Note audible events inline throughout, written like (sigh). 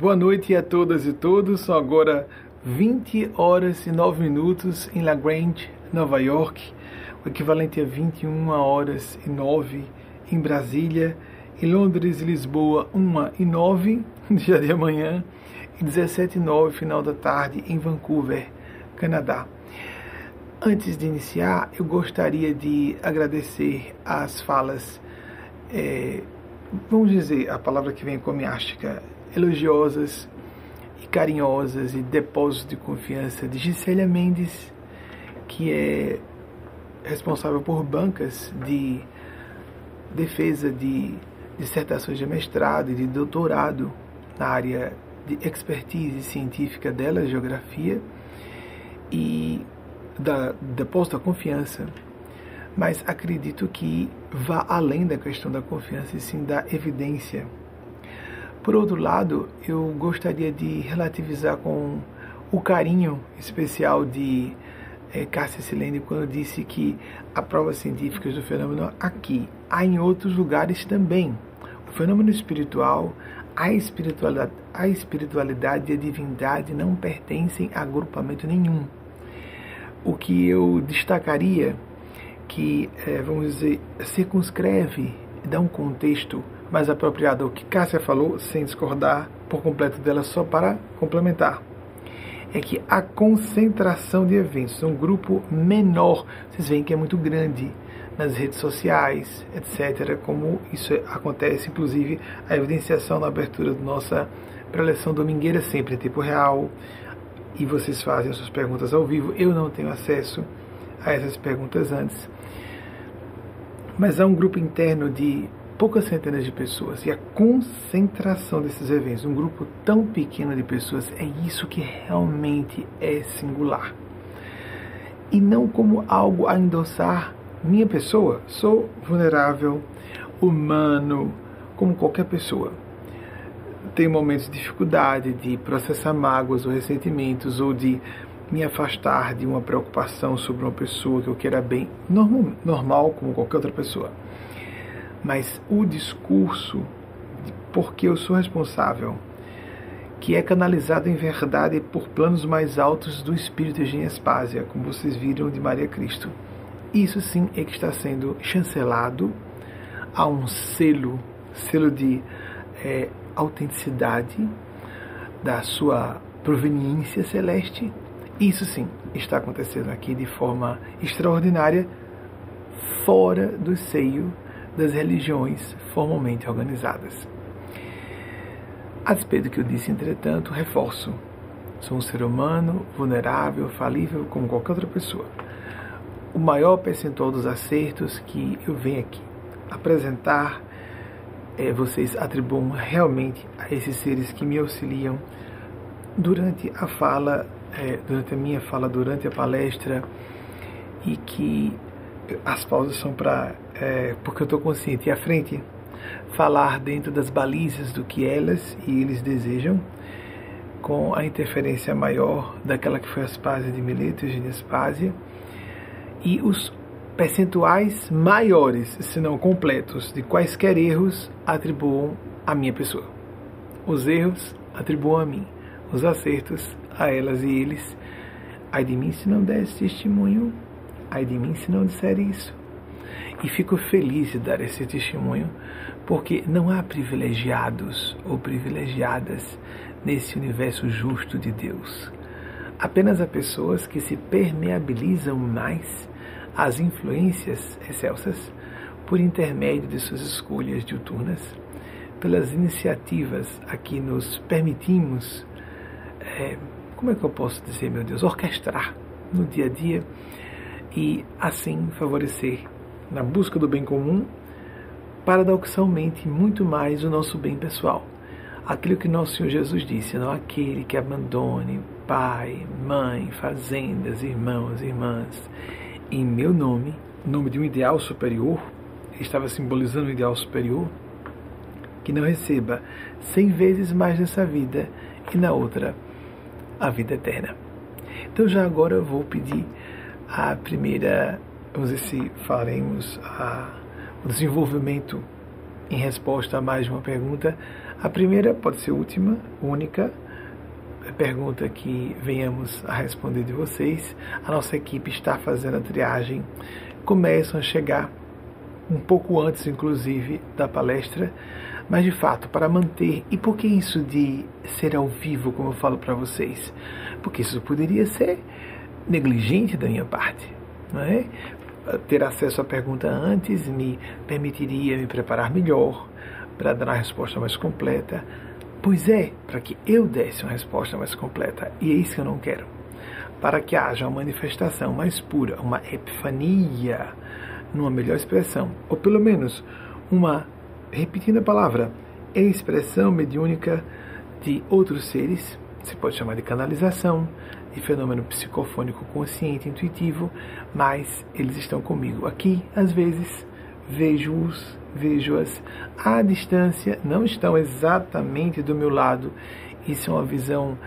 Boa noite a todas e todos. São agora 20 horas e 9 minutos em La Grange, Nova York, o equivalente a 21 horas e 9 em Brasília, em Londres e Lisboa, 1 e 9 (laughs) dia de amanhã, e 17 e 9 final da tarde em Vancouver, Canadá. Antes de iniciar, eu gostaria de agradecer as falas, é, vamos dizer, a palavra que vem comiástica, elogiosas e carinhosas e depósitos de confiança de Gisélia Mendes, que é responsável por bancas de defesa de dissertações de mestrado e de doutorado na área de expertise científica dela, geografia, e da depósito da confiança. Mas acredito que vá além da questão da confiança e sim da evidência por outro lado, eu gostaria de relativizar com o carinho especial de é, Cássia Silene quando disse que há provas científicas do fenômeno aqui, há em outros lugares também. O fenômeno espiritual, a espiritualidade, a espiritualidade e a divindade não pertencem a agrupamento nenhum. O que eu destacaria que, é, vamos dizer, circunscreve, dá um contexto mais apropriado ao que Cássia falou, sem discordar por completo dela, só para complementar. É que a concentração de eventos, um grupo menor, vocês veem que é muito grande nas redes sociais, etc., como isso acontece, inclusive a evidenciação na abertura da nossa preleção domingueira, sempre em tempo real, e vocês fazem suas perguntas ao vivo. Eu não tenho acesso a essas perguntas antes. Mas há um grupo interno de poucas centenas de pessoas e a concentração desses eventos, um grupo tão pequeno de pessoas, é isso que realmente é singular. E não como algo a endossar minha pessoa. Sou vulnerável, humano, como qualquer pessoa. Tenho momentos de dificuldade de processar mágoas ou ressentimentos ou de me afastar de uma preocupação sobre uma pessoa que eu queira bem, normal, normal como qualquer outra pessoa mas o discurso porque eu sou responsável, que é canalizado em verdade por planos mais altos do espírito de Espásia, como vocês viram de Maria Cristo. Isso sim é que está sendo chancelado a um selo, selo de é, autenticidade da sua proveniência celeste. Isso sim está acontecendo aqui de forma extraordinária, fora do seio das religiões formalmente organizadas. A despeito do que eu disse, entretanto, reforço: sou um ser humano, vulnerável, falível como qualquer outra pessoa. O maior percentual dos acertos que eu venho aqui apresentar, é, vocês atribuam realmente a esses seres que me auxiliam durante a fala, é, durante a minha fala, durante a palestra, e que as pausas são para é, porque eu estou consciente, e à frente, falar dentro das balizas do que elas e eles desejam, com a interferência maior daquela que foi a Aspásia de Mileto, Eugênia Aspásia, e os percentuais maiores, se não completos, de quaisquer erros atribuam à minha pessoa. Os erros atribuam a mim, os acertos a elas e eles. Ai de mim se não der testemunho, ai de mim se não disser isso. E fico feliz de dar esse testemunho, porque não há privilegiados ou privilegiadas nesse universo justo de Deus. Apenas há pessoas que se permeabilizam mais às influências excelsas por intermédio de suas escolhas diuturnas, pelas iniciativas a que nos permitimos, é, como é que eu posso dizer, meu Deus, orquestrar no dia a dia e assim favorecer na busca do bem comum, paradoxalmente muito mais o nosso bem pessoal. Aquilo que nosso Senhor Jesus disse, não aquele que abandone pai, mãe, fazendas, irmãos, irmãs, em meu nome, nome de um ideal superior, estava simbolizando um ideal superior, que não receba cem vezes mais nessa vida e na outra a vida eterna. Então já agora eu vou pedir a primeira vamos ver se faremos a, o desenvolvimento em resposta a mais uma pergunta, A primeira pode ser última, única, pergunta que venhamos a responder de vocês. A nossa equipe está fazendo a triagem, começam a chegar um pouco antes, inclusive, da palestra, mas de fato, para manter. E por que isso de ser ao vivo, como eu falo para vocês? Porque isso poderia ser negligente da minha parte, não é? Ter acesso à pergunta antes me permitiria me preparar melhor para dar uma resposta mais completa. Pois é, para que eu desse uma resposta mais completa. E é isso que eu não quero. Para que haja uma manifestação mais pura, uma epifania, numa melhor expressão, ou pelo menos uma, repetindo a palavra, expressão mediúnica de outros seres, se pode chamar de canalização, fenômeno psicofônico consciente, intuitivo, mas eles estão comigo aqui, às vezes, vejo-os, vejo-as à distância, não estão exatamente do meu lado. Isso é uma visão,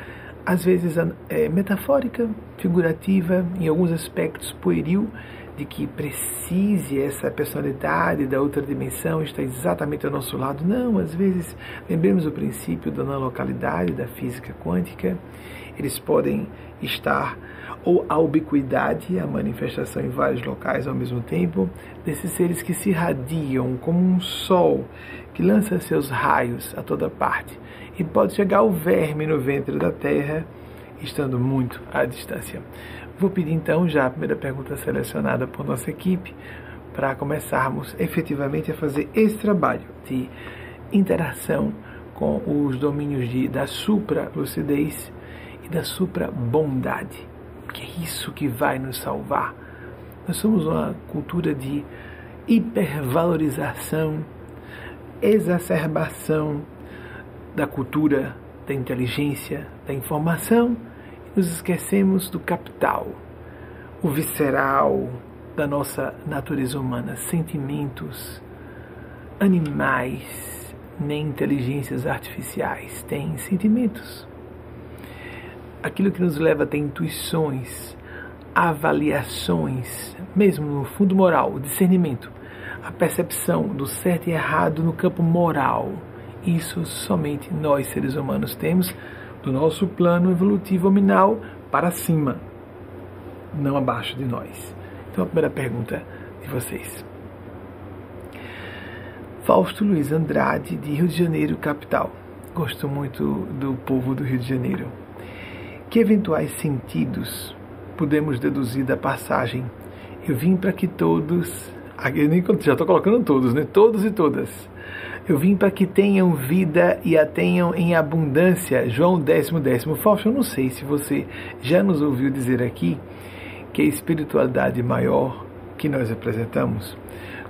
às vezes, é, metafórica, figurativa, em alguns aspectos pueril, de que precise essa personalidade da outra dimensão estar exatamente ao nosso lado. Não, às vezes, lembremos o princípio da não localidade, da física quântica. Eles podem estar ou a ubiquidade, a manifestação em vários locais ao mesmo tempo, desses seres que se irradiam como um sol que lança seus raios a toda parte e pode chegar ao verme no ventre da terra, estando muito à distância. Vou pedir então já a primeira pergunta selecionada por nossa equipe para começarmos efetivamente a fazer esse trabalho de interação com os domínios de, da supra-lucidez da supra-bondade que é isso que vai nos salvar. Nós somos uma cultura de hipervalorização, exacerbação da cultura da inteligência, da informação, e nos esquecemos do capital, o visceral da nossa natureza humana, sentimentos, animais, nem inteligências artificiais têm sentimentos aquilo que nos leva a ter intuições, avaliações, mesmo no fundo moral, o discernimento, a percepção do certo e errado no campo moral. Isso somente nós, seres humanos, temos do nosso plano evolutivo nominal para cima, não abaixo de nós. Então, a primeira pergunta de vocês. Fausto Luiz Andrade, de Rio de Janeiro, capital. Gosto muito do povo do Rio de Janeiro. Que eventuais sentidos podemos deduzir da passagem? Eu vim para que todos, já estou colocando todos, né? Todos e todas. Eu vim para que tenham vida e a tenham em abundância. João décimo décimo. Fausto, eu não sei se você já nos ouviu dizer aqui que a espiritualidade maior que nós apresentamos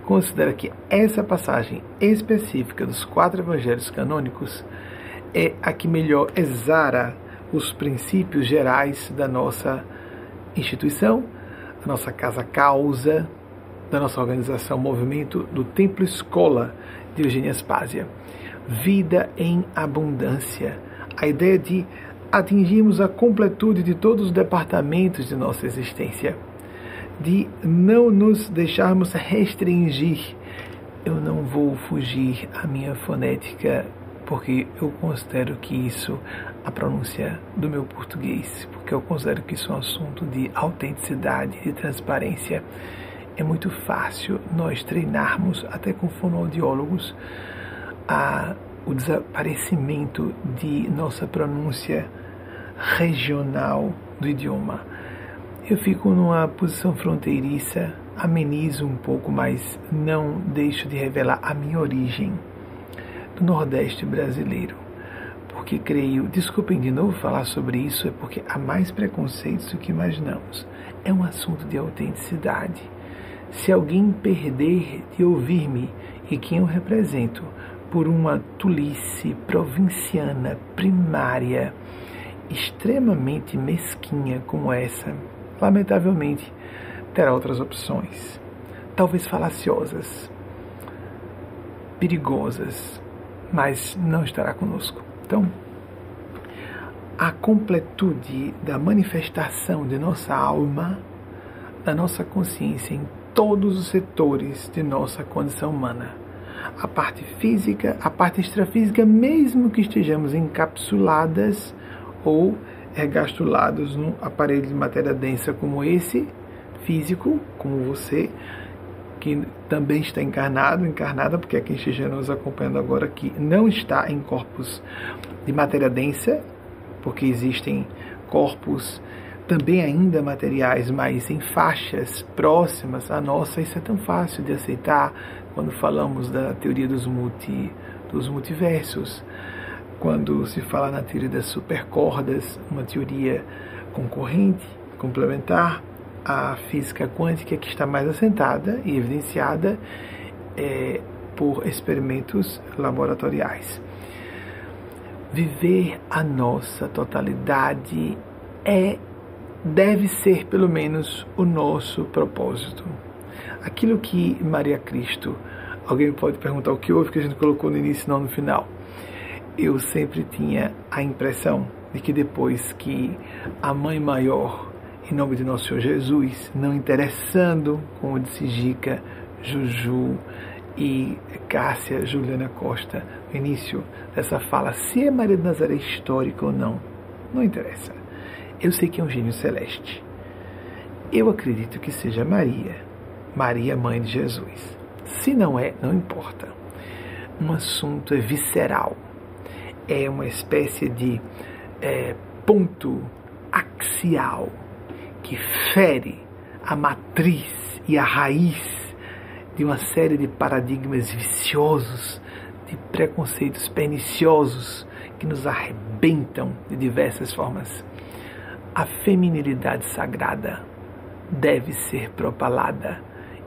considera que essa passagem específica dos quatro evangelhos canônicos é a que melhor exara os princípios gerais da nossa instituição, da nossa casa causa, da nossa organização movimento do Templo Escola de Eugênia Spásia. Vida em abundância. A ideia de atingirmos a completude de todos os departamentos de nossa existência, de não nos deixarmos restringir. Eu não vou fugir à minha fonética porque eu considero que isso, a pronúncia do meu português, porque eu considero que isso é um assunto de autenticidade, de transparência. É muito fácil nós treinarmos, até com fonoaudiólogos, a, o desaparecimento de nossa pronúncia regional do idioma. Eu fico numa posição fronteiriça, amenizo um pouco, mas não deixo de revelar a minha origem Nordeste brasileiro. Porque creio, desculpem de novo falar sobre isso, é porque há mais preconceitos do que imaginamos. É um assunto de autenticidade. Se alguém perder de ouvir-me e quem eu represento por uma tolice provinciana primária, extremamente mesquinha como essa, lamentavelmente terá outras opções, talvez falaciosas, perigosas, mas não estará conosco. Então, a completude da manifestação de nossa alma, da nossa consciência em todos os setores de nossa condição humana, a parte física, a parte extrafísica, mesmo que estejamos encapsuladas ou ergastulados num aparelho de matéria densa como esse, físico, como você, que também está encarnado, encarnada, porque é quem esteja nos acompanhando agora aqui não está em corpos de matéria densa, porque existem corpos também ainda materiais, mas em faixas próximas à nossa, isso é tão fácil de aceitar quando falamos da teoria dos, multi, dos multiversos, quando se fala na teoria das supercordas, uma teoria concorrente, complementar à física quântica que está mais assentada e evidenciada é, por experimentos laboratoriais. Viver a nossa totalidade é deve ser pelo menos o nosso propósito. Aquilo que Maria Cristo, alguém pode perguntar o que houve que a gente colocou no início não no final. Eu sempre tinha a impressão de que depois que a Mãe Maior, em nome de Nosso Senhor Jesus, não interessando, como disse Gica, Juju e Cássia Juliana Costa, no início dessa fala, se é Maria de Nazaré histórica ou não, não interessa eu sei que é um gênio celeste. Eu acredito que seja Maria, Maria, mãe de Jesus. Se não é, não importa. Um assunto é visceral, é uma espécie de é, ponto axial que fere a matriz e a raiz de uma série de paradigmas viciosos, de preconceitos perniciosos que nos arrebentam de diversas formas a feminilidade sagrada deve ser propalada.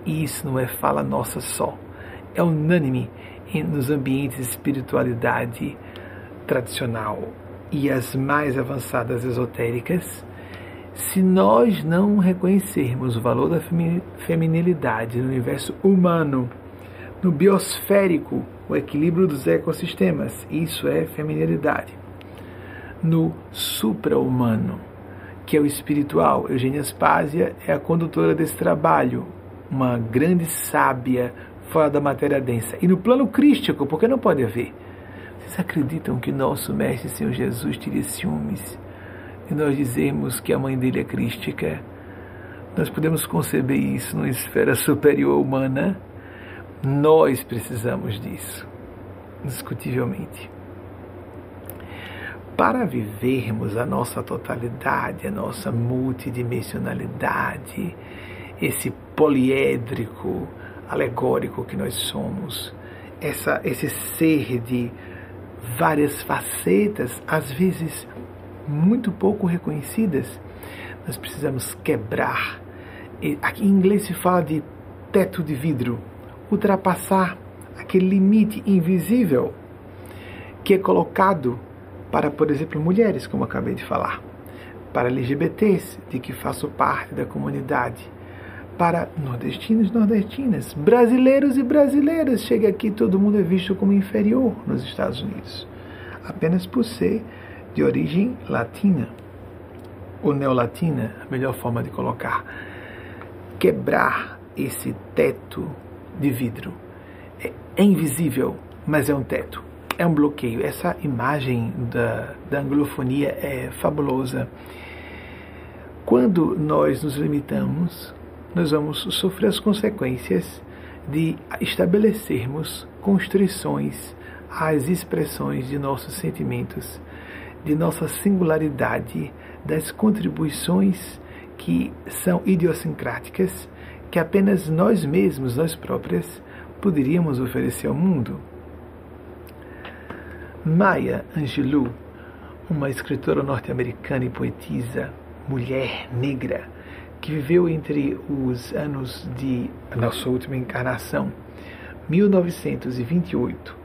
E isso não é fala nossa só. É unânime nos ambientes de espiritualidade tradicional e as mais avançadas esotéricas. Se nós não reconhecermos o valor da feminilidade no universo humano, no biosférico, o equilíbrio dos ecossistemas, isso é feminilidade. No supra-humano, que é o espiritual. Eugênia Spásia é a condutora desse trabalho, uma grande sábia fora da matéria densa. E no plano crístico, porque não pode haver. Vocês acreditam que nosso Mestre Senhor Jesus teria ciúmes de nós dizermos que a mãe dele é crística? Nós podemos conceber isso numa esfera superior humana? Nós precisamos disso, indiscutivelmente para vivermos a nossa totalidade, a nossa multidimensionalidade, esse poliédrico, alegórico que nós somos, essa, esse ser de várias facetas, às vezes muito pouco reconhecidas, nós precisamos quebrar. Aqui em inglês se fala de teto de vidro, ultrapassar aquele limite invisível que é colocado para, por exemplo, mulheres, como acabei de falar, para LGBTs, de que faço parte da comunidade, para nordestinos e nordestinas, brasileiros e brasileiras. Chega aqui, todo mundo é visto como inferior nos Estados Unidos, apenas por ser de origem latina, ou neolatina, a melhor forma de colocar. Quebrar esse teto de vidro. É, é invisível, mas é um teto é um bloqueio. Essa imagem da, da anglofonia é fabulosa. Quando nós nos limitamos, nós vamos sofrer as consequências de estabelecermos constrições às expressões de nossos sentimentos, de nossa singularidade, das contribuições que são idiosincráticas, que apenas nós mesmos, nós próprias, poderíamos oferecer ao mundo. Maya Angelou, uma escritora norte-americana e poetisa, mulher negra, que viveu entre os anos de na sua última encarnação, 1928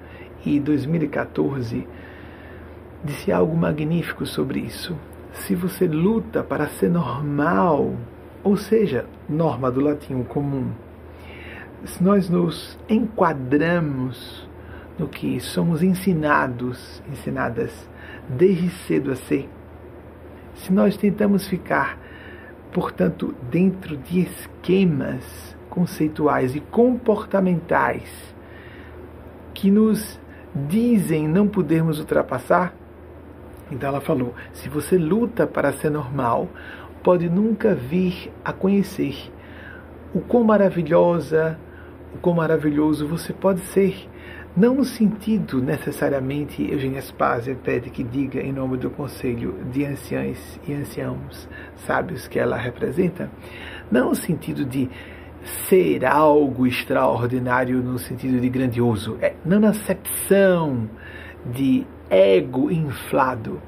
e 2014, disse algo magnífico sobre isso. Se você luta para ser normal, ou seja, norma do latim comum, se nós nos enquadramos no que somos ensinados, ensinadas desde cedo a ser, se nós tentamos ficar, portanto, dentro de esquemas conceituais e comportamentais que nos dizem não podermos ultrapassar? Então ela falou: se você luta para ser normal, pode nunca vir a conhecer o quão maravilhosa, o quão maravilhoso você pode ser. Não no sentido necessariamente, Eugênia Spazia pede que diga em nome do Conselho de Anciãs e Anciãos Sábios que ela representa, não no sentido de ser algo extraordinário no sentido de grandioso, é, não na acepção de ego inflado,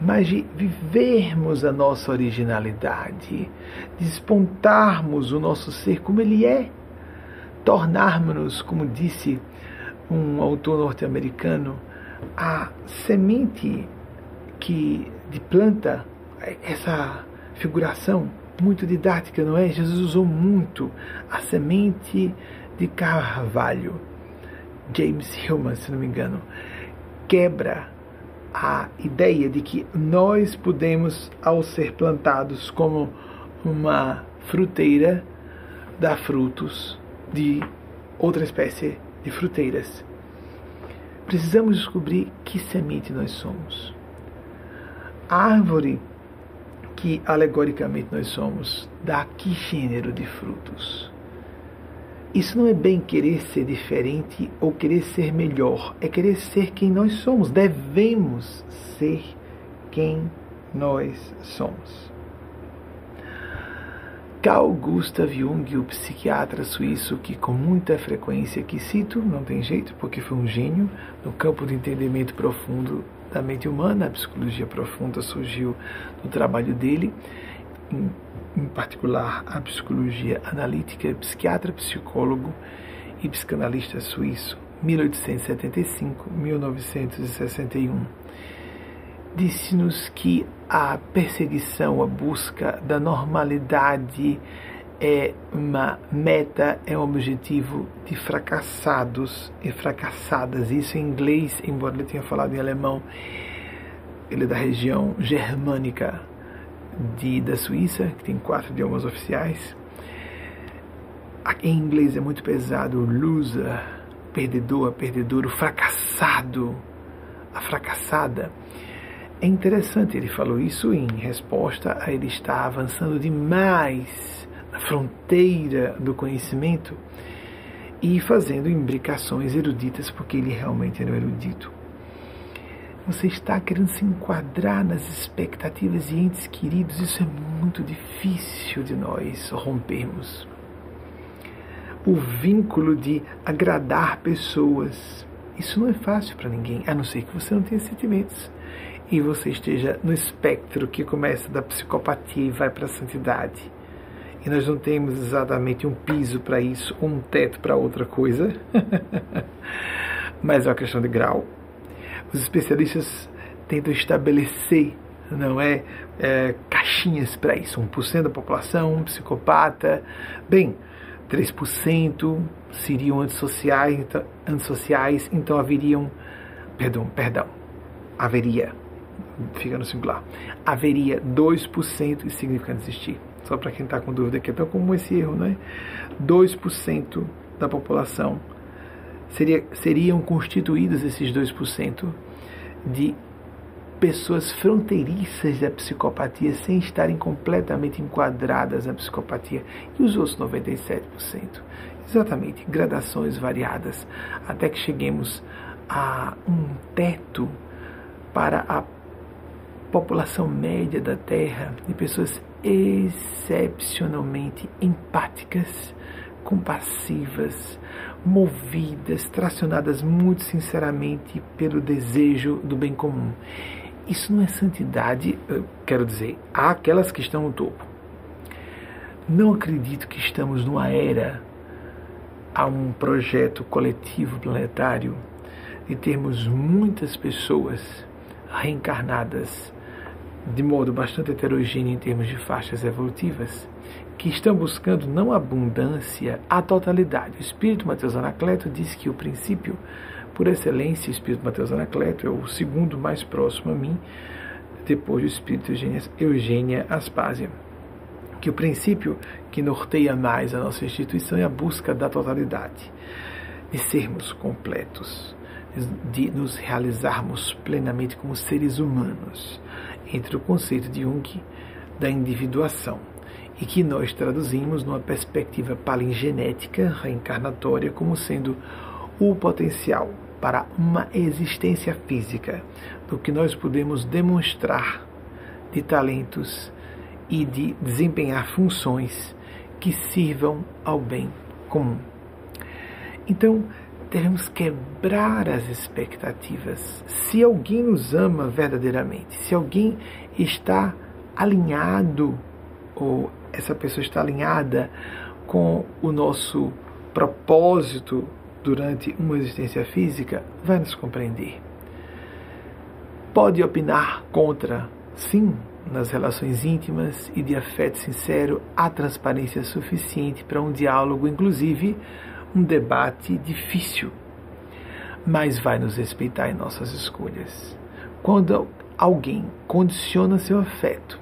mas de vivermos a nossa originalidade, despontarmos o nosso ser como ele é, tornarmos-nos, como disse um autor norte-americano, a semente que de planta, essa figuração muito didática, não é? Jesus usou muito a semente de carvalho. James Hillman, se não me engano, quebra a ideia de que nós podemos, ao ser plantados como uma fruteira, dar frutos de outra espécie de fruteiras. Precisamos descobrir que semente nós somos. A árvore que alegoricamente nós somos dá que gênero de frutos? Isso não é bem querer ser diferente ou querer ser melhor, é querer ser quem nós somos. Devemos ser quem nós somos. Carl Gustav Jung, o psiquiatra suíço que com muita frequência que cito, não tem jeito, porque foi um gênio no campo do entendimento profundo da mente humana, a psicologia profunda surgiu no trabalho dele em particular a psicologia analítica, psiquiatra, psicólogo e psicanalista suíço, 1875-1961. Disse-nos que a perseguição, a busca da normalidade é uma meta, é um objetivo de fracassados e fracassadas. Isso em inglês, embora ele tenha falado em alemão, ele é da região germânica de, da Suíça, que tem quatro idiomas oficiais. Em inglês é muito pesado, loser, perdedor, perdedor, o fracassado, a fracassada. É interessante, ele falou isso em resposta a ele estar avançando demais na fronteira do conhecimento e fazendo imbricações eruditas, porque ele realmente era um erudito. Você está querendo se enquadrar nas expectativas de entes queridos, isso é muito difícil de nós rompermos. O vínculo de agradar pessoas, isso não é fácil para ninguém, a não ser que você não tenha sentimentos. E você esteja no espectro que começa da psicopatia e vai para a santidade. E nós não temos exatamente um piso para isso, um teto para outra coisa, (laughs) mas é uma questão de grau os especialistas tentam estabelecer, não é, é caixinhas para isso. 1% da população, um psicopata. Bem, 3% seriam antissociais, então, antissociais, então haveriam, perdão, perdão, haveria, fica no singular, haveria 2%, isso significa desistir. Só para quem está com dúvida aqui, é tão comum esse erro, não é? 2% da população seria, seriam constituídos esses 2% de pessoas fronteiriças da psicopatia sem estarem completamente enquadradas na psicopatia e os outros 97%. Exatamente, gradações variadas, até que cheguemos a um teto para a população média da Terra de pessoas excepcionalmente empáticas, compassivas, movidas, tracionadas muito sinceramente pelo desejo do bem comum. Isso não é santidade, quero dizer, há aquelas que estão no topo. Não acredito que estamos numa era, a um projeto coletivo planetário, de termos muitas pessoas reencarnadas de modo bastante heterogêneo em termos de faixas evolutivas, que estão buscando não abundância, a totalidade. O Espírito Mateus Anacleto diz que o princípio, por excelência, o Espírito Mateus Anacleto é o segundo mais próximo a mim, depois do Espírito Eugênia, Eugênia Aspásia. Que o princípio que norteia mais a nossa instituição é a busca da totalidade. de sermos completos, de nos realizarmos plenamente como seres humanos, entre o conceito de Jung da individuação e que nós traduzimos numa perspectiva palingenética reencarnatória como sendo o potencial para uma existência física do que nós podemos demonstrar de talentos e de desempenhar funções que sirvam ao bem comum. Então, devemos quebrar as expectativas. Se alguém nos ama verdadeiramente, se alguém está alinhado ou essa pessoa está alinhada com o nosso propósito durante uma existência física, vai nos compreender. Pode opinar contra, sim, nas relações íntimas e de afeto sincero, há transparência suficiente para um diálogo, inclusive um debate difícil, mas vai nos respeitar em nossas escolhas. Quando alguém condiciona seu afeto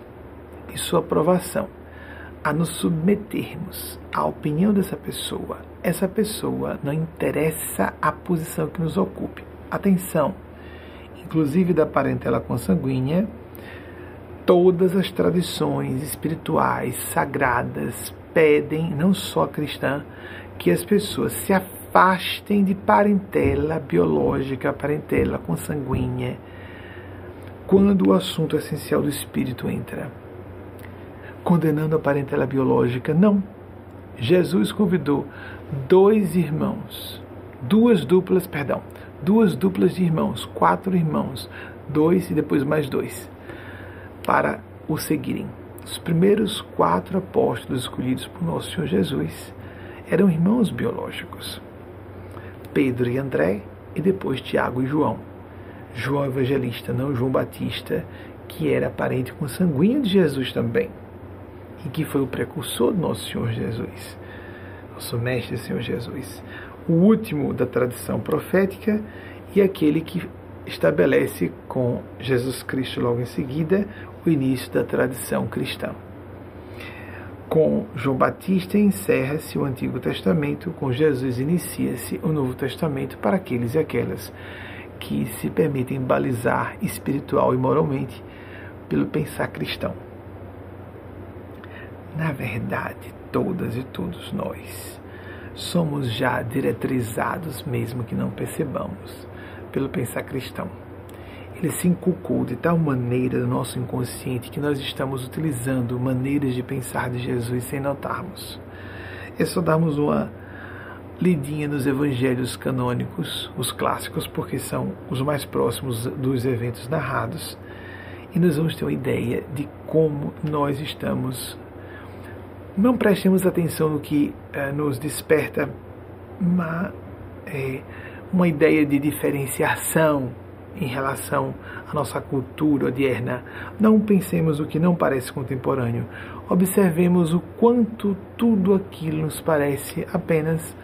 e sua aprovação a nos submetermos à opinião dessa pessoa, essa pessoa não interessa a posição que nos ocupe. Atenção, inclusive da parentela consanguínea, todas as tradições espirituais sagradas pedem, não só a cristã, que as pessoas se afastem de parentela biológica, parentela consanguínea, quando o assunto essencial do espírito entra condenando a parentela biológica. Não. Jesus convidou dois irmãos, duas duplas, perdão, duas duplas de irmãos, quatro irmãos, dois e depois mais dois, para o seguirem. Os primeiros quatro apóstolos escolhidos por nosso Senhor Jesus eram irmãos biológicos. Pedro e André e depois Tiago e João. João Evangelista, não João Batista, que era parente consanguíneo de Jesus também e que foi o precursor do nosso Senhor Jesus, nosso Mestre Senhor Jesus, o último da tradição profética e aquele que estabelece com Jesus Cristo logo em seguida o início da tradição cristã. Com João Batista encerra-se o Antigo Testamento, com Jesus inicia-se o Novo Testamento para aqueles e aquelas que se permitem balizar espiritual e moralmente pelo pensar cristão. Na verdade, todas e todos nós somos já diretrizados, mesmo que não percebamos, pelo pensar cristão. Ele se inculcou de tal maneira no nosso inconsciente que nós estamos utilizando maneiras de pensar de Jesus sem notarmos. É só darmos uma lidinha nos evangelhos canônicos, os clássicos, porque são os mais próximos dos eventos narrados, e nós vamos ter uma ideia de como nós estamos não prestemos atenção no que eh, nos desperta uma, eh, uma ideia de diferenciação em relação à nossa cultura odierna. Não pensemos o que não parece contemporâneo. Observemos o quanto tudo aquilo nos parece apenas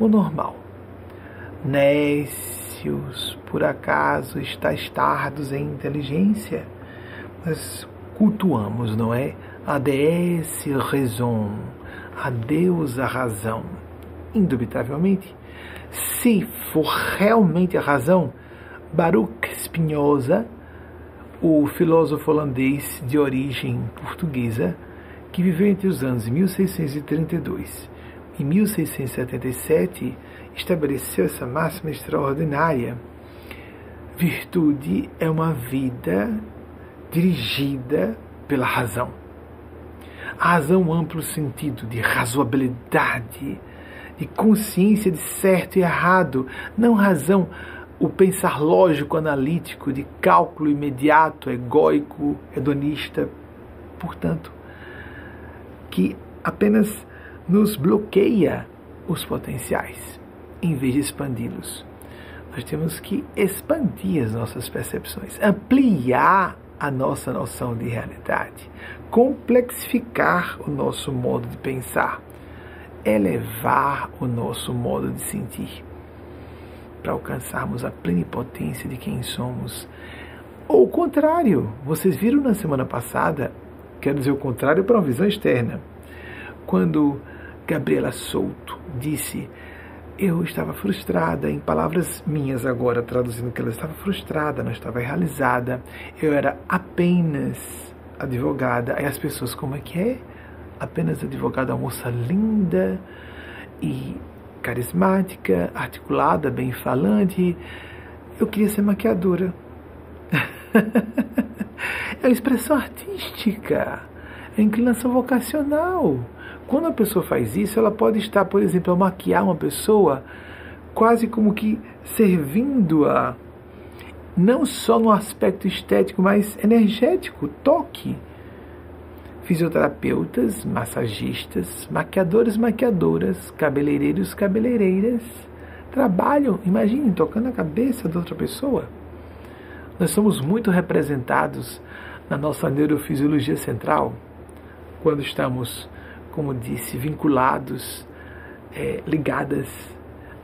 o normal. Nécios, por acaso, estáis tardos em inteligência? Mas cultuamos, não é? A déesse raison, a Deus a razão. Indubitavelmente, se for realmente a razão, Baruch Spinoza, o filósofo holandês de origem portuguesa, que viveu entre os anos 1632 e 1677, estabeleceu essa máxima extraordinária. Virtude é uma vida dirigida pela razão a razão amplo sentido de razoabilidade, de consciência de certo e errado, não razão o pensar lógico, analítico, de cálculo imediato, egóico, hedonista, portanto, que apenas nos bloqueia os potenciais, em vez de expandi-los. Nós temos que expandir as nossas percepções, ampliar a nossa noção de realidade, complexificar o nosso modo de pensar, elevar o nosso modo de sentir, para alcançarmos a plenipotência de quem somos. Ou o contrário, vocês viram na semana passada, quero dizer o contrário para uma visão externa, quando Gabriela Souto disse eu estava frustrada, em palavras minhas agora, traduzindo que ela estava frustrada, não estava realizada. Eu era apenas advogada. Aí as pessoas, como é que é? Apenas advogada, uma moça linda e carismática, articulada, bem falante. Eu queria ser maquiadora. (laughs) é uma expressão artística, é inclinação vocacional. Quando a pessoa faz isso, ela pode estar, por exemplo, a maquiar uma pessoa quase como que servindo-a, não só no aspecto estético, mas energético, toque. Fisioterapeutas, massagistas, maquiadores, maquiadoras, cabeleireiros, cabeleireiras trabalham, imaginem, tocando a cabeça de outra pessoa. Nós somos muito representados na nossa neurofisiologia central quando estamos como disse, vinculados, é, ligadas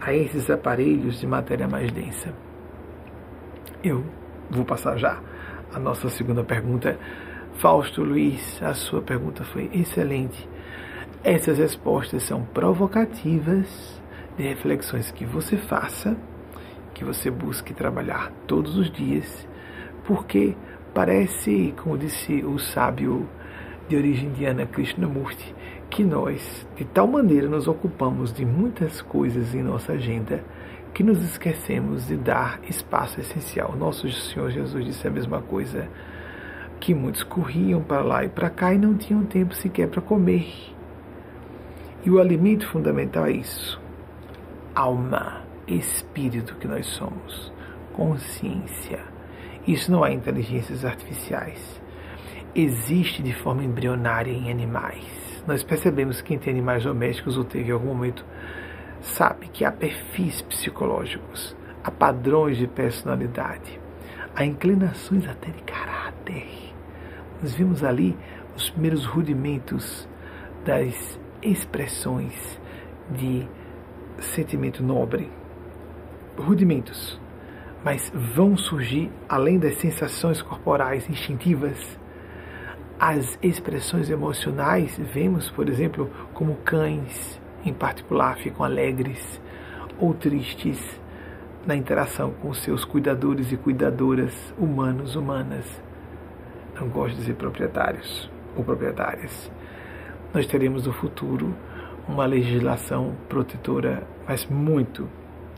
a esses aparelhos de matéria mais densa. Eu vou passar já a nossa segunda pergunta. Fausto Luiz, a sua pergunta foi excelente. Essas respostas são provocativas de reflexões que você faça, que você busque trabalhar todos os dias, porque parece, como disse o sábio de origem indiana Krishnamurti, que nós, de tal maneira, nos ocupamos de muitas coisas em nossa agenda que nos esquecemos de dar espaço essencial. Nosso Senhor Jesus disse a mesma coisa, que muitos corriam para lá e para cá e não tinham tempo sequer para comer. E o alimento fundamental é isso: alma, espírito que nós somos, consciência. Isso não há inteligências artificiais. Existe de forma embrionária em animais nós percebemos que tem animais domésticos ou teve em algum momento sabe que há perfis psicológicos, há padrões de personalidade, há inclinações até de caráter. Nós vimos ali os primeiros rudimentos das expressões de sentimento nobre. Rudimentos, mas vão surgir além das sensações corporais instintivas as expressões emocionais, vemos, por exemplo, como cães, em particular, ficam alegres ou tristes na interação com seus cuidadores e cuidadoras humanos, humanas. Não gosto de dizer proprietários ou proprietárias. Nós teremos no futuro uma legislação protetora, mas muito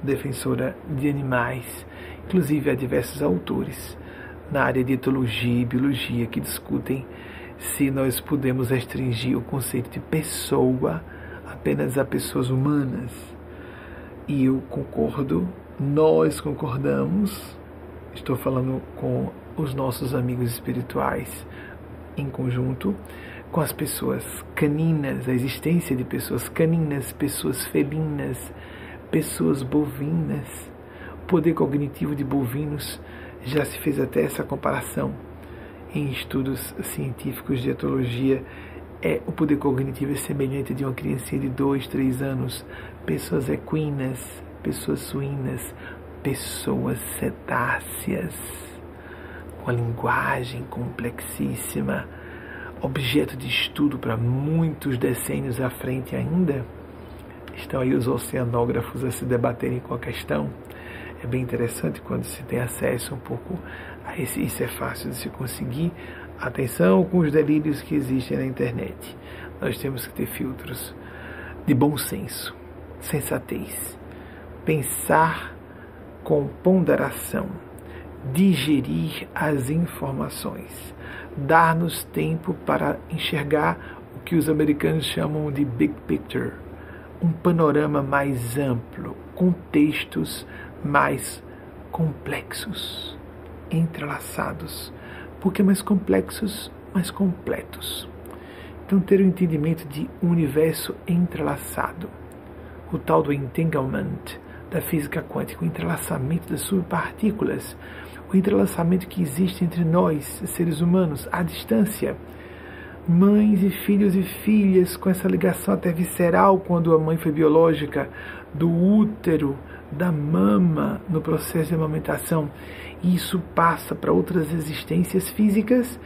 defensora de animais. Inclusive, há diversos autores na área de etologia e biologia que discutem se nós podemos restringir o conceito de pessoa apenas a pessoas humanas. E eu concordo, nós concordamos, estou falando com os nossos amigos espirituais em conjunto, com as pessoas caninas, a existência de pessoas caninas, pessoas felinas, pessoas bovinas. O poder cognitivo de bovinos já se fez até essa comparação em estudos científicos de etologia, é, o poder cognitivo é semelhante de uma criancinha de 2, 3 anos, pessoas equinas, pessoas suínas, pessoas cetáceas, com a linguagem complexíssima, objeto de estudo para muitos decênios à frente ainda. Estão aí os oceanógrafos a se debaterem com a questão. É bem interessante quando se tem acesso um pouco esse, isso é fácil de se conseguir. Atenção com os delírios que existem na internet. Nós temos que ter filtros de bom senso, sensatez, pensar com ponderação, digerir as informações, dar-nos tempo para enxergar o que os americanos chamam de big picture, um panorama mais amplo, contextos mais complexos entrelaçados, porque mais complexos, mais completos. Então, ter o um entendimento de um universo entrelaçado, o tal do entanglement da física quântica, o entrelaçamento das subpartículas, o entrelaçamento que existe entre nós, seres humanos, à distância. Mães e filhos e filhas com essa ligação até visceral quando a mãe foi biológica, do útero, da mama no processo de amamentação e isso passa para outras existências físicas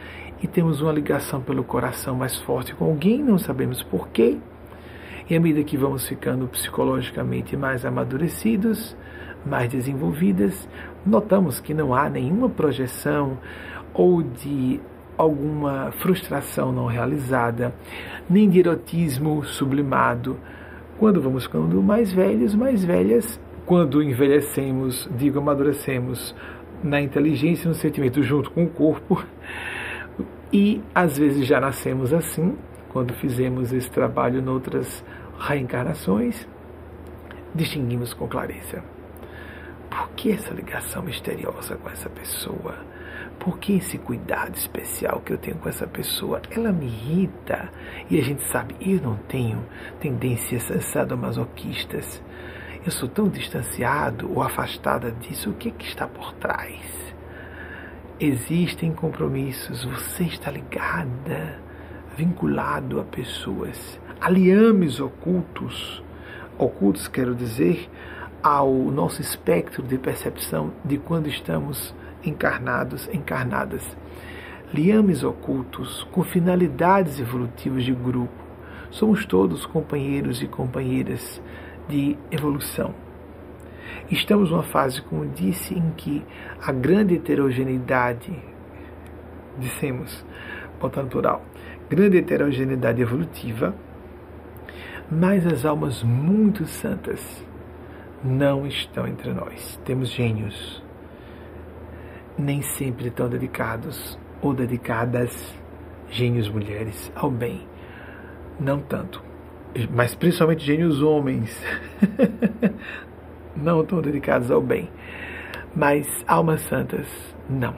e temos uma ligação pelo coração mais forte com alguém, não sabemos porquê. E à medida que vamos ficando psicologicamente mais amadurecidos, mais desenvolvidas, notamos que não há nenhuma projeção ou de alguma frustração não realizada, nem de erotismo sublimado. Quando vamos ficando mais velhos, mais velhas, quando envelhecemos, digo amadurecemos na inteligência no sentimento junto com o corpo, e às vezes já nascemos assim, quando fizemos esse trabalho noutras reencarnações, distinguimos com clareza. Por que essa ligação misteriosa com essa pessoa? Por que esse cuidado especial que eu tenho com essa pessoa? Ela me irrita. E a gente sabe, eu não tenho tendências sadomasoquistas. Eu sou tão distanciado ou afastada disso. O que, é que está por trás? Existem compromissos. Você está ligada, vinculado a pessoas. Aliames ocultos. Ocultos, quero dizer, ao nosso espectro de percepção de quando estamos encarnados, encarnadas. Liames ocultos com finalidades evolutivas de grupo. Somos todos companheiros e companheiras de evolução. Estamos numa fase, como disse, em que a grande heterogeneidade, dissemos, botando plural, grande heterogeneidade evolutiva, mas as almas muito santas não estão entre nós. Temos gênios, nem sempre tão dedicados ou dedicadas, gênios mulheres, ao bem. Não tanto, mas principalmente gênios homens, (laughs) não tão dedicados ao bem. Mas almas santas, não.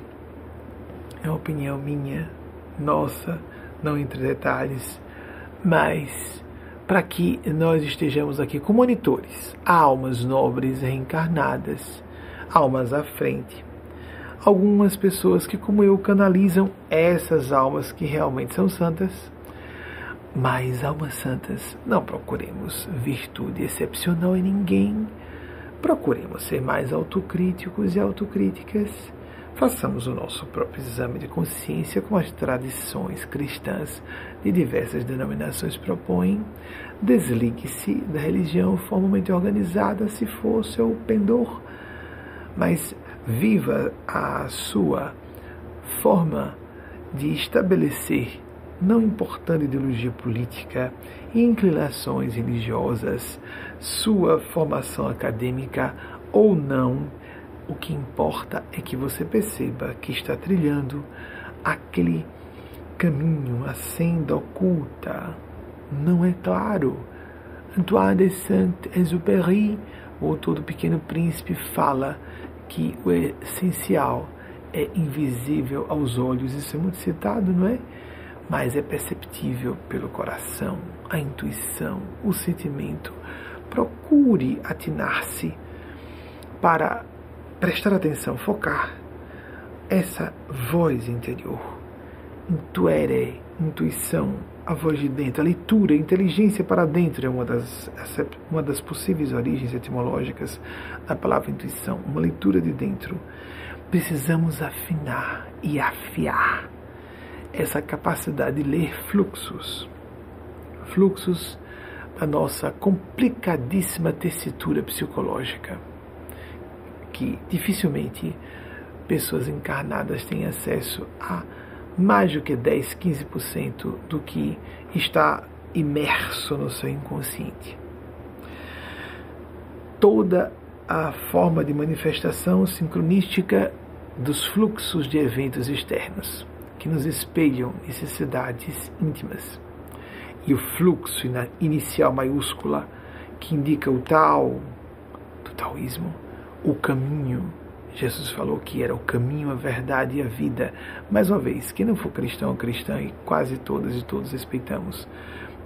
É uma opinião minha, nossa, não entre detalhes, mas para que nós estejamos aqui como monitores, almas nobres reencarnadas, almas à frente, algumas pessoas que, como eu, canalizam essas almas que realmente são santas. Mas almas santas, não procuremos virtude excepcional em ninguém. Procuremos ser mais autocríticos e autocríticas. Façamos o nosso próprio exame de consciência como as tradições cristãs de diversas denominações propõem. Desligue-se da religião formalmente organizada, se for seu pendor, mas viva a sua forma de estabelecer, não importando ideologia política inclinações religiosas, sua formação acadêmica ou não, o que importa é que você perceba que está trilhando aquele caminho, a senda oculta. Não é claro. Antoine de Saint-Exupéry, o autor do Pequeno Príncipe, fala que o essencial é invisível aos olhos, isso é muito citado, não é? Mas é perceptível pelo coração, a intuição, o sentimento. Procure atinar-se para prestar atenção, focar essa voz interior. Intuere, intuição, a voz de dentro, a leitura, a inteligência para dentro é uma das, uma das possíveis origens etimológicas da palavra intuição, uma leitura de dentro. Precisamos afinar e afiar essa capacidade de ler fluxos, fluxos da nossa complicadíssima tessitura psicológica, que dificilmente pessoas encarnadas têm acesso a mais do que 10, 15% do que está imerso no seu inconsciente. Toda a forma de manifestação sincronística dos fluxos de eventos externos que nos espelham necessidades íntimas. E o fluxo inicial maiúscula que indica o tal do taoísmo, o caminho Jesus falou que era o caminho, a verdade e a vida. Mais uma vez, quem não for cristão ou cristã, e quase todas e todos respeitamos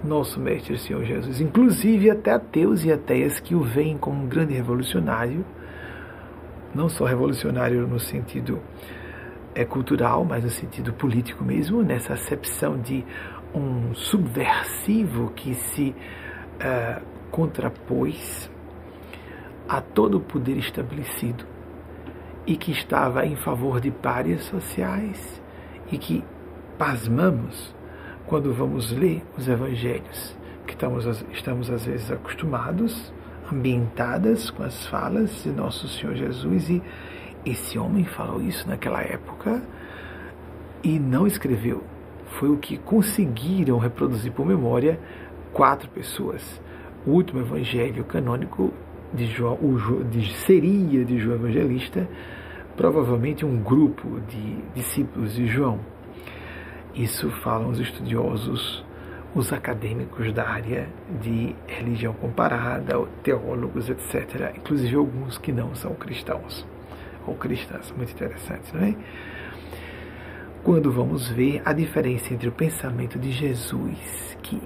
nosso Mestre Senhor Jesus, inclusive até ateus e ateias que o veem como um grande revolucionário, não só revolucionário no sentido é, cultural, mas no sentido político mesmo, nessa acepção de um subversivo que se uh, contrapôs a todo o poder estabelecido e que estava em favor de párias sociais e que pasmamos quando vamos ler os evangelhos, que estamos, estamos às vezes acostumados, ambientadas com as falas de nosso Senhor Jesus e esse homem falou isso naquela época e não escreveu. Foi o que conseguiram reproduzir por memória quatro pessoas. O último evangelho canônico de João, de, seria de João Evangelista, provavelmente um grupo de discípulos de João. Isso falam os estudiosos, os acadêmicos da área de religião comparada, teólogos, etc. Inclusive alguns que não são cristãos ou cristãs. Muito interessante, não é? Quando vamos ver a diferença entre o pensamento de Jesus, que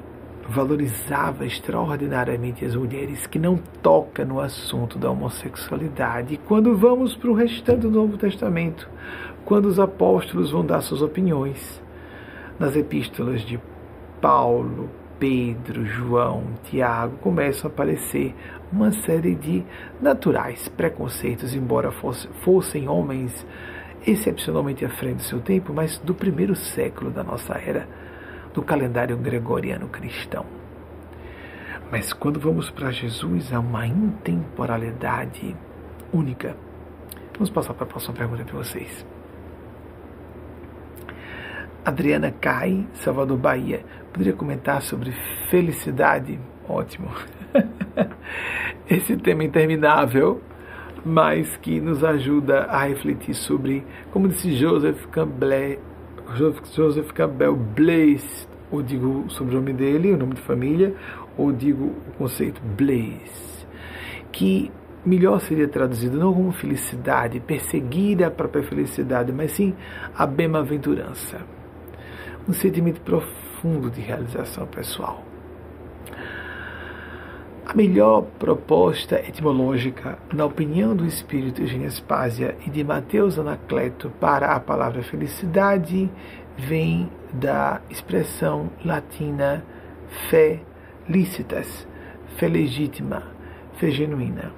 valorizava extraordinariamente as mulheres, que não toca no assunto da homossexualidade. E quando vamos para o restante do Novo Testamento, quando os apóstolos vão dar suas opiniões nas epístolas de Paulo, Pedro, João, Tiago, começam a aparecer uma série de naturais preconceitos, embora fosse, fossem homens excepcionalmente à frente do seu tempo, mas do primeiro século da nossa era do calendário gregoriano cristão. Mas quando vamos para Jesus, há uma intemporalidade única. Vamos passar para a próxima pergunta de vocês. Adriana Cai, Salvador Bahia. Poderia comentar sobre felicidade? Ótimo. (laughs) Esse tema interminável, mas que nos ajuda a refletir sobre, como disse Joseph Campbell, Joseph Campbell Blaze, ou digo o sobrenome dele, o nome de família, ou digo o conceito Blaze, que melhor seria traduzido não como felicidade, perseguir a própria felicidade, mas sim a bem-aventurança. Um sentimento profundo de realização pessoal. A melhor proposta etimológica, na opinião do espírito Eugênio Spásia e de Mateus Anacleto, para a palavra felicidade vem da expressão latina fé lícitas, fé legítima, fé genuína.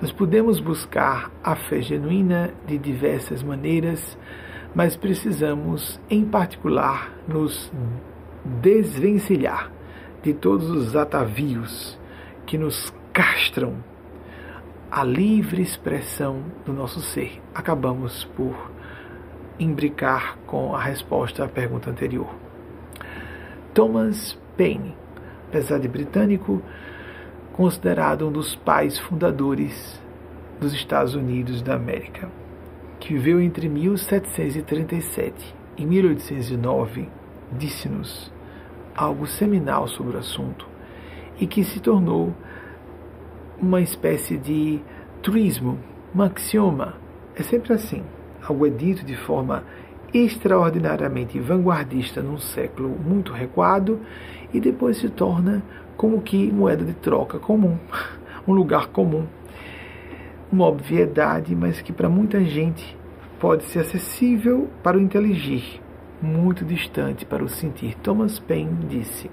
Nós podemos buscar a fé genuína de diversas maneiras, mas precisamos, em particular, nos desvencilhar de todos os atavios que nos castram a livre expressão do nosso ser. Acabamos por imbricar com a resposta à pergunta anterior. Thomas Paine, apesar de britânico, considerado um dos pais fundadores dos Estados Unidos da América, que viveu entre 1737 e 1809, disse-nos algo seminal sobre o assunto e que se tornou uma espécie de truismo, um axioma. É sempre assim. Algo é dito de forma extraordinariamente vanguardista num século muito recuado e depois se torna como que moeda de troca comum, (laughs) um lugar comum. Uma obviedade, mas que para muita gente pode ser acessível para o inteligir, muito distante para o sentir. Thomas Paine disse: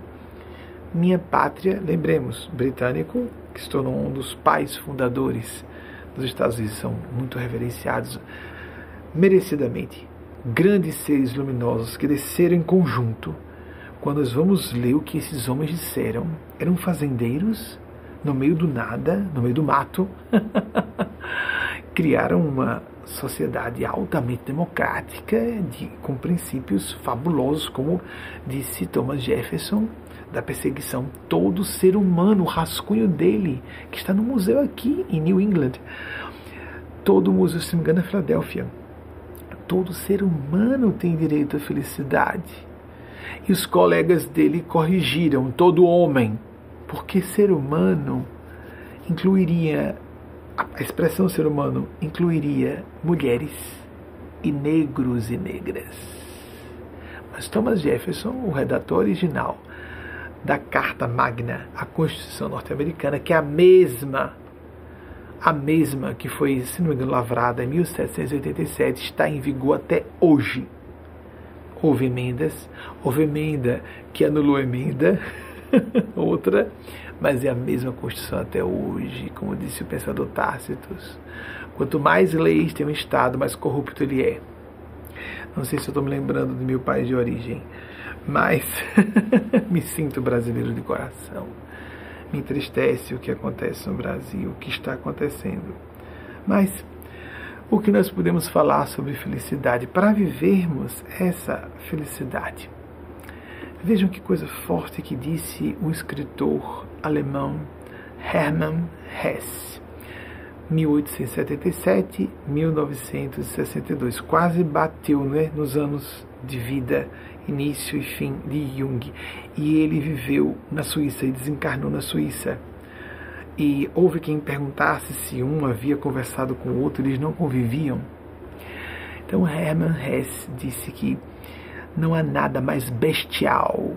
Minha pátria, lembremos, britânico, que se tornou um dos pais fundadores dos Estados Unidos, são muito reverenciados merecidamente. Grandes seres luminosos que desceram em conjunto. Quando nós vamos ler o que esses homens disseram, eram fazendeiros no meio do nada, no meio do mato, (laughs) criaram uma sociedade altamente democrática, de, com princípios fabulosos, como disse Thomas Jefferson, da perseguição. Todo ser humano, o rascunho dele, que está no museu aqui em New England. Todo museu, se não me engano, é Filadélfia. Todo ser humano tem direito à felicidade. E os colegas dele corrigiram todo homem, porque ser humano incluiria a expressão ser humano incluiria mulheres e negros e negras. Mas Thomas Jefferson, o redator original da Carta Magna, a Constituição norte-americana, que é a mesma, a mesma que foi, se não me engano, lavrada em 1787, está em vigor até hoje. Houve emendas, houve emenda que anulou emenda, (laughs) (laughs) outra, mas é a mesma Constituição até hoje, como disse o pensador Tácitos. Quanto mais leis tem um Estado, mais corrupto ele é. Não sei se eu estou me lembrando do meu país de origem, mas (laughs) me sinto brasileiro de coração. Me entristece o que acontece no Brasil, o que está acontecendo. Mas o que nós podemos falar sobre felicidade para vivermos essa felicidade? Vejam que coisa forte que disse o escritor alemão Hermann Hesse. 1877-1962, quase bateu né, nos anos de vida, início e fim de Jung. E ele viveu na Suíça e desencarnou na Suíça. E houve quem perguntasse se um havia conversado com o outro, eles não conviviam. Então Hermann Hesse disse que não há nada mais bestial,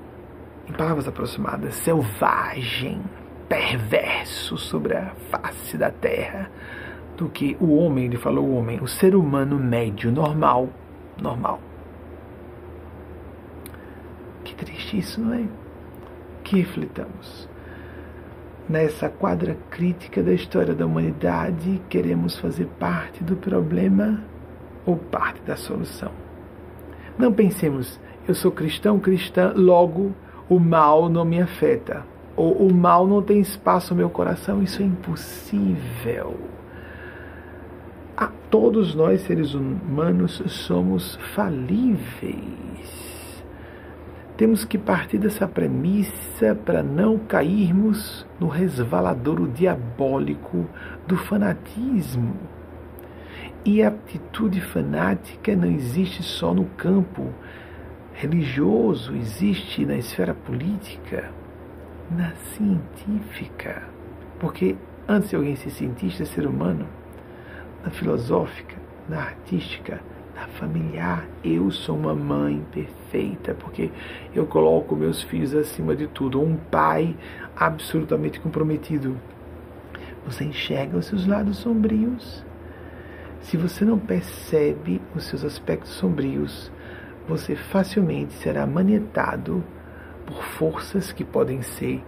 em palavras aproximadas, selvagem, perverso sobre a face da terra do que o homem, ele falou o homem, o ser humano médio, normal, normal. Que triste isso, não é? Que reflitamos. Nessa quadra crítica da história da humanidade, queremos fazer parte do problema ou parte da solução. Não pensemos, eu sou cristão, cristã, logo o mal não me afeta. Ou o mal não tem espaço no meu coração. Isso é impossível. A todos nós, seres humanos, somos falíveis. Temos que partir dessa premissa para não cairmos no resvaladouro diabólico do fanatismo. E a atitude fanática não existe só no campo religioso, existe na esfera política, na científica. Porque antes de alguém ser cientista, é ser humano, na filosófica, na artística, na familiar. Eu sou uma mãe perfeita, porque eu coloco meus filhos acima de tudo. Um pai absolutamente comprometido. Você enxerga os seus lados sombrios. Se você não percebe os seus aspectos sombrios, você facilmente será manietado por forças que podem ser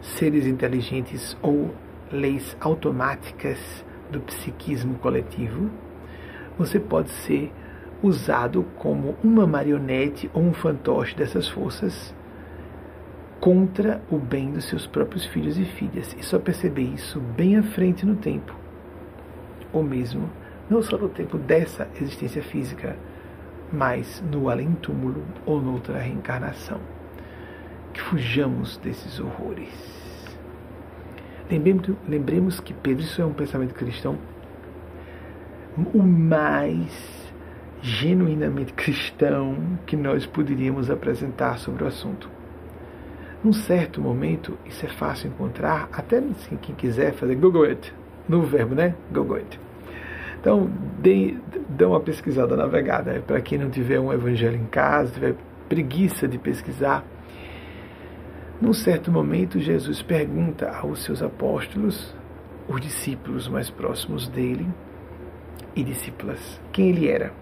seres inteligentes ou leis automáticas do psiquismo coletivo. Você pode ser usado como uma marionete ou um fantoche dessas forças contra o bem dos seus próprios filhos e filhas. E só perceber isso bem à frente no tempo, ou mesmo não só no tempo dessa existência física, mas no além-túmulo ou noutra reencarnação. Que fujamos desses horrores. Lembremos, que Pedro, isso é um pensamento cristão, o mais genuinamente cristão que nós poderíamos apresentar sobre o assunto. Num certo momento, isso é fácil encontrar, até assim, quem quiser fazer Google it, no verbo, né? Google it. Então, dê, dê uma pesquisada navegada. É para quem não tiver um evangelho em casa, tiver preguiça de pesquisar. Num certo momento, Jesus pergunta aos seus apóstolos, os discípulos mais próximos dele e discípulas, quem ele era.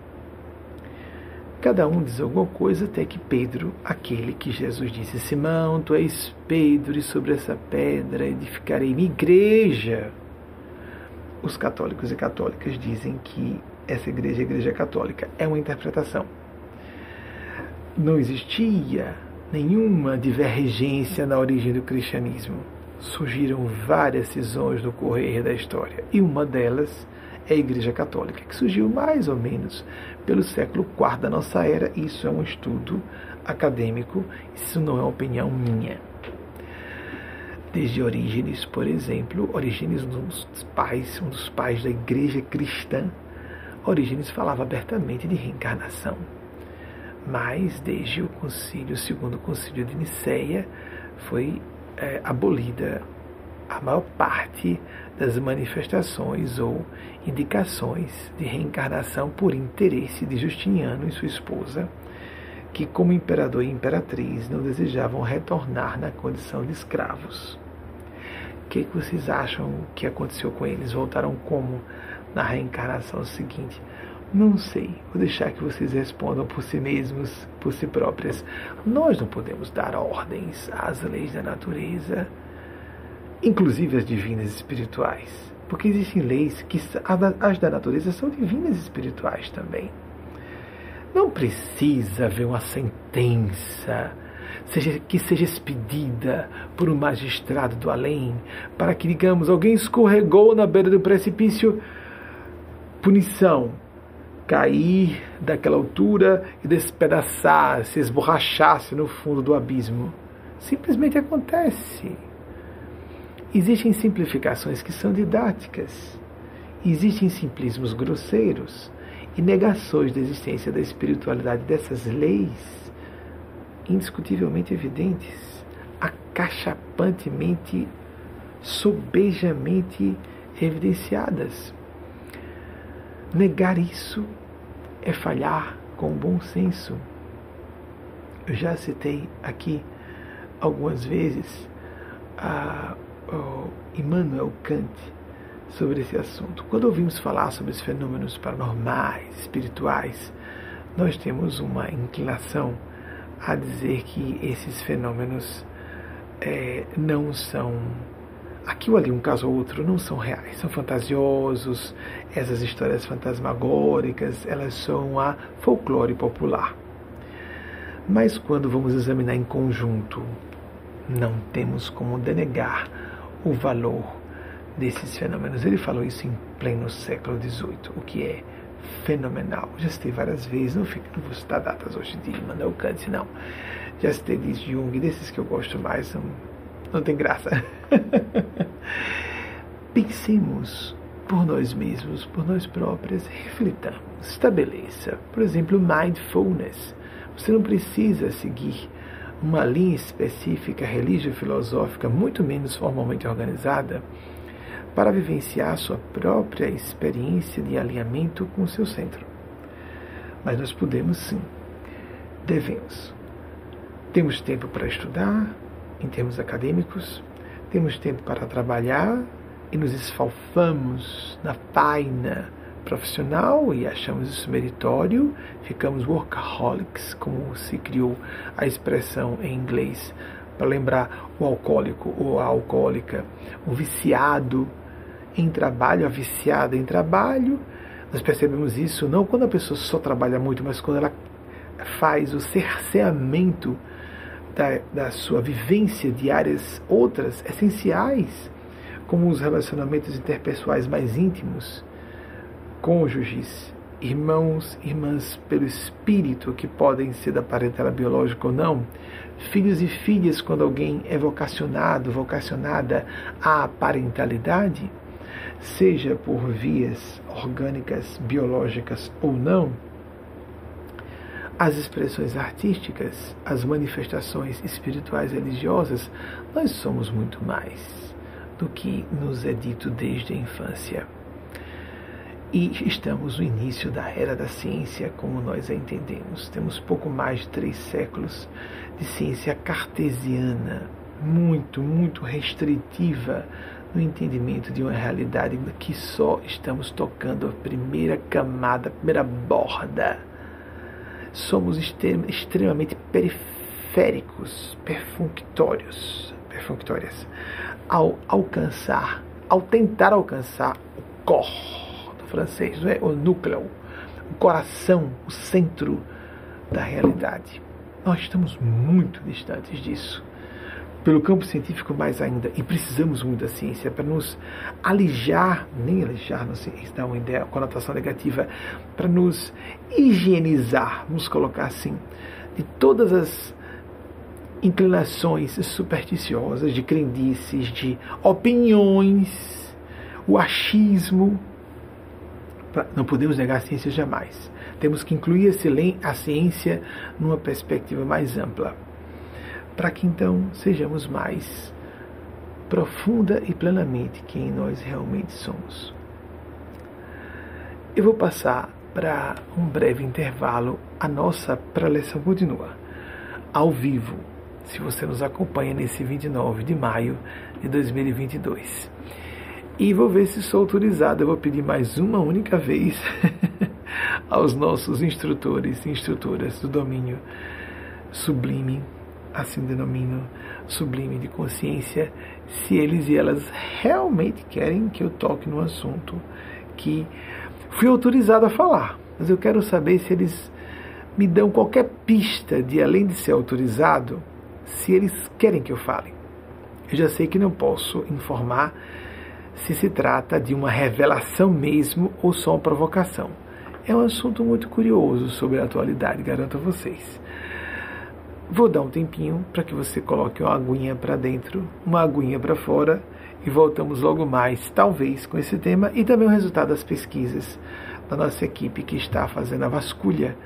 Cada um diz alguma coisa, até que Pedro, aquele que Jesus disse: Simão, tu és Pedro, e sobre essa pedra edificarei minha igreja. Os católicos e católicas dizem que essa igreja é a igreja católica. É uma interpretação. Não existia nenhuma divergência na origem do cristianismo. Surgiram várias cisões no correr da história, e uma delas é a Igreja Católica, que surgiu mais ou menos pelo século IV da nossa era. Isso é um estudo acadêmico, isso não é opinião minha. Desde Orígenes, por exemplo, Orígenes, um dos pais, um dos pais da Igreja cristã, Orígenes falava abertamente de reencarnação. Mas desde o concílio, o segundo concílio de Nicéia, foi é, abolida a maior parte das manifestações ou indicações de reencarnação por interesse de Justiniano e sua esposa, que, como imperador e imperatriz, não desejavam retornar na condição de escravos. O que, que vocês acham que aconteceu com eles? Voltaram como na reencarnação seguinte? Não sei, vou deixar que vocês respondam por si mesmos, por si próprias. Nós não podemos dar ordens às leis da natureza inclusive as divinas espirituais. Porque existem leis que as da natureza são divinas espirituais também. Não precisa haver uma sentença seja, que seja expedida por um magistrado do além, para que, digamos, alguém escorregou na beira do precipício, punição, cair daquela altura e despedaçar, se esborrachar-se no fundo do abismo. Simplesmente acontece. Existem simplificações que são didáticas. Existem simplismos grosseiros e negações da existência da espiritualidade dessas leis indiscutivelmente evidentes, acachapantemente, sobejamente evidenciadas. Negar isso é falhar com bom senso. Eu já citei aqui algumas vezes a, Immanuel Kant sobre esse assunto. Quando ouvimos falar sobre os fenômenos paranormais, espirituais, nós temos uma inclinação a dizer que esses fenômenos é, não são aqui ou ali, um caso ou outro, não são reais, são fantasiosos, essas histórias fantasmagóricas, elas são a folclore popular. Mas quando vamos examinar em conjunto, não temos como denegar o valor desses fenômenos. Ele falou isso em pleno século XVIII, o que é fenomenal. Já citei várias vezes, não, fico, não vou citar datas hoje de Manuel Kant, não. Já citei de Jung, desses que eu gosto mais, não, não tem graça. (laughs) Pensemos por nós mesmos, por nós próprias, reflitamos, estabeleça, por exemplo, mindfulness. Você não precisa seguir uma linha específica religio-filosófica, muito menos formalmente organizada, para vivenciar sua própria experiência de alinhamento com o seu centro. Mas nós podemos sim, devemos. Temos tempo para estudar, em termos acadêmicos, temos tempo para trabalhar e nos esfalfamos na faina profissional e achamos isso meritório, ficamos workaholics, como se criou a expressão em inglês, para lembrar o alcoólico ou a alcoólica, o viciado em trabalho, a viciada em trabalho. Nós percebemos isso não quando a pessoa só trabalha muito, mas quando ela faz o cerceamento da, da sua vivência de áreas outras essenciais, como os relacionamentos interpessoais mais íntimos, cônjuges, irmãos, irmãs pelo espírito, que podem ser da parentela biológica ou não, filhos e filhas quando alguém é vocacionado, vocacionada à parentalidade seja por vias orgânicas, biológicas ou não, as expressões artísticas, as manifestações espirituais religiosas, nós somos muito mais do que nos é dito desde a infância. E estamos no início da era da ciência, como nós a entendemos. Temos pouco mais de três séculos de ciência cartesiana, muito, muito restritiva no entendimento de uma realidade que só estamos tocando a primeira camada, a primeira borda. Somos extremamente periféricos, perfunctórios, perfunctórias, ao alcançar, ao tentar alcançar o cor do francês, não é? o núcleo, o coração, o centro da realidade. Nós estamos muito distantes disso pelo campo científico mais ainda, e precisamos muito da ciência para nos alijar, nem alijar, não sei, dá uma ideia, conotação negativa, para nos higienizar, nos colocar assim, de todas as inclinações supersticiosas, de crendices, de opiniões, o achismo. Não podemos negar a ciência jamais. Temos que incluir a ciência numa perspectiva mais ampla para que então sejamos mais profunda e plenamente quem nós realmente somos. Eu vou passar para um breve intervalo. A nossa preleção continua ao vivo, se você nos acompanha nesse 29 de maio de 2022. E vou ver se sou autorizado. Eu vou pedir mais uma única vez (laughs) aos nossos instrutores e instrutoras do domínio sublime assim denomino sublime de consciência, se eles e elas realmente querem que eu toque no assunto que fui autorizado a falar. Mas eu quero saber se eles me dão qualquer pista de, além de ser autorizado, se eles querem que eu fale. Eu já sei que não posso informar se se trata de uma revelação mesmo ou só uma provocação. É um assunto muito curioso sobre a atualidade, garanto a vocês. Vou dar um tempinho para que você coloque uma aguinha para dentro, uma aguinha para fora e voltamos logo mais, talvez, com esse tema e também o resultado das pesquisas da nossa equipe que está fazendo a vasculha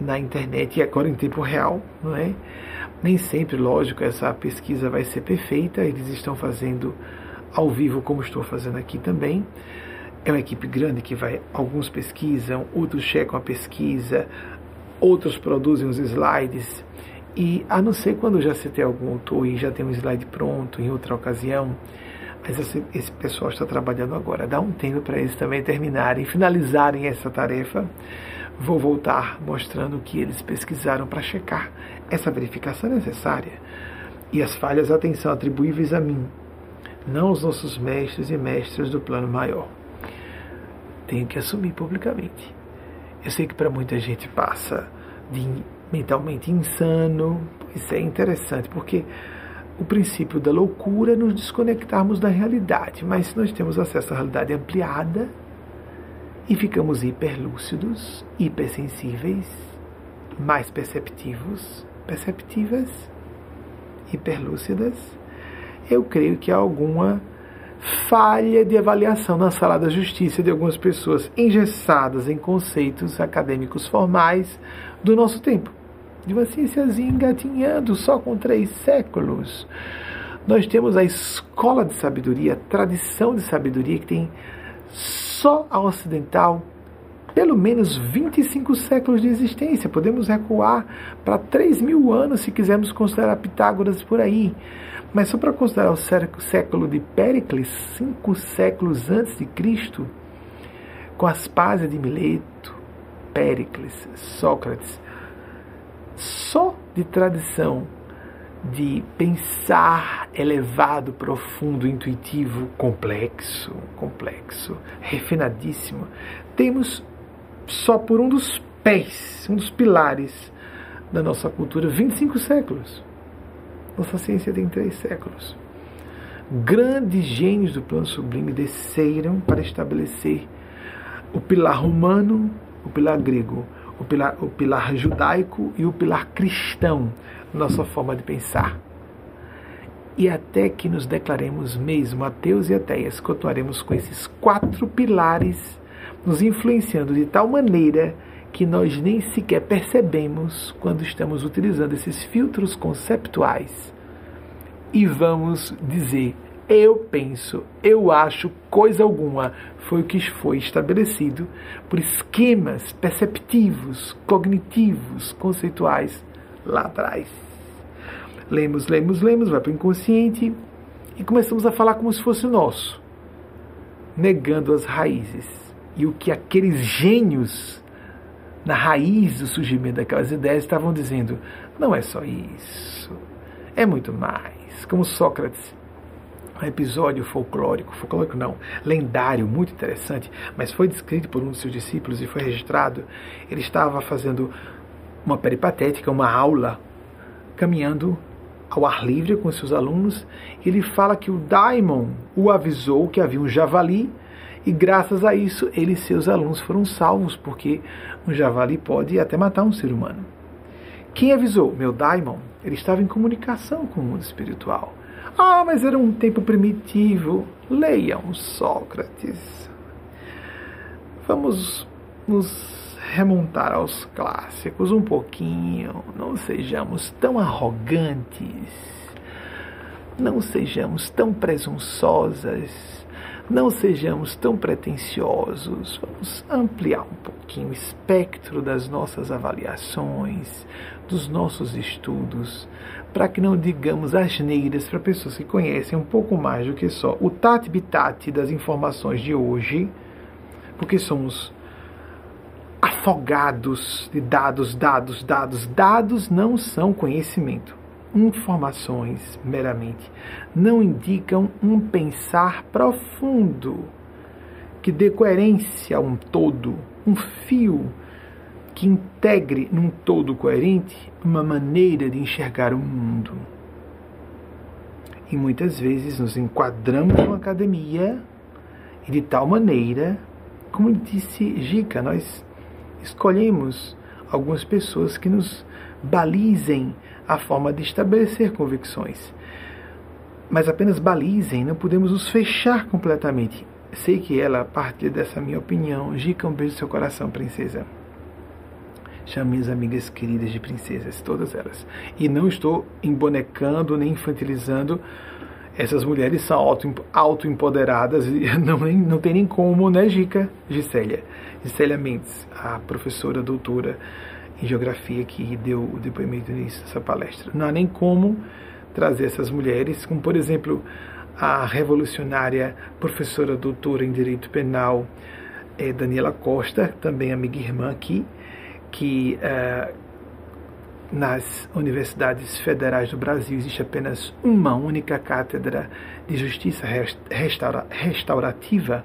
na internet e agora em tempo real, não é? Nem sempre, lógico, essa pesquisa vai ser perfeita, eles estão fazendo ao vivo, como estou fazendo aqui também. É uma equipe grande que vai, alguns pesquisam, outros checam a pesquisa, outros produzem os slides e a não ser quando já citei algum autor e já tem um slide pronto em outra ocasião, mas esse, esse pessoal está trabalhando agora. Dá um tempo para eles também terminarem, finalizarem essa tarefa. Vou voltar mostrando o que eles pesquisaram para checar essa verificação necessária. E as falhas, atenção, atribuíveis a mim, não aos nossos mestres e mestres do plano maior. Tenho que assumir publicamente. Eu sei que para muita gente passa de mentalmente insano. Isso é interessante, porque o princípio da loucura é nos desconectarmos da realidade, mas se nós temos acesso à realidade ampliada e ficamos hiperlúcidos, hipersensíveis, mais perceptivos, perceptivas, hiperlúcidas, eu creio que há alguma falha de avaliação na sala da justiça de algumas pessoas engessadas em conceitos acadêmicos formais do nosso tempo de uma ciênciazinha engatinhando só com três séculos. Nós temos a escola de sabedoria, a tradição de sabedoria que tem só a ocidental pelo menos 25 séculos de existência. Podemos recuar para 3 mil anos se quisermos considerar Pitágoras por aí. Mas só para considerar o século de Péricles, cinco séculos antes de Cristo, com Aspásia de Mileto, Péricles, Sócrates, só de tradição de pensar elevado, profundo, intuitivo, complexo, complexo, refinadíssimo, temos só por um dos pés, um dos pilares da nossa cultura, 25 séculos. Nossa ciência tem três séculos. Grandes gênios do plano sublime desceram para estabelecer o pilar humano, o pilar grego, o pilar, o pilar judaico e o pilar cristão, nossa forma de pensar. E até que nos declaremos mesmo ateus e ateias, continuaremos com esses quatro pilares nos influenciando de tal maneira que nós nem sequer percebemos quando estamos utilizando esses filtros conceptuais. E vamos dizer eu penso, eu acho, coisa alguma foi o que foi estabelecido por esquemas perceptivos, cognitivos, conceituais lá atrás. Lemos, lemos, lemos, vai para o inconsciente e começamos a falar como se fosse nosso, negando as raízes. E o que aqueles gênios na raiz do surgimento daquelas ideias estavam dizendo, não é só isso, é muito mais. Como Sócrates um episódio folclórico, folclórico não, lendário, muito interessante, mas foi descrito por um dos seus discípulos e foi registrado. Ele estava fazendo uma peripatética, uma aula, caminhando ao ar livre com seus alunos. Ele fala que o Daimon o avisou que havia um javali e graças a isso ele e seus alunos foram salvos, porque um javali pode até matar um ser humano. Quem avisou? Meu Daimon. Ele estava em comunicação com o mundo espiritual. Ah, mas era um tempo primitivo. Leiam Sócrates. Vamos nos remontar aos clássicos um pouquinho. Não sejamos tão arrogantes. Não sejamos tão presunçosas não sejamos tão pretensiosos, vamos ampliar um pouquinho o espectro das nossas avaliações, dos nossos estudos, para que não digamos asneiras para pessoas que conhecem um pouco mais do que só o tate-bitate das informações de hoje, porque somos afogados de dados, dados, dados. Dados não são conhecimento informações meramente não indicam um pensar profundo que dê coerência a um todo, um fio que integre num todo coerente uma maneira de enxergar o mundo. E muitas vezes nos enquadramos na academia e de tal maneira, como disse Gica, nós escolhemos algumas pessoas que nos balizem a forma de estabelecer convicções. Mas apenas balizem, não podemos nos fechar completamente. Sei que ela partilha dessa minha opinião. Gica, um beijo no seu coração, princesa. Chame minhas amigas queridas de princesas, todas elas. E não estou embonecando nem infantilizando. Essas mulheres são auto-empoderadas e (laughs) não, nem, não tem nem como, né, Gica? Gisélia. Gisélia Mendes, a professora doutora em geografia que deu o depoimento nisso, essa palestra. Não há nem como trazer essas mulheres, como por exemplo a revolucionária professora doutora em direito penal é, Daniela Costa, também amiga e irmã aqui, que uh, nas universidades federais do Brasil existe apenas uma única cátedra de justiça restaura, restaurativa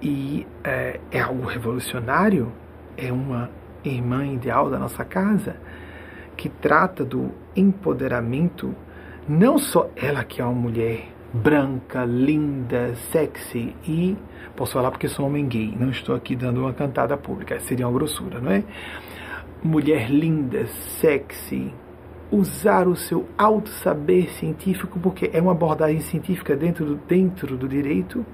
e uh, é algo revolucionário, é uma irmã ideal da nossa casa que trata do empoderamento, não só ela que é uma mulher branca, linda, sexy e posso falar porque sou homem gay, não estou aqui dando uma cantada pública, seria uma grossura, não é? Mulher linda, sexy, usar o seu alto saber científico, porque é uma abordagem científica dentro do, dentro do direito,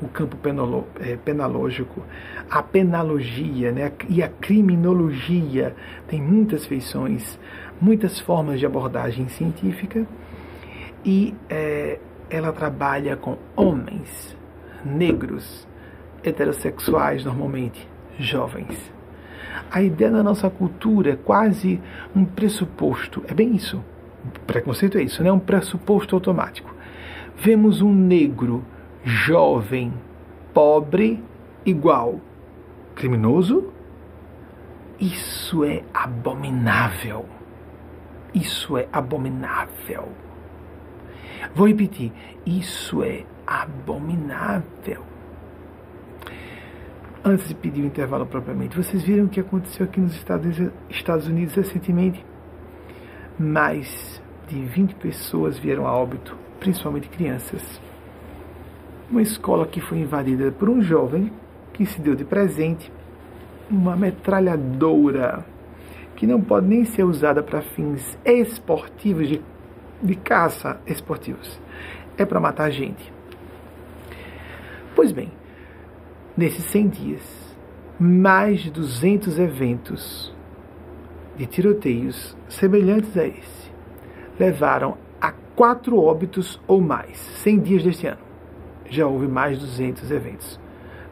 o campo penalo, é, penalógico, a penalogia né, e a criminologia tem muitas feições, muitas formas de abordagem científica, e é, ela trabalha com homens negros, heterossexuais normalmente, jovens. A ideia da nossa cultura é quase um pressuposto, é bem isso. Preconceito é isso, né? um pressuposto automático. Vemos um negro jovem, pobre, igual criminoso. Isso é abominável. Isso é abominável. Vou repetir: isso é abominável. Antes de pedir o intervalo propriamente, vocês viram o que aconteceu aqui nos Estados Unidos recentemente? Mais de 20 pessoas vieram a óbito, principalmente crianças. Uma escola que foi invadida por um jovem que se deu de presente uma metralhadora que não pode nem ser usada para fins esportivos de de caça esportivos. É para matar gente. Pois bem, nesses 100 dias, mais de 200 eventos de tiroteios semelhantes a esse levaram a quatro óbitos ou mais, 100 dias deste ano. Já houve mais de 200 eventos.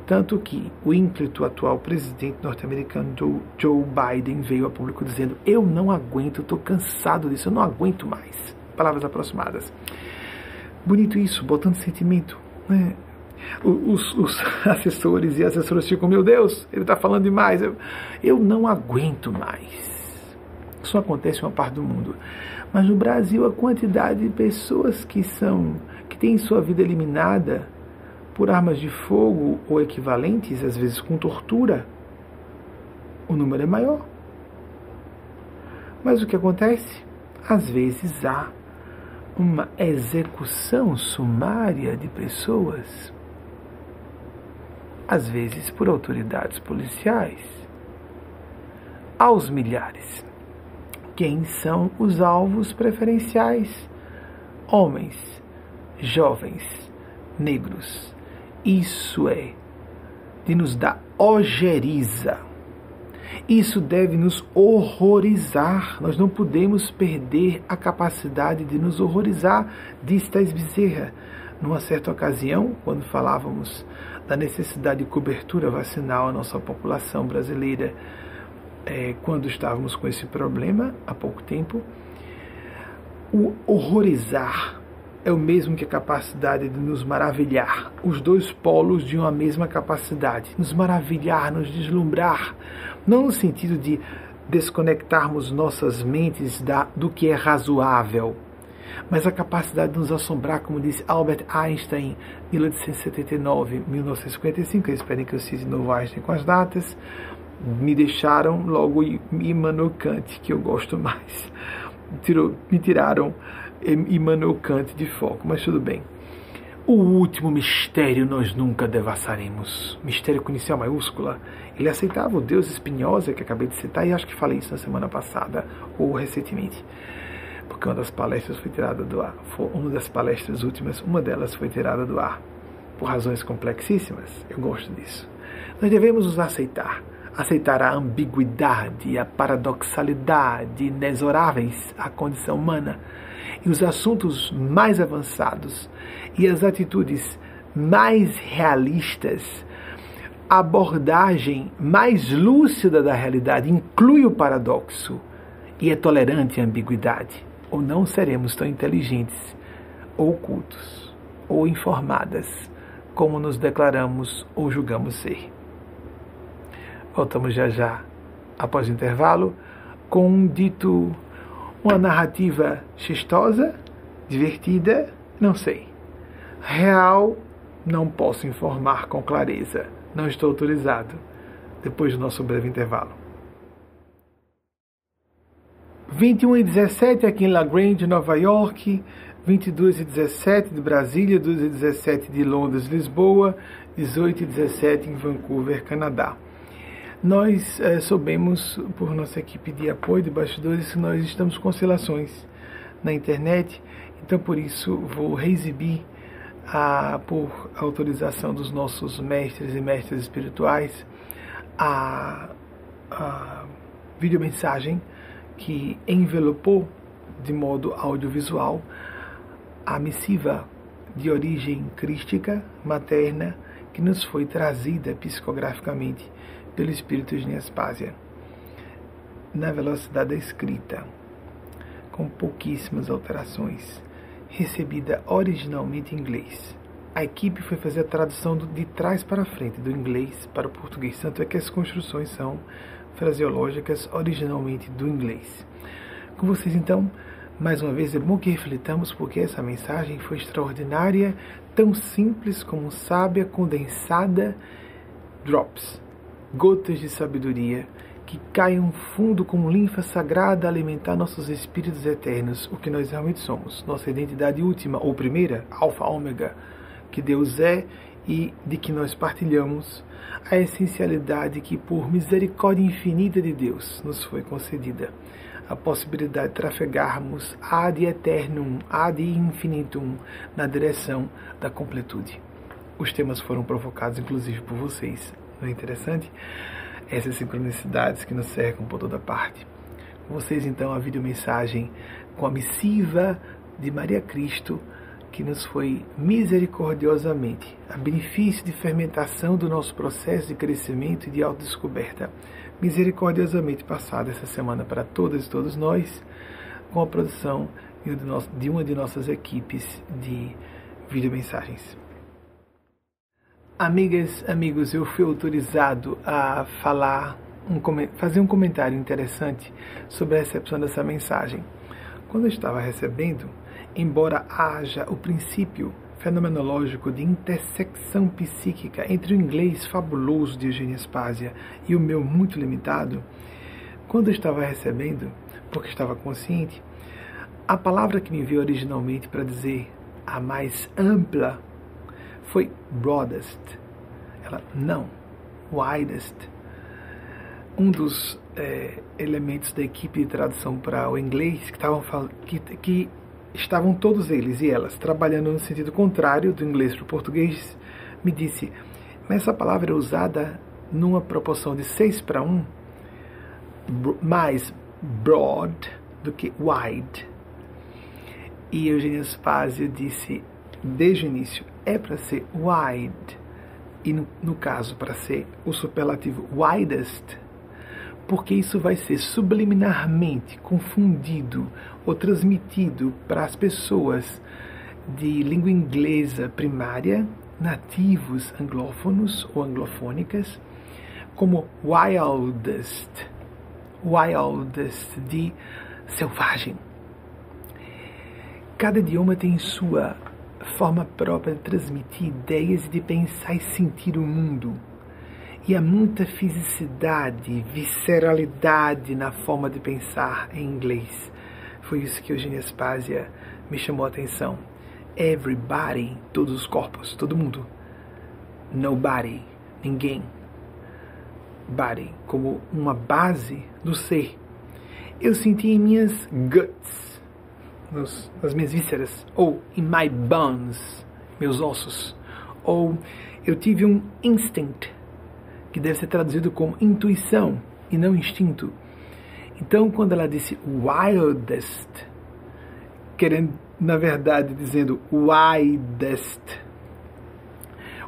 Tanto que o ímpeto atual presidente norte-americano Joe Biden veio a público dizendo: Eu não aguento, estou cansado disso, eu não aguento mais palavras aproximadas. Bonito isso, botando sentimento. Né? Os, os, (laughs) assessores e assessoras ficam, meu Deus, ele está falando demais. Eu, eu não aguento mais. Isso acontece em uma parte do mundo. Mas no Brasil, a quantidade de pessoas que são, que têm sua vida eliminada por armas de fogo ou equivalentes, às vezes com tortura, o número é maior. Mas o que acontece? Às vezes há uma execução sumária de pessoas, às vezes por autoridades policiais, aos milhares. Quem são os alvos preferenciais? Homens, jovens, negros. Isso é de nos dar ojeriza isso deve nos horrorizar. Nós não podemos perder a capacidade de nos horrorizar, disse Thais Bezerra. Numa certa ocasião, quando falávamos da necessidade de cobertura vacinal à nossa população brasileira, é, quando estávamos com esse problema há pouco tempo, o horrorizar é o mesmo que a capacidade de nos maravilhar, os dois polos de uma mesma capacidade, nos maravilhar, nos deslumbrar, não no sentido de desconectarmos nossas mentes da, do que é razoável, mas a capacidade de nos assombrar, como disse Albert Einstein, 1879, 1955, esperem que eu cite novo Einstein com as datas, me deixaram logo Immanuel Kant, que eu gosto mais. Tirou, me tiraram Immanuel Kant de foco, mas tudo bem. O último mistério nós nunca devassaremos. Mistério com inicial maiúscula. Ele aceitava o Deus Espinhosa, que acabei de citar, e acho que falei isso na semana passada, ou recentemente. Porque uma das palestras foi tirada do ar. Foi uma das palestras últimas, uma delas foi tirada do ar. Por razões complexíssimas. Eu gosto disso. Nós devemos nos aceitar aceitar a ambiguidade, a paradoxalidade inexoráveis à condição humana e os assuntos mais avançados e as atitudes mais realistas, a abordagem mais lúcida da realidade inclui o paradoxo e é tolerante à ambiguidade, ou não seremos tão inteligentes, ou cultos, ou informadas como nos declaramos ou julgamos ser. Voltamos já já, após o intervalo, com um dito, uma narrativa chistosa, divertida, não sei. Real, não posso informar com clareza. Não estou autorizado. Depois do nosso breve intervalo. 21 e 17 aqui em La Grande, Nova York. 22 e 17 de Brasília, 12 e 17 de Londres, Lisboa, 18 e 17 em Vancouver, Canadá. Nós é, soubemos, por nossa equipe de apoio de bastidores, que nós estamos com oscilações na internet, então por isso vou reexibir, a, por autorização dos nossos mestres e mestres espirituais, a, a videomensagem que envelopou de modo audiovisual a missiva de origem crística materna que nos foi trazida psicograficamente pelo espírito de Nespásia, na velocidade da escrita, com pouquíssimas alterações, recebida originalmente em inglês. A equipe foi fazer a tradução de trás para frente, do inglês para o português, tanto é que as construções são fraseológicas originalmente do inglês. Com vocês, então, mais uma vez é bom que reflitamos porque essa mensagem foi extraordinária, tão simples como sábia, condensada, drops gotas de sabedoria que caiam fundo como linfa sagrada a alimentar nossos espíritos eternos, o que nós realmente somos, nossa identidade última ou primeira, alfa, ômega, que Deus é e de que nós partilhamos a essencialidade que, por misericórdia infinita de Deus, nos foi concedida. A possibilidade de trafegarmos ad eternum, ad infinitum, na direção da completude. Os temas foram provocados, inclusive, por vocês. Não é interessante? Essas sincronicidades que nos cercam por toda parte. Com vocês, então, a videomensagem com a missiva de Maria Cristo, que nos foi misericordiosamente a benefício de fermentação do nosso processo de crescimento e de autodescoberta, misericordiosamente passada essa semana para todas e todos nós, com a produção de uma de nossas equipes de videomensagens. Amigas, amigos, eu fui autorizado a falar, um, fazer um comentário interessante sobre a recepção dessa mensagem. Quando eu estava recebendo, embora haja o princípio fenomenológico de intersecção psíquica entre o inglês fabuloso de Eugênia Spásia e o meu muito limitado, quando eu estava recebendo, porque estava consciente, a palavra que me veio originalmente para dizer a mais ampla foi broadest. Ela, não, widest. Um dos é, elementos da equipe de tradução para o inglês que estavam, que, que estavam todos eles e elas trabalhando no sentido contrário do inglês para o português, me disse, mas essa palavra é usada numa proporção de 6 para 1, mais broad do que wide. E Eugênia Spazio disse desde o início, é para ser wide, e no, no caso para ser o superlativo widest, porque isso vai ser subliminarmente confundido ou transmitido para as pessoas de língua inglesa primária, nativos anglófonos ou anglofônicas, como wildest, wildest de selvagem. Cada idioma tem sua forma própria de transmitir ideias e de pensar e sentir o mundo. E há muita fisicidade, visceralidade na forma de pensar em inglês. Foi isso que Eugênia Spazia me chamou a atenção. Everybody, todos os corpos, todo mundo. Nobody, ninguém. Body, como uma base do ser. Eu senti em minhas guts, nos, nas minhas vísceras, ou in my bones, meus ossos, ou eu tive um instinct, que deve ser traduzido como intuição e não instinto. Então, quando ela disse wildest, querendo, na verdade, dizendo widest,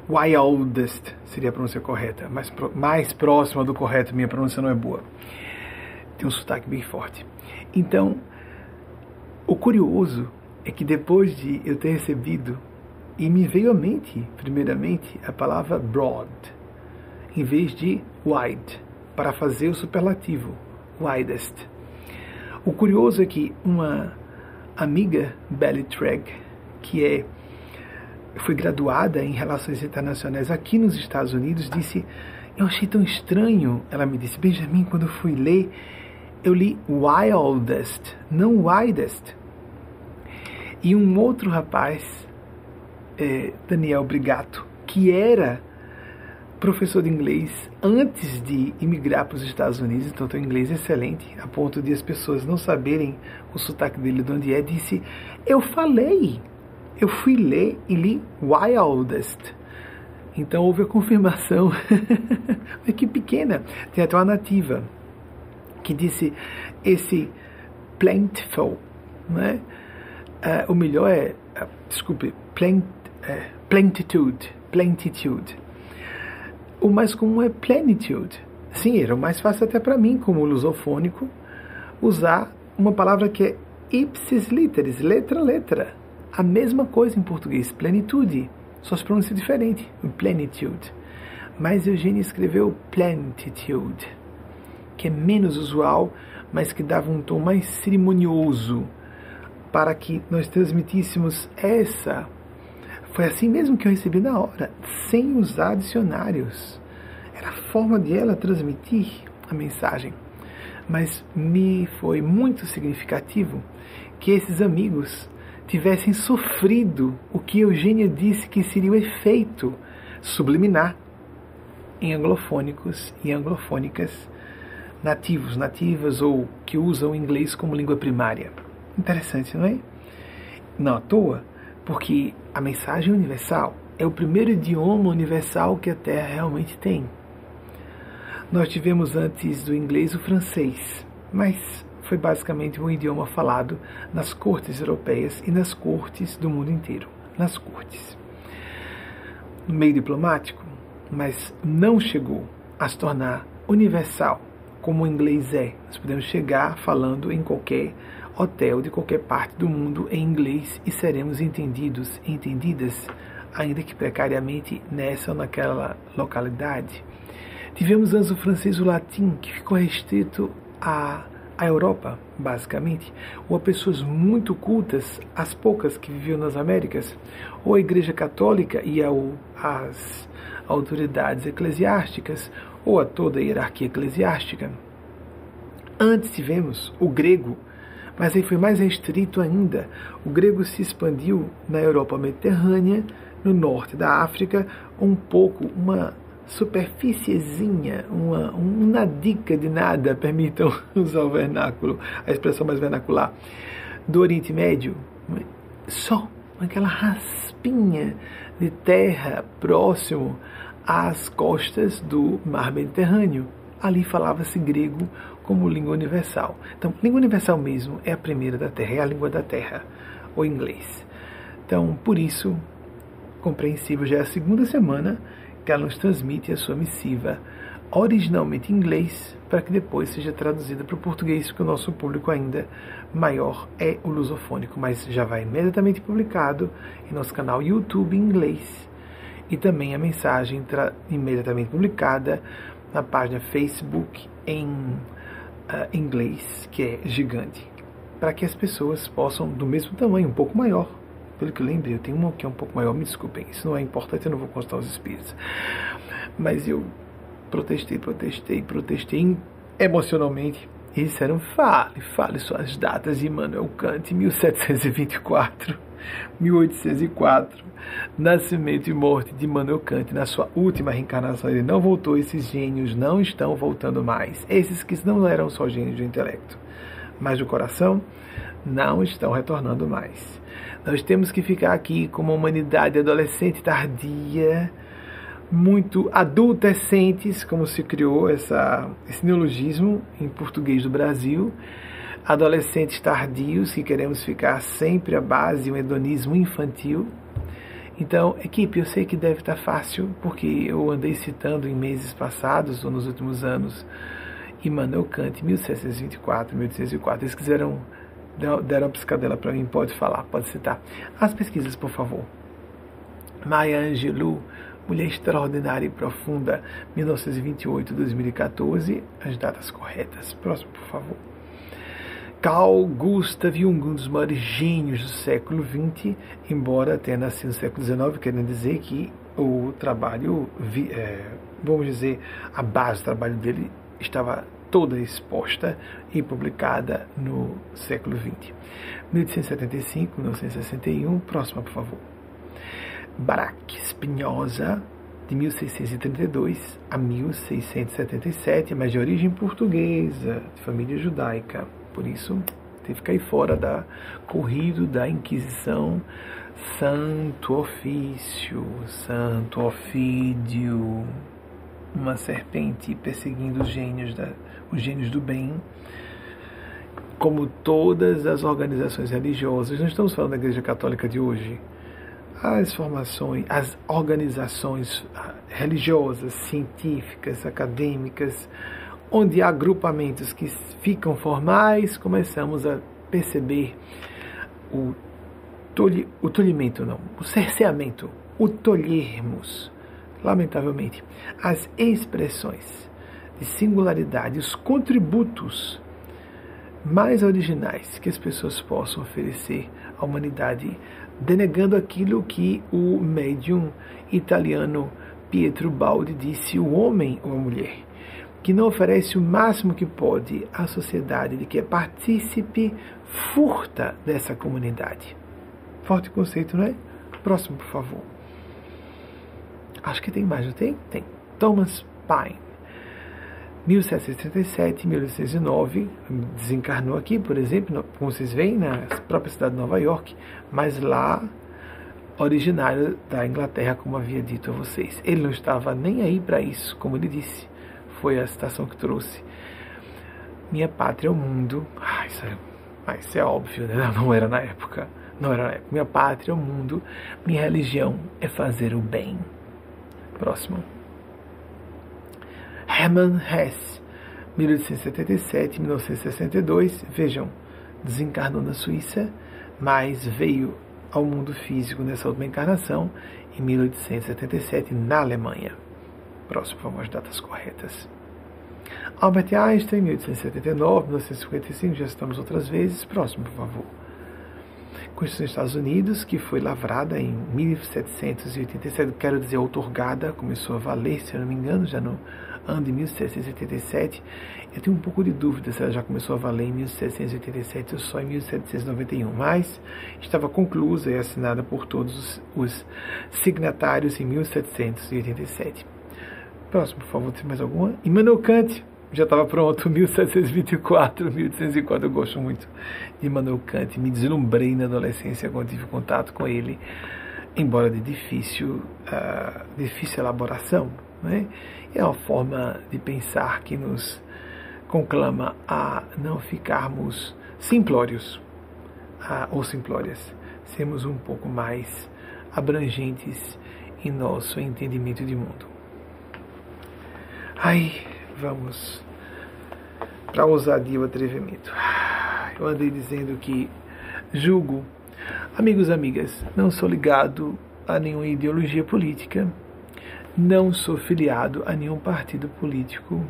wildest seria a pronúncia correta, mais, mais próxima do correto, minha pronúncia não é boa. Tem um sotaque bem forte. Então, o curioso é que depois de eu ter recebido, e me veio à mente, primeiramente, a palavra broad, em vez de wide, para fazer o superlativo, widest. O curioso é que uma amiga, Belly Treg, que é foi graduada em Relações Internacionais aqui nos Estados Unidos, disse: Eu achei tão estranho. Ela me disse: Benjamin, quando eu fui ler, eu li wildest, não widest. E um outro rapaz, é, Daniel Brigato, que era professor de inglês antes de imigrar para os Estados Unidos, então tem um inglês excelente, a ponto de as pessoas não saberem o sotaque dele de onde é, disse: Eu falei, eu fui ler e li Wildest. Então houve a confirmação, (laughs) equipe pequena, tem até uma nativa que disse esse plentiful, né? Uh, o melhor é, uh, desculpe, plant, uh, plentitude, plentitude o mais comum é plenitude. Sim, era o mais fácil até para mim, como lusofônico, usar uma palavra que é ipsis literis, letra a letra. A mesma coisa em português, plenitude, só se pronuncia diferente, plenitude. Mas Eugênia escreveu plentitude, que é menos usual, mas que dava um tom mais cerimonioso para que nós transmitíssemos essa foi assim mesmo que eu recebi na hora, sem usar dicionários. Era a forma de ela transmitir a mensagem. Mas me foi muito significativo que esses amigos tivessem sofrido o que Eugênia disse que seria o efeito subliminar em anglofônicos e anglofônicas nativos, nativas ou que usam o inglês como língua primária. Interessante, não é? Não à toa, porque a mensagem universal é o primeiro idioma universal que a Terra realmente tem. Nós tivemos antes do inglês o francês, mas foi basicamente um idioma falado nas cortes europeias e nas cortes do mundo inteiro. Nas cortes. No meio diplomático, mas não chegou a se tornar universal como o inglês é. Nós podemos chegar falando em qualquer hotel de qualquer parte do mundo em inglês e seremos entendidos entendidas, ainda que precariamente, nessa ou naquela localidade. Tivemos antes o francês o latim, que ficou restrito à, à Europa, basicamente, ou a pessoas muito cultas, as poucas que viviam nas Américas, ou a Igreja Católica e ao, as autoridades eclesiásticas, ou a toda a hierarquia eclesiástica. Antes tivemos o grego, mas aí foi mais restrito ainda. O grego se expandiu na Europa Mediterrânea, no norte da África, um pouco, uma superfíciezinha, uma, uma dica de nada, (laughs) permitam usar o vernáculo, a expressão mais vernacular, do Oriente Médio, só aquela raspinha de terra próximo às costas do Mar Mediterrâneo. Ali falava-se grego como língua universal. Então, língua universal mesmo é a primeira da Terra, é a língua da Terra, o inglês. Então, por isso, compreensível já é a segunda semana que ela nos transmite a sua missiva, originalmente em inglês, para que depois seja traduzida para o português, porque o nosso público ainda maior é o lusofônico, mas já vai imediatamente publicado em nosso canal YouTube em inglês e também a mensagem imediatamente publicada na página Facebook em uh, inglês, que é gigante, para que as pessoas possam, do mesmo tamanho, um pouco maior, pelo que lembrei, eu tenho uma que é um pouco maior, me desculpem, isso não é importante, eu não vou constar os espíritos, mas eu protestei, protestei, protestei emocionalmente. E disseram, fale, fale suas datas Immanuel Kant, 1724, 1804, nascimento e morte de Immanuel Kant na sua última reencarnação. Ele não voltou, esses gênios não estão voltando mais. Esses que não eram só gênios do intelecto, mas do coração, não estão retornando mais. Nós temos que ficar aqui como uma humanidade adolescente tardia, muito adultescentes, como se criou essa, esse neologismo em português do Brasil, adolescentes tardios que queremos ficar sempre à base um hedonismo infantil. Então, equipe, eu sei que deve estar fácil, porque eu andei citando em meses passados ou nos últimos anos Immanuel Kant, 1724, 1804. Eles quiseram deram a piscadela para mim, pode falar, pode citar. As pesquisas, por favor. Maya Angelou, Mulher Extraordinária e Profunda, 1928-2014, as datas corretas. Próximo, por favor. Carl Gustav Jung, um dos maiores gênios do século XX, embora tenha nascido no século XIX, querendo dizer que o trabalho, é, vamos dizer, a base do trabalho dele estava toda exposta e publicada no século XX. 1875, 1961, próxima, por favor. Barak Spinoza, de 1632 a 1677, mas de origem portuguesa, de família judaica. Por isso, teve que cair fora da corrido da Inquisição. Santo ofício, santo ofídio, uma serpente perseguindo os gênios, da, os gênios do bem, como todas as organizações religiosas. Não estamos falando da Igreja Católica de hoje, as formações, as organizações ah, religiosas, científicas, acadêmicas, onde há agrupamentos que ficam formais, começamos a perceber o, tolhi, o tolhimento, não, o cerceamento, o tolhermos, lamentavelmente, as expressões de singularidade, os contributos mais originais que as pessoas possam oferecer à humanidade denegando aquilo que o médium italiano Pietro Baldi disse: o homem ou a mulher, que não oferece o máximo que pode à sociedade, de que é partícipe, furta dessa comunidade. Forte conceito, não é? Próximo, por favor. Acho que tem mais, não tem? Tem. Thomas Paine. 1737, 1809, desencarnou aqui, por exemplo, como vocês veem, na própria cidade de Nova York, mas lá, originário da Inglaterra, como havia dito a vocês. Ele não estava nem aí para isso, como ele disse. Foi a citação que trouxe. Minha pátria é o mundo. Ah, isso é, ah, isso é óbvio, né? Não era na época. Não era na época. Minha pátria é o mundo. Minha religião é fazer o bem. Próximo. Hermann Hesse, 1877-1962, vejam, desencarnou na Suíça, mas veio ao mundo físico nessa última encarnação em 1877 na Alemanha. Próximo, favor, as datas corretas. Albert Einstein, 1879, 1955, já estamos outras vezes. Próximo, por favor. Constituição dos Estados Unidos, que foi lavrada em 1787, quero dizer, outorgada, começou a valer, se eu não me engano, já no ano de 1787. Eu tenho um pouco de dúvida se ela já começou a valer em 1787 ou só em 1791, mas estava conclusa e assinada por todos os signatários em 1787. Próximo, por favor, tem mais alguma? Immanuel Kant, já estava pronto, (laughs) 1724, 1804. Eu gosto muito de Immanuel Kant. Me deslumbrei na adolescência quando tive contato com ele, embora de difícil, uh, difícil elaboração. Né? É uma forma de pensar que nos conclama a não ficarmos simplórios a, ou simplórias, sermos um pouco mais abrangentes em nosso entendimento de mundo. Ai, vamos para a ousadia e o atrevimento. Eu andei dizendo que julgo, amigos e amigas, não sou ligado a nenhuma ideologia política, não sou filiado a nenhum partido político,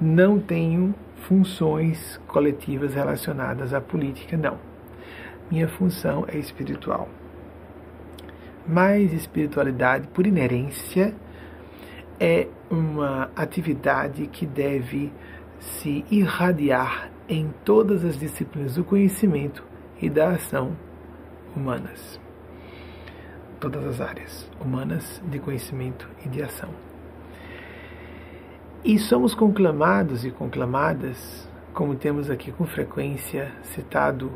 não tenho funções coletivas relacionadas à política, não. Minha função é espiritual. Mas espiritualidade, por inerência, é uma atividade que deve se irradiar em todas as disciplinas do conhecimento e da ação humanas. Todas as áreas humanas de conhecimento e de ação. E somos conclamados e conclamadas, como temos aqui com frequência citado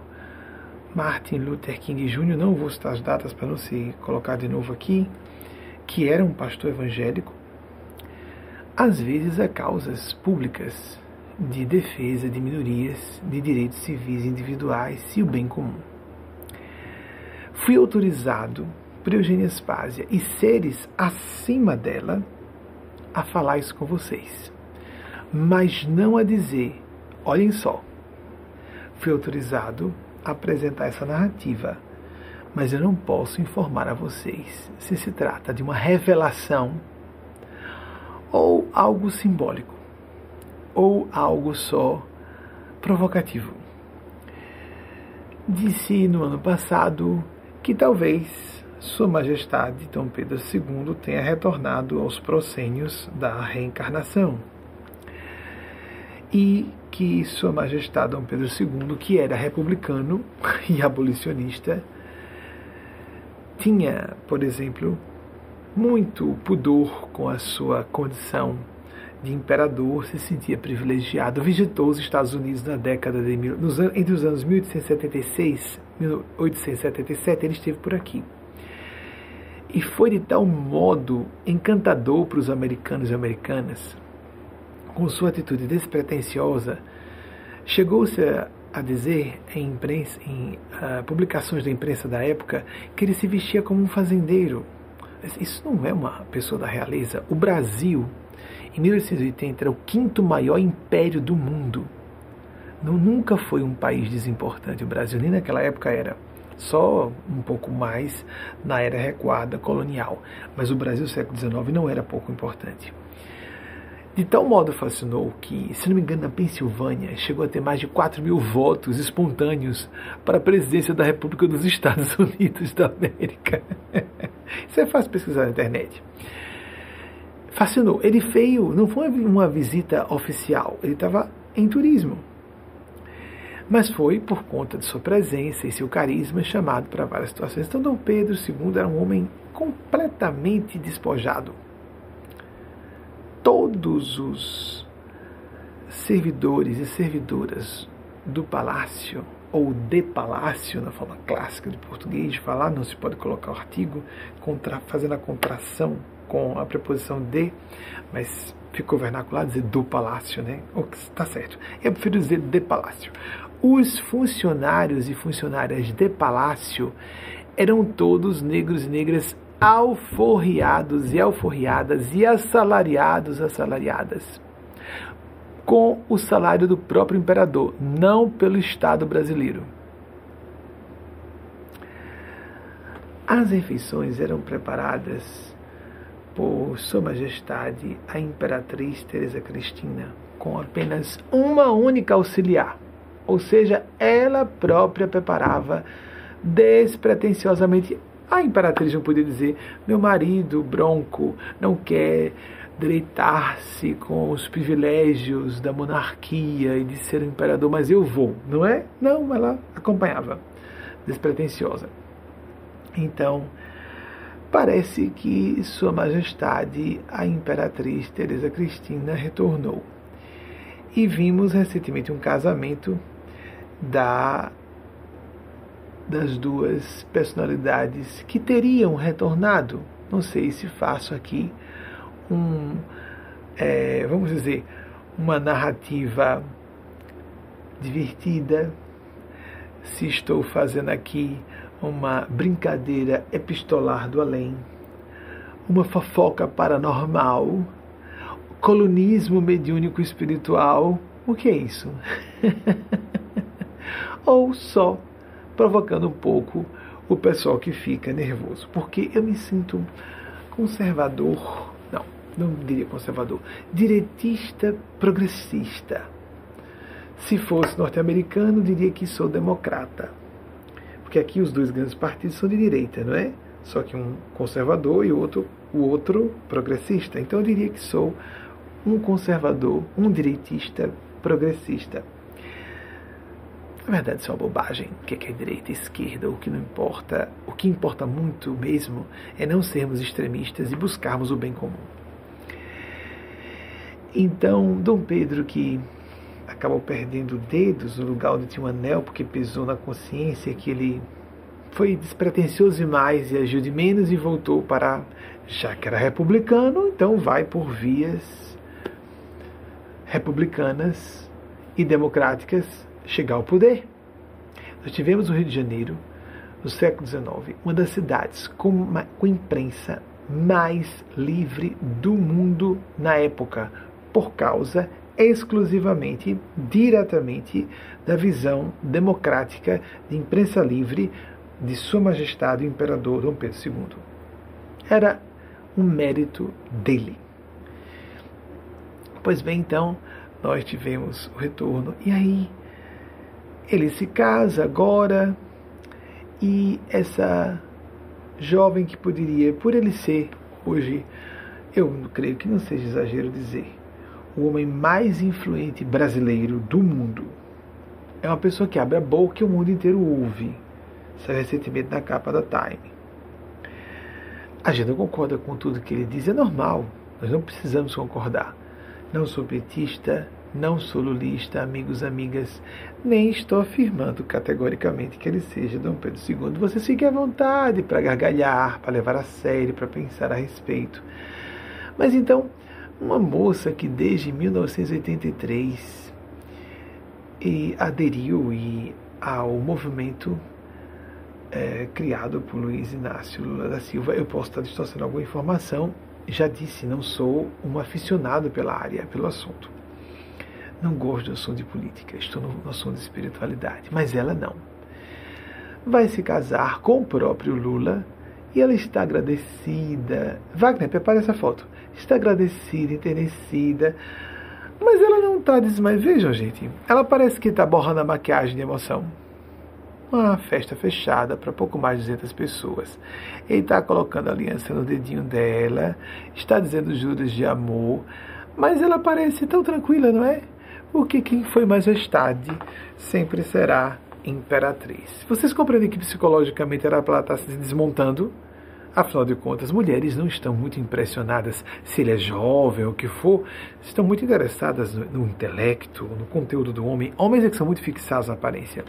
Martin Luther King Jr., não vou citar as datas para não se colocar de novo aqui, que era um pastor evangélico, às vezes a causas públicas de defesa de minorias, de direitos civis individuais e o bem comum. Fui autorizado por Eugênia Spásia e seres acima dela a falar isso com vocês, mas não a dizer, olhem só, fui autorizado a apresentar essa narrativa, mas eu não posso informar a vocês se se trata de uma revelação ou algo simbólico ou algo só provocativo. Disse no ano passado que talvez Sua Majestade Dom Pedro II tenha retornado aos proscênios da reencarnação e que Sua Majestade Dom Pedro II, que era republicano (laughs) e abolicionista, tinha, por exemplo, muito pudor com a sua condição de imperador, se sentia privilegiado, visitou os Estados Unidos na década de nos, entre os anos 1876 e 1877, ele esteve por aqui. E foi de tal modo encantador para os americanos e americanas, com sua atitude despretensiosa, chegou-se a, a, dizer em, imprensa, em uh, publicações da imprensa da época que ele se vestia como um fazendeiro. Isso não é uma pessoa da realeza. O Brasil em 1880 era o quinto maior império do mundo. Não, nunca foi um país desimportante. O Brasil nem naquela época era. Só um pouco mais na era recuada colonial. Mas o Brasil século XIX não era pouco importante. De tal modo fascinou que, se não me engano, na Pensilvânia chegou a ter mais de 4 mil votos espontâneos para a presidência da República dos Estados (laughs) Unidos da América. Isso é fácil pesquisar na internet fascinou. Ele veio, não foi uma visita oficial, ele estava em turismo. Mas foi por conta de sua presença e seu carisma chamado para várias situações. Então, Dom Pedro II era um homem completamente despojado. Todos os servidores e servidoras do palácio, ou de palácio, na forma clássica de português falar, não se pode colocar o artigo, contra, fazendo a contração com a preposição de, mas ficou vernacular dizer do palácio, né? Está certo. Eu prefiro dizer de palácio. Os funcionários e funcionárias de palácio eram todos negros e negras alforriados e alforriadas e assalariados, assalariadas, com o salário do próprio imperador, não pelo Estado brasileiro. As refeições eram preparadas por Sua Majestade a Imperatriz Teresa Cristina, com apenas uma única auxiliar, ou seja, ela própria preparava despretensiosamente. A imperatriz não podia dizer: meu marido, Bronco, não quer deleitar-se com os privilégios da monarquia e de ser imperador, mas eu vou, não é? Não, ela acompanhava, despretensiosa. Então, parece que Sua Majestade, a Imperatriz Teresa Cristina, retornou. E vimos recentemente um casamento da, das duas personalidades que teriam retornado. Não sei se faço aqui um, é, vamos dizer, uma narrativa divertida, se estou fazendo aqui uma brincadeira epistolar do além, uma fofoca paranormal, colunismo mediúnico espiritual. O que é isso? (laughs) Ou só provocando um pouco o pessoal que fica nervoso, porque eu me sinto conservador, não, diria conservador, diretista progressista. Se fosse norte-americano, diria que sou democrata porque aqui os dois grandes partidos são de direita, não é? Só que um conservador e outro o outro progressista. Então eu diria que sou um conservador, um direitista progressista. Na verdade, isso é uma bobagem. O que é direita e esquerda? O que não importa. O que importa muito mesmo é não sermos extremistas e buscarmos o bem comum. Então, Dom Pedro, que acabou perdendo dedos no lugar onde tinha um anel, porque pesou na consciência que ele foi despretensioso demais e agiu de menos e voltou para, já que era republicano, então vai por vias republicanas e democráticas chegar ao poder. Nós tivemos o Rio de Janeiro, no século XIX, uma das cidades com, uma, com imprensa mais livre do mundo na época, por causa exclusivamente, diretamente, da visão democrática de imprensa livre de Sua Majestade o Imperador Dom Pedro II. Era um mérito dele. Pois bem, então, nós tivemos o retorno, e aí ele se casa agora, e essa jovem que poderia, por ele ser hoje, eu creio que não seja exagero dizer, o homem mais influente brasileiro do mundo. É uma pessoa que abre a boca e o mundo inteiro ouve. Saiu recentemente na capa da Time. A gente não concorda com tudo que ele diz, é normal. Nós não precisamos concordar. Não sou petista, não sou lulista, amigos, amigas, nem estou afirmando categoricamente que ele seja Dom Pedro II. Você fique à vontade para gargalhar, para levar a sério, para pensar a respeito. Mas então, uma moça que desde 1983 e aderiu e ao movimento é, criado por Luiz Inácio Lula da Silva, eu posso estar distorcendo alguma informação, já disse, não sou um aficionado pela área, pelo assunto. Não gosto do assunto de política, estou no, no assunto de espiritualidade, mas ela não. Vai se casar com o próprio Lula e ela está agradecida. Wagner, prepare essa foto. Está agradecida, enternecida. Mas ela não está desmaiada. Vejam, gente. Ela parece que está borrando a maquiagem de emoção. Uma festa fechada para pouco mais de 200 pessoas. Ele está colocando a aliança no dedinho dela. Está dizendo juras de amor. Mas ela parece tão tranquila, não é? Porque quem foi majestade sempre será imperatriz. Vocês compreendem que psicologicamente ela estar se desmontando? Afinal de contas, mulheres não estão muito impressionadas se ele é jovem ou o que for, estão muito interessadas no, no, intelecto, no conteúdo do homem. Homens é que são muito fixados na aparência.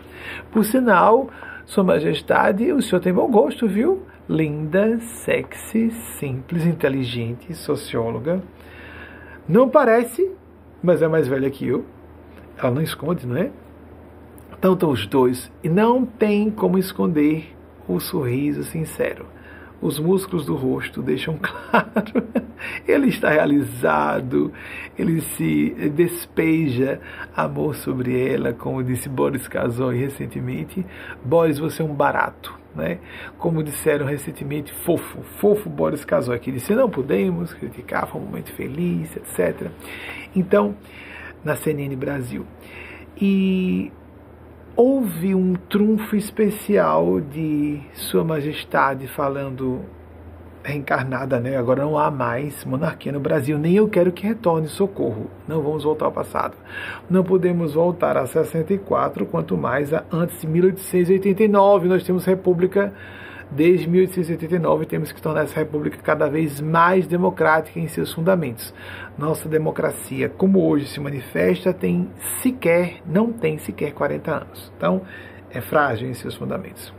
Por sinal, Sua Majestade, o senhor tem bom gosto, viu? Linda, sexy, simples, inteligente, socióloga. Não parece, mas é mais velha que eu. Ela não esconde, não é? Então estão os dois. E não tem como esconder o sorriso sincero. Os músculos do rosto deixam (laughs) claro. ele está realizado, ele se despeja amor sobre ela, como disse Boris Casoy recentemente. Boris, você é um barato. Né? Como disseram recentemente, fofo, fofo Boris Casoy, que disse: não podemos criticar, foi um momento feliz, etc. Então, na CNN Brasil. E houve um trunfo especial de Sua Majestade falando reencarnada, né? Agora não há mais monarquia no Brasil, nem eu quero que retorne socorro. Não vamos voltar ao passado. Não podemos voltar a 64, quanto mais a antes de 1889. Nós temos república Desde 1889 temos que tornar essa república cada vez mais democrática em seus fundamentos. Nossa democracia, como hoje se manifesta, tem sequer, não tem sequer 40 anos. Então, é frágil em seus fundamentos.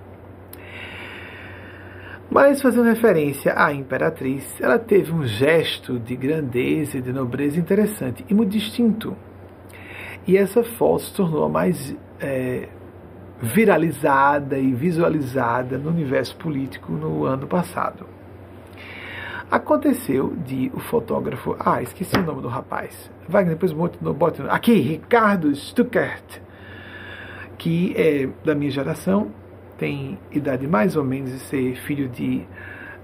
Mas fazendo referência à imperatriz, ela teve um gesto de grandeza e de nobreza interessante e muito distinto. E essa foto se tornou a mais é, viralizada e visualizada no universo político no ano passado. Aconteceu de o fotógrafo. Ah, esqueci o nome do rapaz. Wagner, depois bote. Bote aqui, Ricardo Stuckert, que é da minha geração, tem idade mais ou menos de ser filho de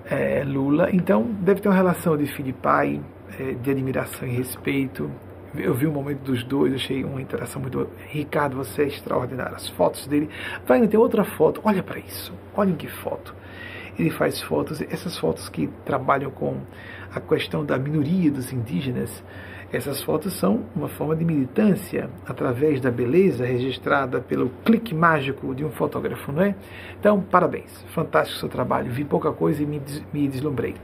é, Lula, então deve ter uma relação de filho e pai, é, de admiração e respeito, eu vi um momento dos dois, achei uma interação muito. Ricardo, você é extraordinário. As fotos dele. Vai ter outra foto. Olha para isso. Olhem que foto. ele faz fotos, essas fotos que trabalham com a questão da minoria dos indígenas, essas fotos são uma forma de militância através da beleza registrada pelo clique mágico de um fotógrafo, não é? Então, parabéns, fantástico o seu trabalho. Vi pouca coisa e me, des me deslumbrei.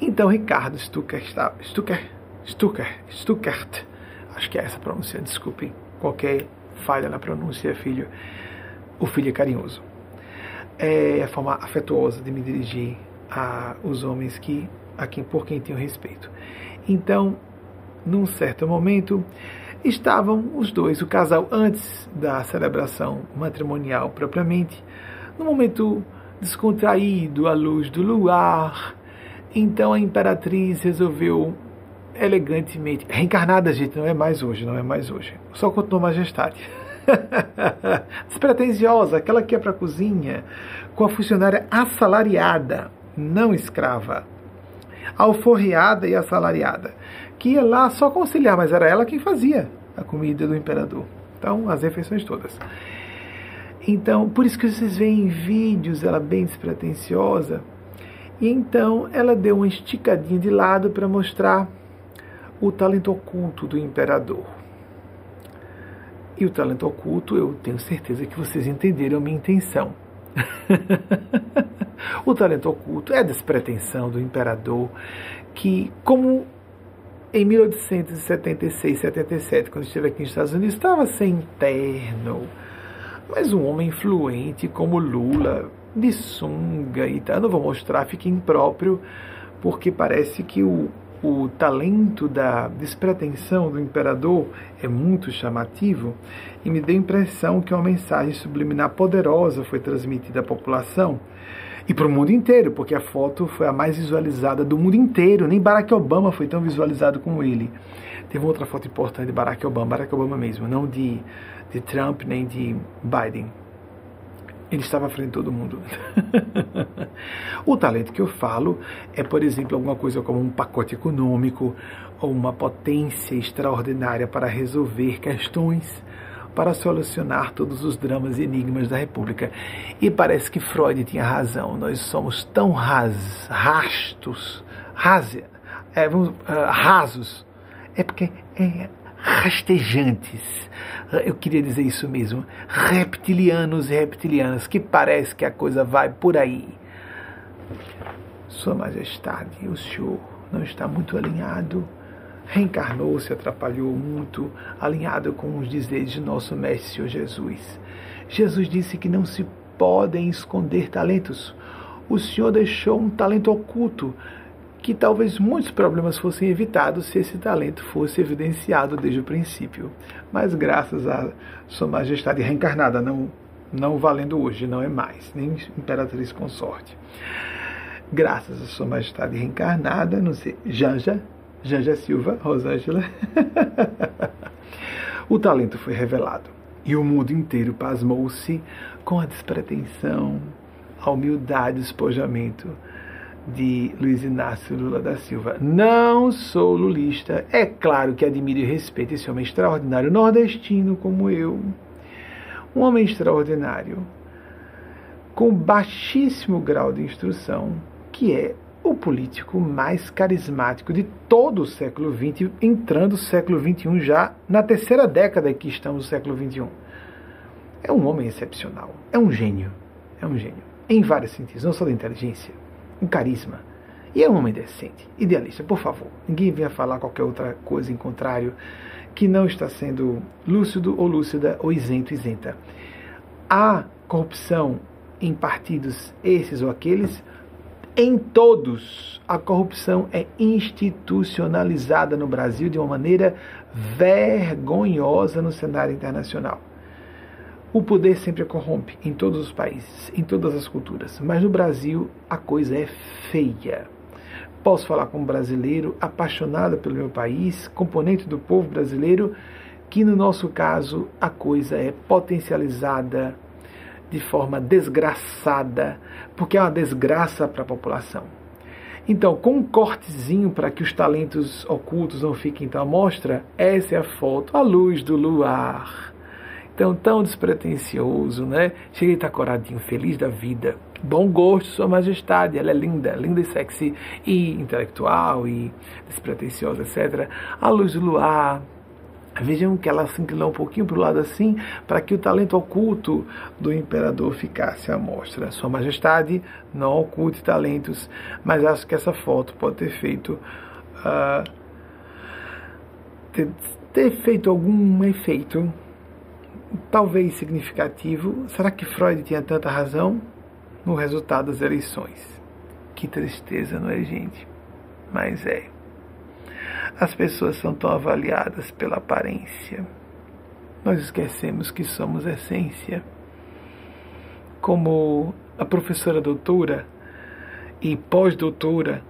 Então, Ricardo Stucker, Stucker, Stucker, Stuckert, acho que é essa a pronúncia, desculpem qualquer falha na pronúncia, filho. O filho é carinhoso. É a forma afetuosa de me dirigir a os homens que a quem, por quem tenho respeito. Então, num certo momento, estavam os dois, o casal, antes da celebração matrimonial propriamente, no momento descontraído, à luz do luar. Então a imperatriz resolveu elegantemente, reencarnada, gente, não é mais hoje, não é mais hoje. Só continuou majestade. (laughs) Despretensiosa, aquela que é para a cozinha, com a funcionária assalariada, não escrava alforriada e assalariada, que ia lá só conciliar, mas era ela quem fazia a comida do imperador. Então, as refeições todas. Então, por isso que vocês veem em vídeos ela bem despretensiosa. E então ela deu uma esticadinha de lado para mostrar o talento oculto do imperador. E o talento oculto, eu tenho certeza que vocês entenderam a minha intenção. (laughs) o talento oculto é a despretensão do imperador que, como em 1876, 77, quando esteve aqui nos Estados Unidos, estava sem terno, mas um homem influente como Lula, de sunga e tal, não vou mostrar, fica impróprio, porque parece que o, o talento da despretensão do imperador é muito chamativo e me deu a impressão que uma mensagem subliminar poderosa foi transmitida à população e para o mundo inteiro, porque a foto foi a mais visualizada do mundo inteiro. Nem Barack Obama foi tão visualizado como ele. Teve outra foto importante de Barack Obama, Barack Obama mesmo, não de, de Trump nem de Biden. Ele estava à frente de todo mundo. (laughs) o talento que eu falo é, por exemplo, alguma coisa como um pacote econômico ou uma potência extraordinária para resolver questões, para solucionar todos os dramas e enigmas da República. E parece que Freud tinha razão. Nós somos tão ras, rastos, ras, é, vamos, uh, rasos. É porque é rastejantes. Eu queria dizer isso mesmo. Reptilianos e reptilianas, que parece que a coisa vai por aí. Sua Majestade, o senhor não está muito alinhado. Reencarnou, se atrapalhou muito, alinhado com os dizeres de nosso Mestre Senhor Jesus. Jesus disse que não se podem esconder talentos. O Senhor deixou um talento oculto que talvez muitos problemas fossem evitados se esse talento fosse evidenciado desde o princípio. Mas graças a Sua Majestade reencarnada, não, não valendo hoje, não é mais, nem imperatriz consorte. Graças a Sua Majestade reencarnada, não sei, Janja, Janja Silva, Rosângela, (laughs) o talento foi revelado. E o mundo inteiro pasmou-se com a despretensão, a humildade, o espojamento de Luiz Inácio Lula da Silva. Não sou lulista. É claro que admiro e respeito esse homem extraordinário nordestino como eu. Um homem extraordinário, com baixíssimo grau de instrução, que é o político mais carismático de todo o século XX, entrando o século XXI já na terceira década que estamos no século XXI. É um homem excepcional, é um gênio, é um gênio, em vários sentidos, não só da inteligência, um carisma. E é um homem decente, idealista, por favor. Ninguém venha falar qualquer outra coisa em contrário que não está sendo lúcido ou lúcida ou isento, isenta. Há corrupção em partidos esses ou aqueles, em todos. A corrupção é institucionalizada no Brasil de uma maneira vergonhosa no cenário internacional. O poder sempre corrompe em todos os países, em todas as culturas, mas no Brasil a coisa é feia. Posso falar como brasileiro, apaixonado pelo meu país, componente do povo brasileiro, que no nosso caso a coisa é potencializada de forma desgraçada, porque é uma desgraça para a população. Então, com um cortezinho para que os talentos ocultos não fiquem tão à mostra, essa é a foto à luz do luar tão, tão despretensioso, né? Chega e tá coradinho, feliz da vida. Bom gosto, Sua Majestade, ela é linda, linda e sexy, e intelectual, e despretensiosa, etc. A luz do luar, Vejam que ela se inclinou um pouquinho para o lado assim, para que o talento oculto do imperador ficasse à mostra. Sua Majestade não oculte talentos, mas acho que essa foto pode ter feito. Uh, ter, ter feito algum efeito, talvez significativo. Será que Freud tinha tanta razão no resultado das eleições? Que tristeza, não é, gente? Mas é. As pessoas são tão avaliadas pela aparência. Nós esquecemos que somos essência. Como a professora doutora e pós-doutora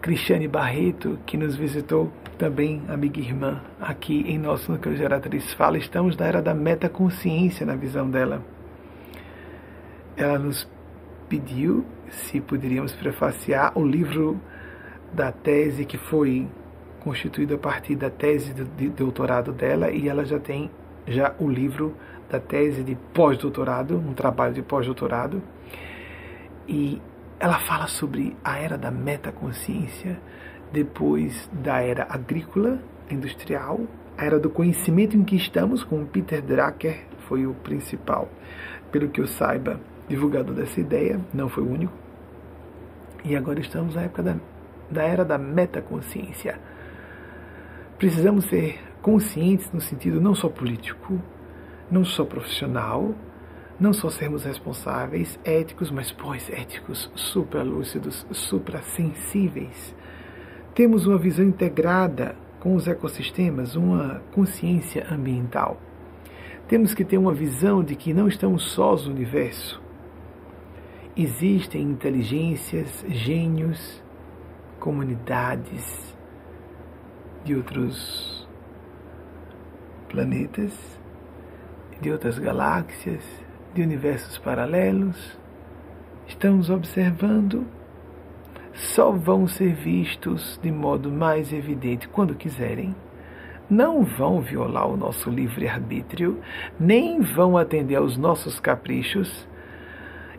Cristiane Barreto, que nos visitou também, amiga e irmã, aqui em nosso núcleo geratriz fala, estamos na era da metaconsciência na visão dela. Ela nos pediu se poderíamos prefaciar o livro da tese que foi constituído a partir da tese de doutorado dela e ela já tem já o livro da tese de pós-doutorado, um trabalho de pós-doutorado. E ela fala sobre a era da metaconsciência, depois da era agrícola, industrial, a era do conhecimento em que estamos, com Peter Drucker foi o principal, pelo que eu saiba, divulgador dessa ideia, não foi o único. E agora estamos na época da, da era da metaconsciência Precisamos ser conscientes no sentido não só político, não só profissional, não só sermos responsáveis, éticos, mas pós-éticos, supralúcidos, suprassensíveis. Temos uma visão integrada com os ecossistemas, uma consciência ambiental. Temos que ter uma visão de que não estamos sós no universo. Existem inteligências, gênios, comunidades, de outros planetas, de outras galáxias, de universos paralelos. Estamos observando, só vão ser vistos de modo mais evidente quando quiserem. Não vão violar o nosso livre-arbítrio, nem vão atender aos nossos caprichos.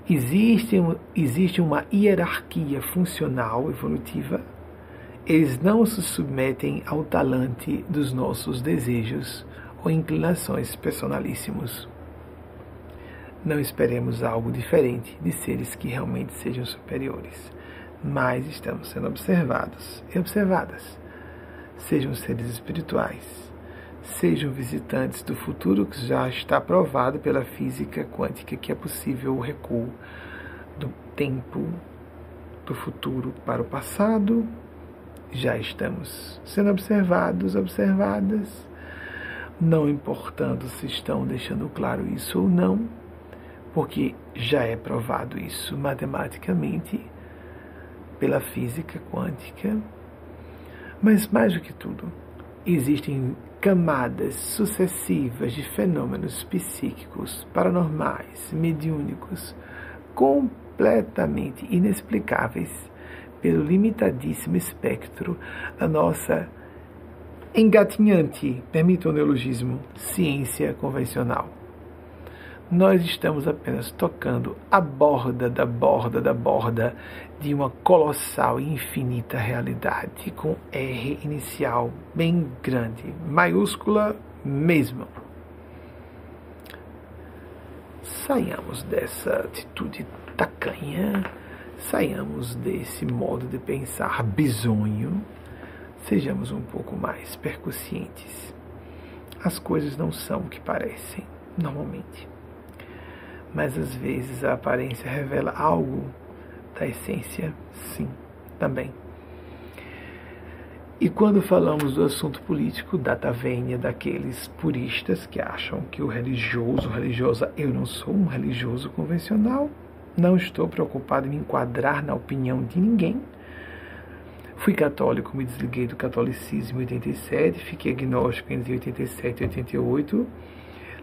Existe, existe uma hierarquia funcional evolutiva eles não se submetem ao talante dos nossos desejos ou inclinações personalíssimos. Não esperemos algo diferente de seres que realmente sejam superiores, mas estamos sendo observados e observadas. Sejam seres espirituais, sejam visitantes do futuro que já está provado pela física quântica que é possível o recuo do tempo do futuro para o passado já estamos sendo observados, observadas, não importando se estão deixando claro isso ou não, porque já é provado isso matematicamente pela física quântica. Mas mais do que tudo, existem camadas sucessivas de fenômenos psíquicos, paranormais, mediúnicos, completamente inexplicáveis pelo limitadíssimo espectro da nossa engatinhante, permita o neologismo, ciência convencional. Nós estamos apenas tocando a borda da borda da borda de uma colossal e infinita realidade, com R inicial bem grande, maiúscula mesmo. Saiamos dessa atitude tacanha Saiamos desse modo de pensar bizonho, sejamos um pouco mais percussientes. As coisas não são o que parecem, normalmente. Mas às vezes a aparência revela algo da essência, sim, também. E quando falamos do assunto político, data vênia daqueles puristas que acham que o religioso, religiosa, eu não sou um religioso convencional, não estou preocupado em me enquadrar na opinião de ninguém. Fui católico, me desliguei do catolicismo em 87, fiquei agnóstico entre 87 e 88,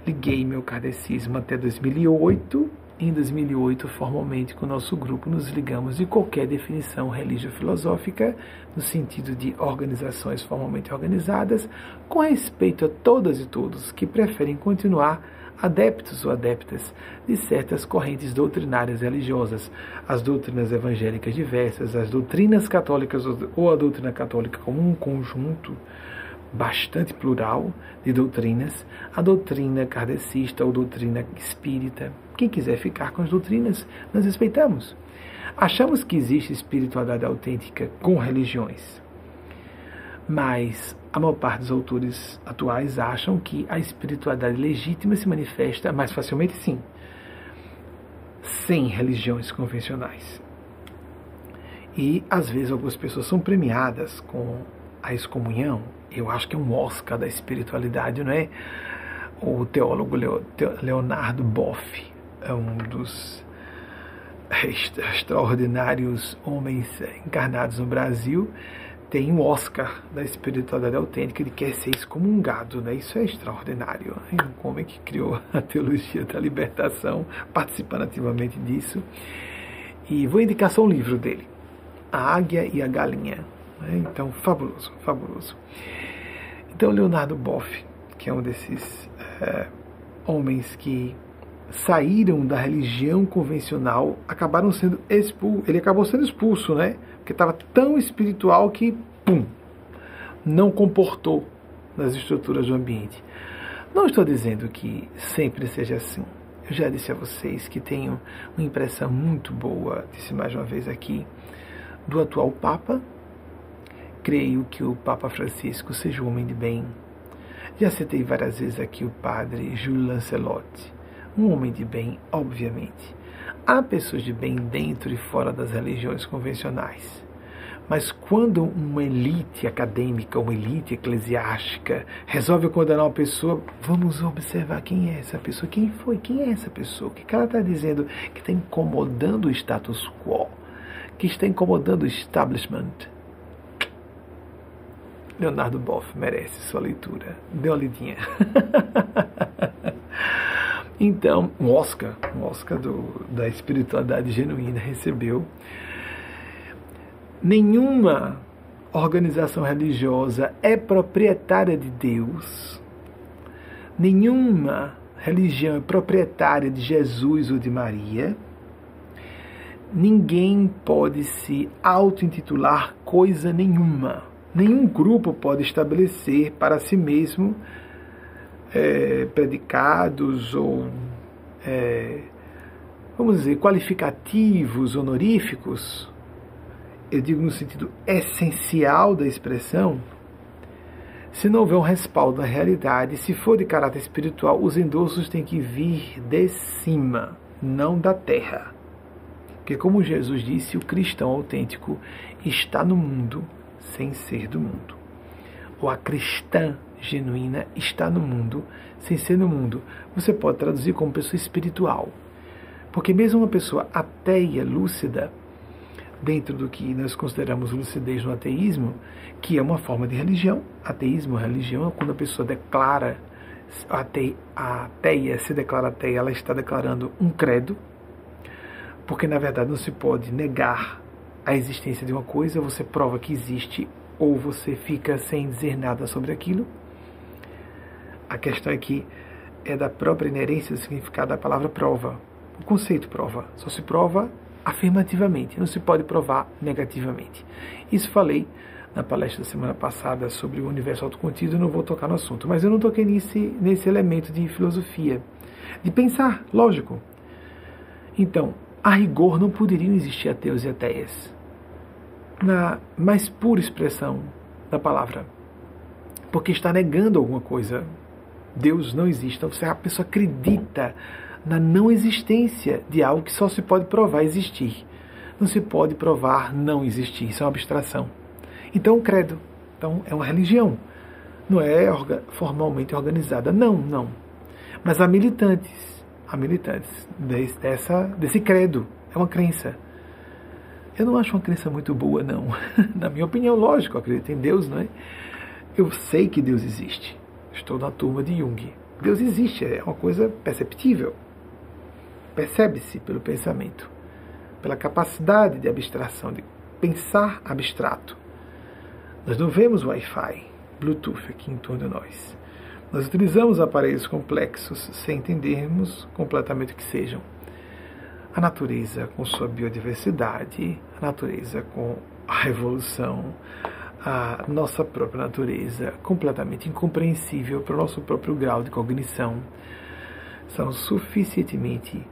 liguei meu kardecismo até 2008, em 2008, formalmente com o nosso grupo, nos ligamos de qualquer definição religio-filosófica, no sentido de organizações formalmente organizadas, com respeito a todas e todos que preferem continuar adeptos ou adeptas de certas correntes doutrinárias religiosas, as doutrinas evangélicas diversas, as doutrinas católicas ou a doutrina católica como um conjunto bastante plural de doutrinas, a doutrina kardecista ou doutrina espírita. Quem quiser ficar com as doutrinas, nós respeitamos. Achamos que existe espiritualidade autêntica com religiões, mas a maior parte dos autores atuais acham que a espiritualidade legítima se manifesta mais facilmente, sim, sem religiões convencionais. E às vezes algumas pessoas são premiadas com a excomunhão, eu acho que é um Oscar da espiritualidade, não é? O teólogo Leonardo Boff é um dos extraordinários homens encarnados no Brasil, tem um Oscar da espiritualidade autêntica, ele quer ser excomungado, né? Isso é extraordinário. É um homem que criou (laughs) a teologia da libertação, participando ativamente disso. E vou indicar só um livro dele, A Águia e a Galinha. Né? Então, fabuloso, fabuloso. Então, Leonardo Boff, que é um desses é, homens que saíram da religião convencional, acabaram sendo expulsos. Ele acabou sendo expulso, né? Porque estava tão espiritual que, pum, não comportou nas estruturas do ambiente. Não estou dizendo que sempre seja assim. Eu já disse a vocês que tenho uma impressão muito boa, disse mais uma vez aqui, do atual Papa, creio que o Papa Francisco seja um homem de bem. Já citei várias vezes aqui o padre Júlio Lancelotti, um homem de bem, obviamente. Há pessoas de bem dentro e fora das religiões convencionais. Mas quando uma elite acadêmica, uma elite eclesiástica resolve condenar uma pessoa, vamos observar quem é essa pessoa, quem foi, quem é essa pessoa, o que ela está dizendo que está incomodando o status quo, que está incomodando o establishment, Leonardo Boff merece sua leitura. Dê uma lidinha. (laughs) então, um Oscar, um Oscar do, da espiritualidade genuína recebeu. Nenhuma organização religiosa é proprietária de Deus. Nenhuma religião é proprietária de Jesus ou de Maria. Ninguém pode se auto-intitular coisa nenhuma Nenhum grupo pode estabelecer para si mesmo é, predicados ou, é, vamos dizer, qualificativos honoríficos, eu digo no sentido essencial da expressão, se não houver um respaldo na realidade, se for de caráter espiritual, os endossos têm que vir de cima, não da terra. Porque, como Jesus disse, o cristão autêntico está no mundo sem ser do mundo. Ou a cristã genuína está no mundo sem ser no mundo. Você pode traduzir como pessoa espiritual. Porque mesmo uma pessoa ateia, lúcida, dentro do que nós consideramos lucidez no ateísmo, que é uma forma de religião, ateísmo, religião, é quando a pessoa declara a ateia, se declara ateia, ela está declarando um credo, porque na verdade não se pode negar a existência de uma coisa, você prova que existe ou você fica sem dizer nada sobre aquilo. A questão aqui é da própria inerência do significado da palavra prova. O conceito prova só se prova afirmativamente, não se pode provar negativamente. Isso falei na palestra da semana passada sobre o universo autocontido, não vou tocar no assunto, mas eu não toquei nesse, nesse elemento de filosofia, de pensar, lógico. Então, a rigor não poderiam existir ateus e ateias na mais pura expressão da palavra. Porque está negando alguma coisa. Deus não existe. Então, a pessoa acredita na não existência de algo que só se pode provar existir. Não se pode provar não existir. Isso é uma abstração. Então, credo. Então, é uma religião. Não é formalmente organizada. Não, não. Mas há militantes. Há militantes desse, dessa, desse credo. É uma crença. Eu não acho uma crença muito boa, não. (laughs) Na minha opinião, lógico, eu acredito em Deus, não é? Eu sei que Deus existe. Estou na turma de Jung. Deus existe, é uma coisa perceptível. percebe-se pelo pensamento, pela capacidade de abstração, de pensar abstrato. Nós não vemos Wi-Fi, Bluetooth aqui em torno de nós. Nós utilizamos aparelhos complexos sem entendermos completamente o que sejam. A natureza com sua biodiversidade, a natureza com a evolução, a nossa própria natureza, completamente incompreensível para o nosso próprio grau de cognição, são suficientemente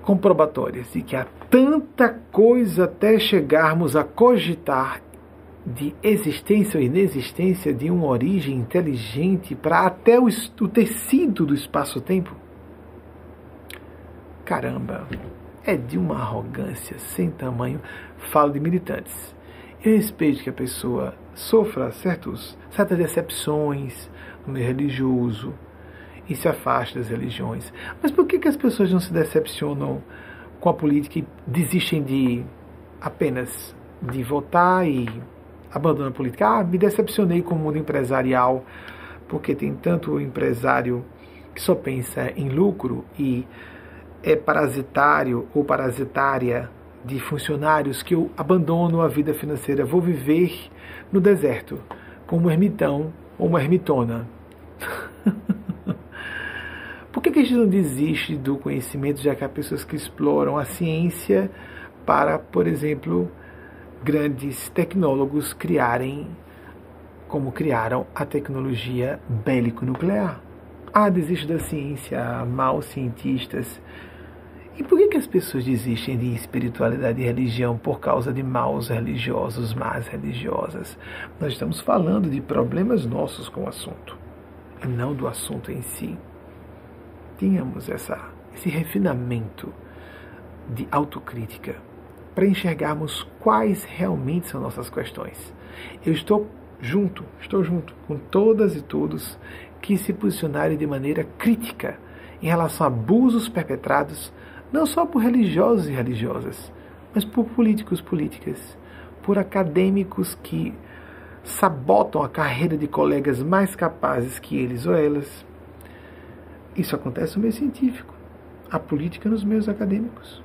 comprobatórias de que há tanta coisa até chegarmos a cogitar de existência ou inexistência de uma origem inteligente para até o, o tecido do espaço-tempo? Caramba, é de uma arrogância sem tamanho. Falo de militantes. Eu respeito que a pessoa sofra certos, certas decepções no meio religioso e se afaste das religiões. Mas por que, que as pessoas não se decepcionam com a política e desistem de apenas de votar e abandonam a política? Ah, me decepcionei com o mundo empresarial, porque tem tanto empresário que só pensa em lucro e é parasitário ou parasitária de funcionários que eu abandono a vida financeira, vou viver no deserto, como ermitão ou uma ermitona. (laughs) Por que, que a gente não desiste do conhecimento, já que há pessoas que exploram a ciência para, por exemplo, grandes tecnólogos criarem, como criaram a tecnologia bélico-nuclear? Ah, desiste da ciência, maus cientistas e por que, que as pessoas desistem de espiritualidade e religião por causa de maus religiosos, más religiosas? Nós estamos falando de problemas nossos com o assunto, e não do assunto em si. Tenhamos essa, esse refinamento de autocrítica para enxergarmos quais realmente são nossas questões. Eu estou junto, estou junto com todas e todos que se posicionarem de maneira crítica em relação a abusos perpetrados não só por religiosos e religiosas, mas por políticos, políticas, por acadêmicos que sabotam a carreira de colegas mais capazes que eles ou elas. Isso acontece no meio científico, a política nos meios acadêmicos.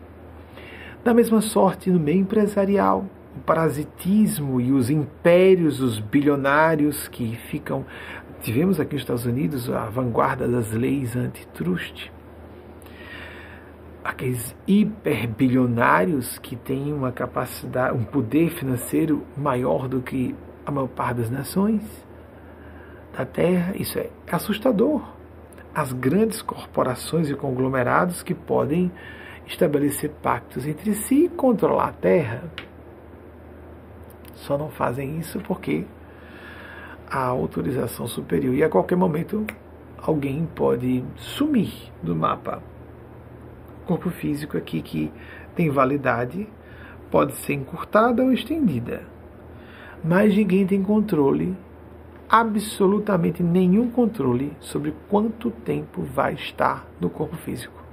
Da mesma sorte no meio empresarial, o parasitismo e os impérios, os bilionários que ficam. Tivemos aqui nos Estados Unidos a vanguarda das leis antitruste aqueles hiperbilionários que têm uma capacidade, um poder financeiro maior do que a maior parte das nações da Terra, isso é assustador. As grandes corporações e conglomerados que podem estabelecer pactos entre si e controlar a Terra. Só não fazem isso porque há autorização superior e a qualquer momento alguém pode sumir do mapa corpo físico aqui que tem validade, pode ser encurtada ou estendida. Mas ninguém tem controle, absolutamente nenhum controle sobre quanto tempo vai estar no corpo físico.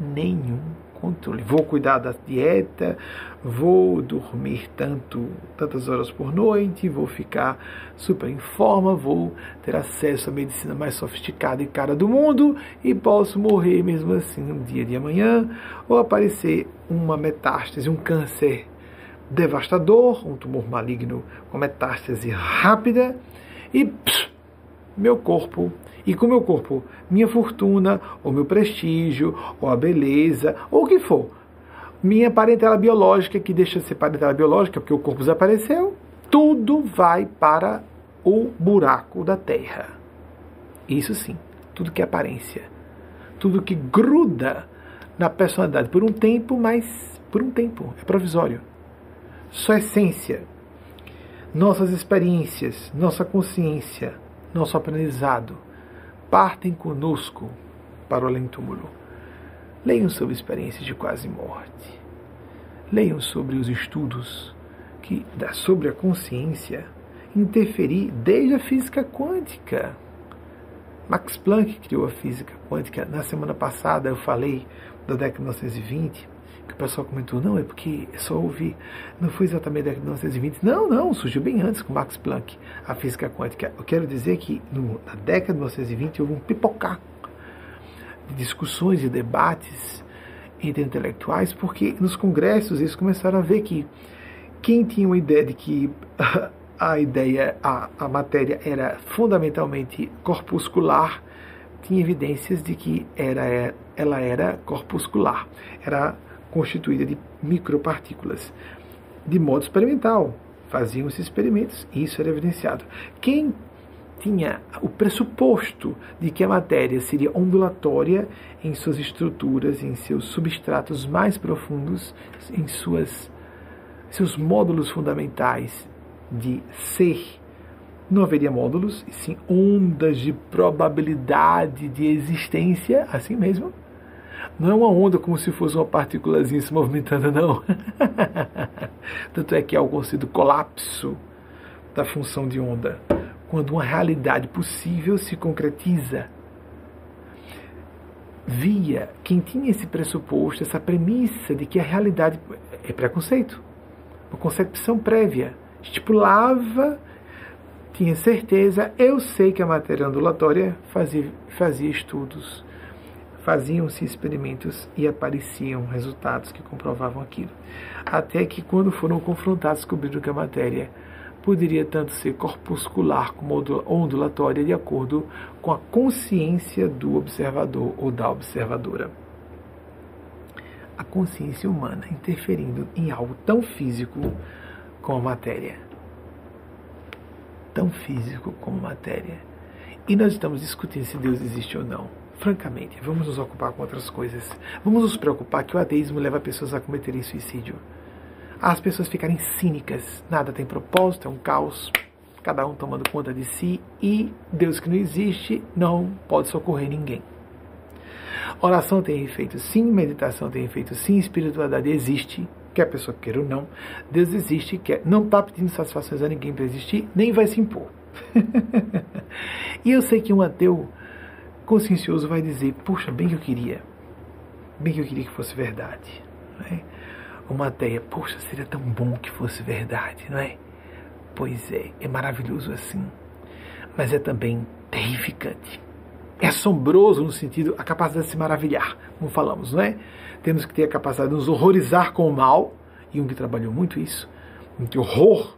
Nenhum controle. Vou cuidar da dieta, vou dormir tanto, tantas horas por noite, vou ficar super em forma, vou ter acesso à medicina mais sofisticada e cara do mundo e posso morrer mesmo assim no dia de amanhã ou aparecer uma metástase, um câncer devastador, um tumor maligno com metástase rápida e pss, meu corpo e com meu corpo, minha fortuna, ou meu prestígio, ou a beleza, ou o que for. Minha parentela biológica, que deixa de ser parentela biológica porque o corpo desapareceu, tudo vai para o buraco da terra. Isso sim, tudo que é aparência, tudo que gruda na personalidade por um tempo, mas por um tempo, é provisório. Sua essência, nossas experiências, nossa consciência, nosso aprendizado, partem conosco para o além-túmulo. Leiam sobre experiências de quase morte. Leiam sobre os estudos que sobre a consciência interferir desde a física quântica. Max Planck criou a física quântica. Na semana passada eu falei da década de 1920 que o pessoal comentou, não, é porque só ouvi, não foi exatamente da década de 1920. Não, não, surgiu bem antes com Max Planck, a física quântica. Eu quero dizer que no, na década de 1920 houve um pipocar de discussões e debates entre intelectuais, porque nos congressos eles começaram a ver que quem tinha uma ideia de que (laughs) a ideia, a, a matéria era fundamentalmente corpuscular, tinha evidências de que era, ela era corpuscular, era constituída de micropartículas, de modo experimental. Faziam-se experimentos e isso era evidenciado. Quem tinha o pressuposto de que a matéria seria ondulatória em suas estruturas, em seus substratos mais profundos, em suas, seus módulos fundamentais de ser. Não haveria módulos, e sim ondas de probabilidade de existência, assim mesmo. Não é uma onda como se fosse uma partículazinha se movimentando, não. (laughs) Tanto é que há o conceito colapso da função de onda quando uma realidade possível se concretiza. Via quem tinha esse pressuposto, essa premissa de que a realidade é preconceito, uma concepção prévia, estipulava, tinha certeza, eu sei que a matéria ondulatória fazia, fazia estudos, faziam-se experimentos e apareciam resultados que comprovavam aquilo. Até que, quando foram confrontados, descobriram que a matéria poderia tanto ser corpuscular como ondulatória, de acordo com a consciência do observador ou da observadora. A consciência humana interferindo em algo tão físico como a matéria. Tão físico como matéria. E nós estamos discutindo se Deus existe ou não. Francamente, vamos nos ocupar com outras coisas. Vamos nos preocupar que o ateísmo leva pessoas a cometerem suicídio as pessoas ficarem cínicas. Nada tem propósito, é um caos, cada um tomando conta de si e Deus que não existe não pode socorrer ninguém. Oração tem efeito sim, meditação tem efeito sim, espiritualidade existe, quer a pessoa queira ou não. Deus existe, quer, não está pedindo satisfações a ninguém para existir, nem vai se impor. (laughs) e eu sei que um ateu consciencioso vai dizer: Puxa, bem que eu queria, bem que eu queria que fosse verdade. Né? uma ideia, poxa, seria tão bom que fosse verdade, não é? Pois é, é maravilhoso assim, mas é também terrificante. É assombroso no sentido, a capacidade de se maravilhar, como falamos, não é? Temos que ter a capacidade de nos horrorizar com o mal, e um que trabalhou muito isso, muito horror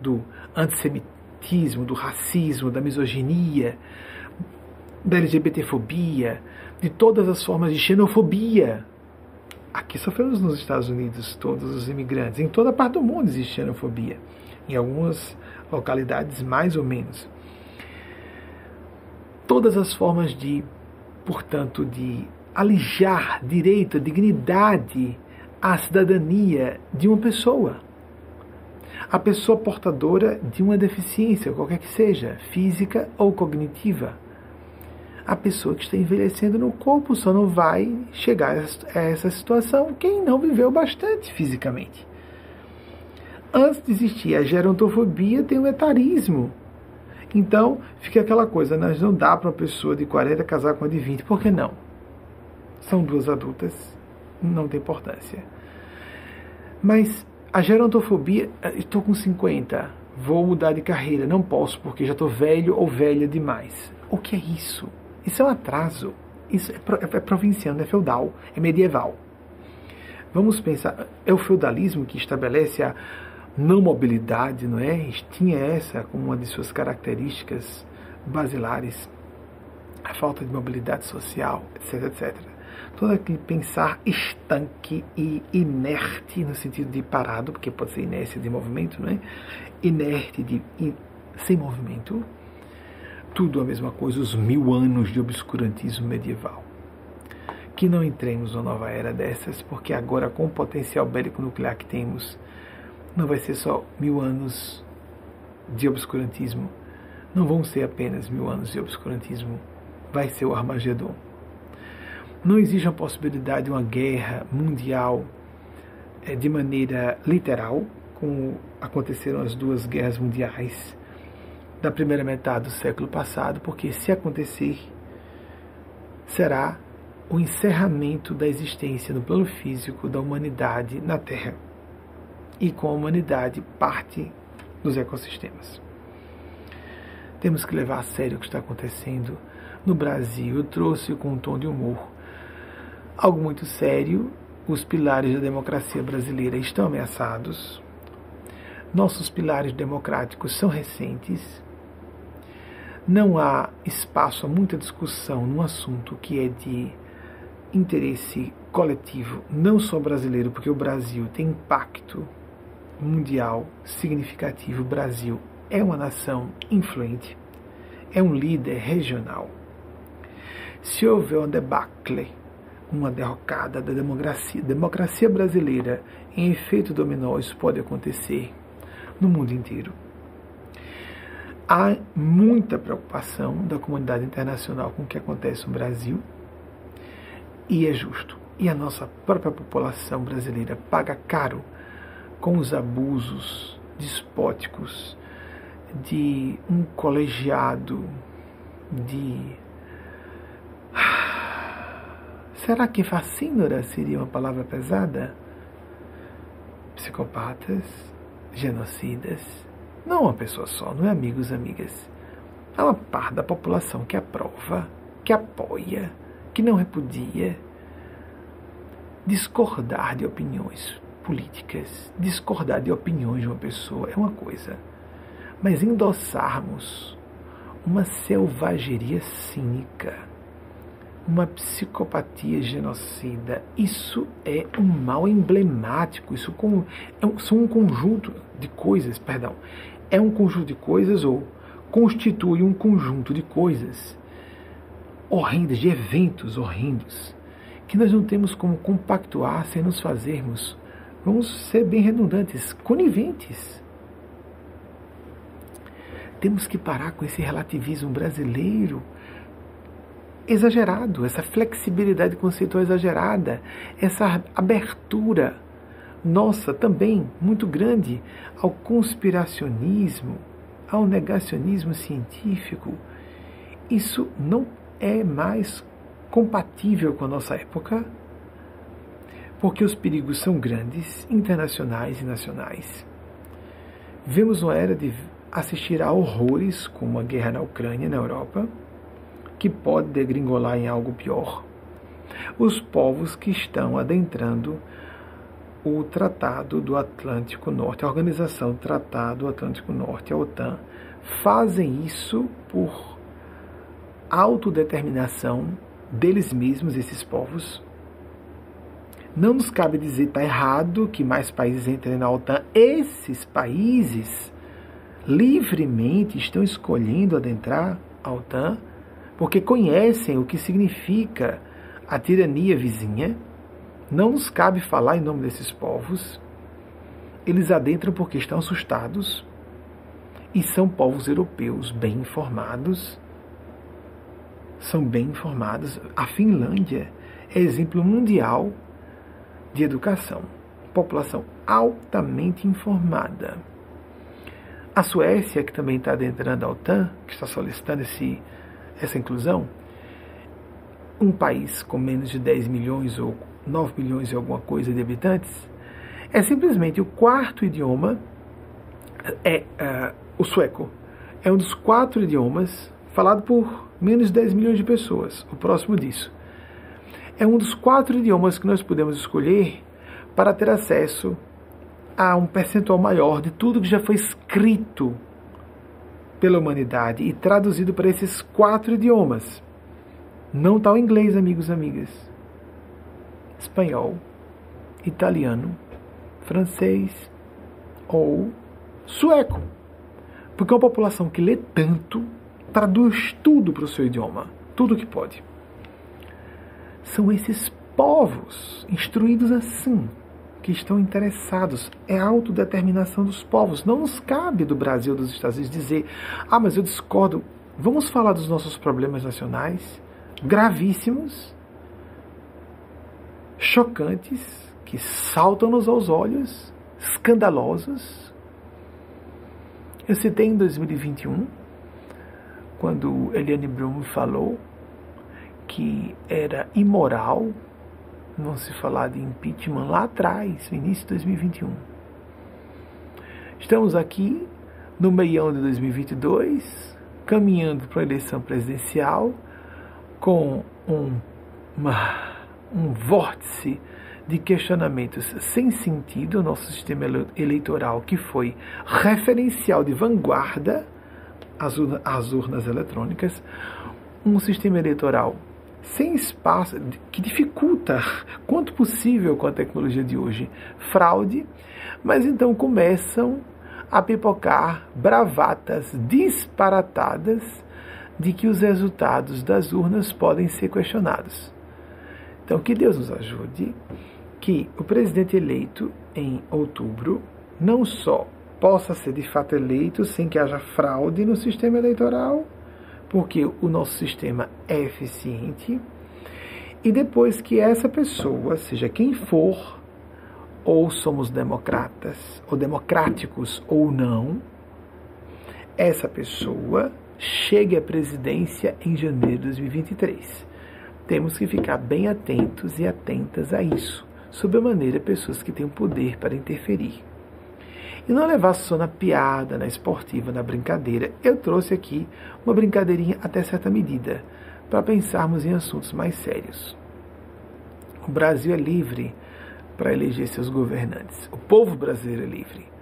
do antissemitismo, do racismo, da misoginia, da LGBTfobia, de todas as formas de xenofobia, Aqui sofremos nos Estados Unidos todos os imigrantes. Em toda parte do mundo existe xenofobia. Em algumas localidades, mais ou menos. Todas as formas de, portanto, de alijar direito, dignidade à cidadania de uma pessoa. A pessoa portadora de uma deficiência, qualquer que seja, física ou cognitiva a pessoa que está envelhecendo no corpo só não vai chegar a essa situação quem não viveu bastante fisicamente. Antes de existir a gerontofobia, tem o etarismo. Então, fica aquela coisa, nós não dá para uma pessoa de 40 casar com uma de 20, por que não? São duas adultas, não tem importância. Mas a gerontofobia, estou com 50, vou mudar de carreira, não posso porque já estou velho ou velha demais. O que é isso? Isso é um atraso. Isso é, é provinciano, é feudal, é medieval. Vamos pensar, é o feudalismo que estabelece a não mobilidade, não é? Tinha essa como uma de suas características basilares, a falta de mobilidade social, etc, etc. Todo aquele pensar estanque e inerte, no sentido de parado, porque pode ser inércia de movimento, não é? Inerte, de, in, sem movimento, tudo a mesma coisa, os mil anos de obscurantismo medieval. Que não entremos numa nova era dessas, porque agora, com o potencial bélico nuclear que temos, não vai ser só mil anos de obscurantismo, não vão ser apenas mil anos de obscurantismo, vai ser o Armagedon. Não existe a possibilidade de uma guerra mundial é, de maneira literal, como aconteceram as duas guerras mundiais da primeira metade do século passado, porque se acontecer, será o encerramento da existência no plano físico da humanidade na Terra. E com a humanidade parte dos ecossistemas. Temos que levar a sério o que está acontecendo. no Brasil. Eu trouxe com um tom de humor algo muito sério. Os pilares da democracia brasileira estão ameaçados. Nossos pilares democráticos são recentes. Não há espaço a muita discussão num assunto que é de interesse coletivo, não só brasileiro, porque o Brasil tem impacto mundial significativo. O Brasil é uma nação influente, é um líder regional. Se houver um debacle, uma derrocada da democracia, democracia brasileira em efeito dominó, isso pode acontecer no mundo inteiro. Há muita preocupação da comunidade internacional com o que acontece no Brasil e é justo. E a nossa própria população brasileira paga caro com os abusos despóticos de um colegiado de. (sighs) Será que fascínora seria uma palavra pesada? Psicopatas, genocidas. Não uma pessoa só, não é amigos, amigas. Há uma parte da população que aprova, que apoia, que não repudia. Discordar de opiniões políticas, discordar de opiniões de uma pessoa é uma coisa, mas endossarmos uma selvageria cínica, uma psicopatia genocida, isso é um mal emblemático, isso é um, são um conjunto de coisas, perdão, é um conjunto de coisas ou constitui um conjunto de coisas horrendas, de eventos horrendos, que nós não temos como compactuar sem nos fazermos vamos ser bem redundantes, coniventes. Temos que parar com esse relativismo brasileiro exagerado, essa flexibilidade conceitual exagerada, essa abertura nossa também muito grande ao conspiracionismo, ao negacionismo científico. Isso não é mais compatível com a nossa época porque os perigos são grandes, internacionais e nacionais. Vemos uma era de assistir a horrores como a guerra na Ucrânia, na Europa, que pode degringolar em algo pior. Os povos que estão adentrando o Tratado do Atlântico Norte, a Organização do Tratado do Atlântico Norte, a OTAN, fazem isso por autodeterminação deles mesmos, esses povos, não nos cabe dizer está errado que mais países entrem na OTAN. Esses países livremente estão escolhendo adentrar a OTAN porque conhecem o que significa a tirania vizinha. Não nos cabe falar em nome desses povos. Eles adentram porque estão assustados e são povos europeus bem informados. São bem informados. A Finlândia é exemplo mundial de educação. População altamente informada. A Suécia, que também está adentrando a OTAN, que está solicitando esse, essa inclusão, um país com menos de 10 milhões ou 9 milhões e alguma coisa de habitantes, é simplesmente o quarto idioma, é uh, o sueco. É um dos quatro idiomas falado por menos de 10 milhões de pessoas, o próximo disso é um dos quatro idiomas que nós podemos escolher para ter acesso a um percentual maior de tudo que já foi escrito pela humanidade e traduzido para esses quatro idiomas. Não está o inglês, amigos e amigas. Espanhol, italiano, francês ou sueco. Porque uma população que lê tanto traduz tudo para o seu idioma, tudo que pode. São esses povos instruídos assim que estão interessados. É a autodeterminação dos povos. Não nos cabe do Brasil, dos Estados Unidos, dizer: ah, mas eu discordo. Vamos falar dos nossos problemas nacionais, gravíssimos, chocantes, que saltam-nos aos olhos, escandalosos. Eu citei em 2021, quando Eliane Brum falou que era imoral não se falar de impeachment lá atrás, no início de 2021. Estamos aqui no meião de 2022, caminhando para a eleição presidencial, com um, uma, um vórtice de questionamentos sem sentido, nosso sistema eleitoral, que foi referencial de vanguarda às urnas, eletrônicas, um sistema eleitoral sem espaço, que dificulta quanto possível com a tecnologia de hoje fraude, mas então começam a pipocar bravatas disparatadas de que os resultados das urnas podem ser questionados. Então, que Deus nos ajude que o presidente eleito em outubro não só possa ser de fato eleito sem que haja fraude no sistema eleitoral, porque o nosso sistema é eficiente, e depois que essa pessoa, seja quem for, ou somos democratas, ou democráticos ou não, essa pessoa chegue à presidência em janeiro de 2023. Temos que ficar bem atentos e atentas a isso, sob a maneira pessoas que têm o poder para interferir. E não levar só na piada, na esportiva, na brincadeira. Eu trouxe aqui uma brincadeirinha até certa medida, para pensarmos em assuntos mais sérios. O Brasil é livre para eleger seus governantes. O povo brasileiro é livre.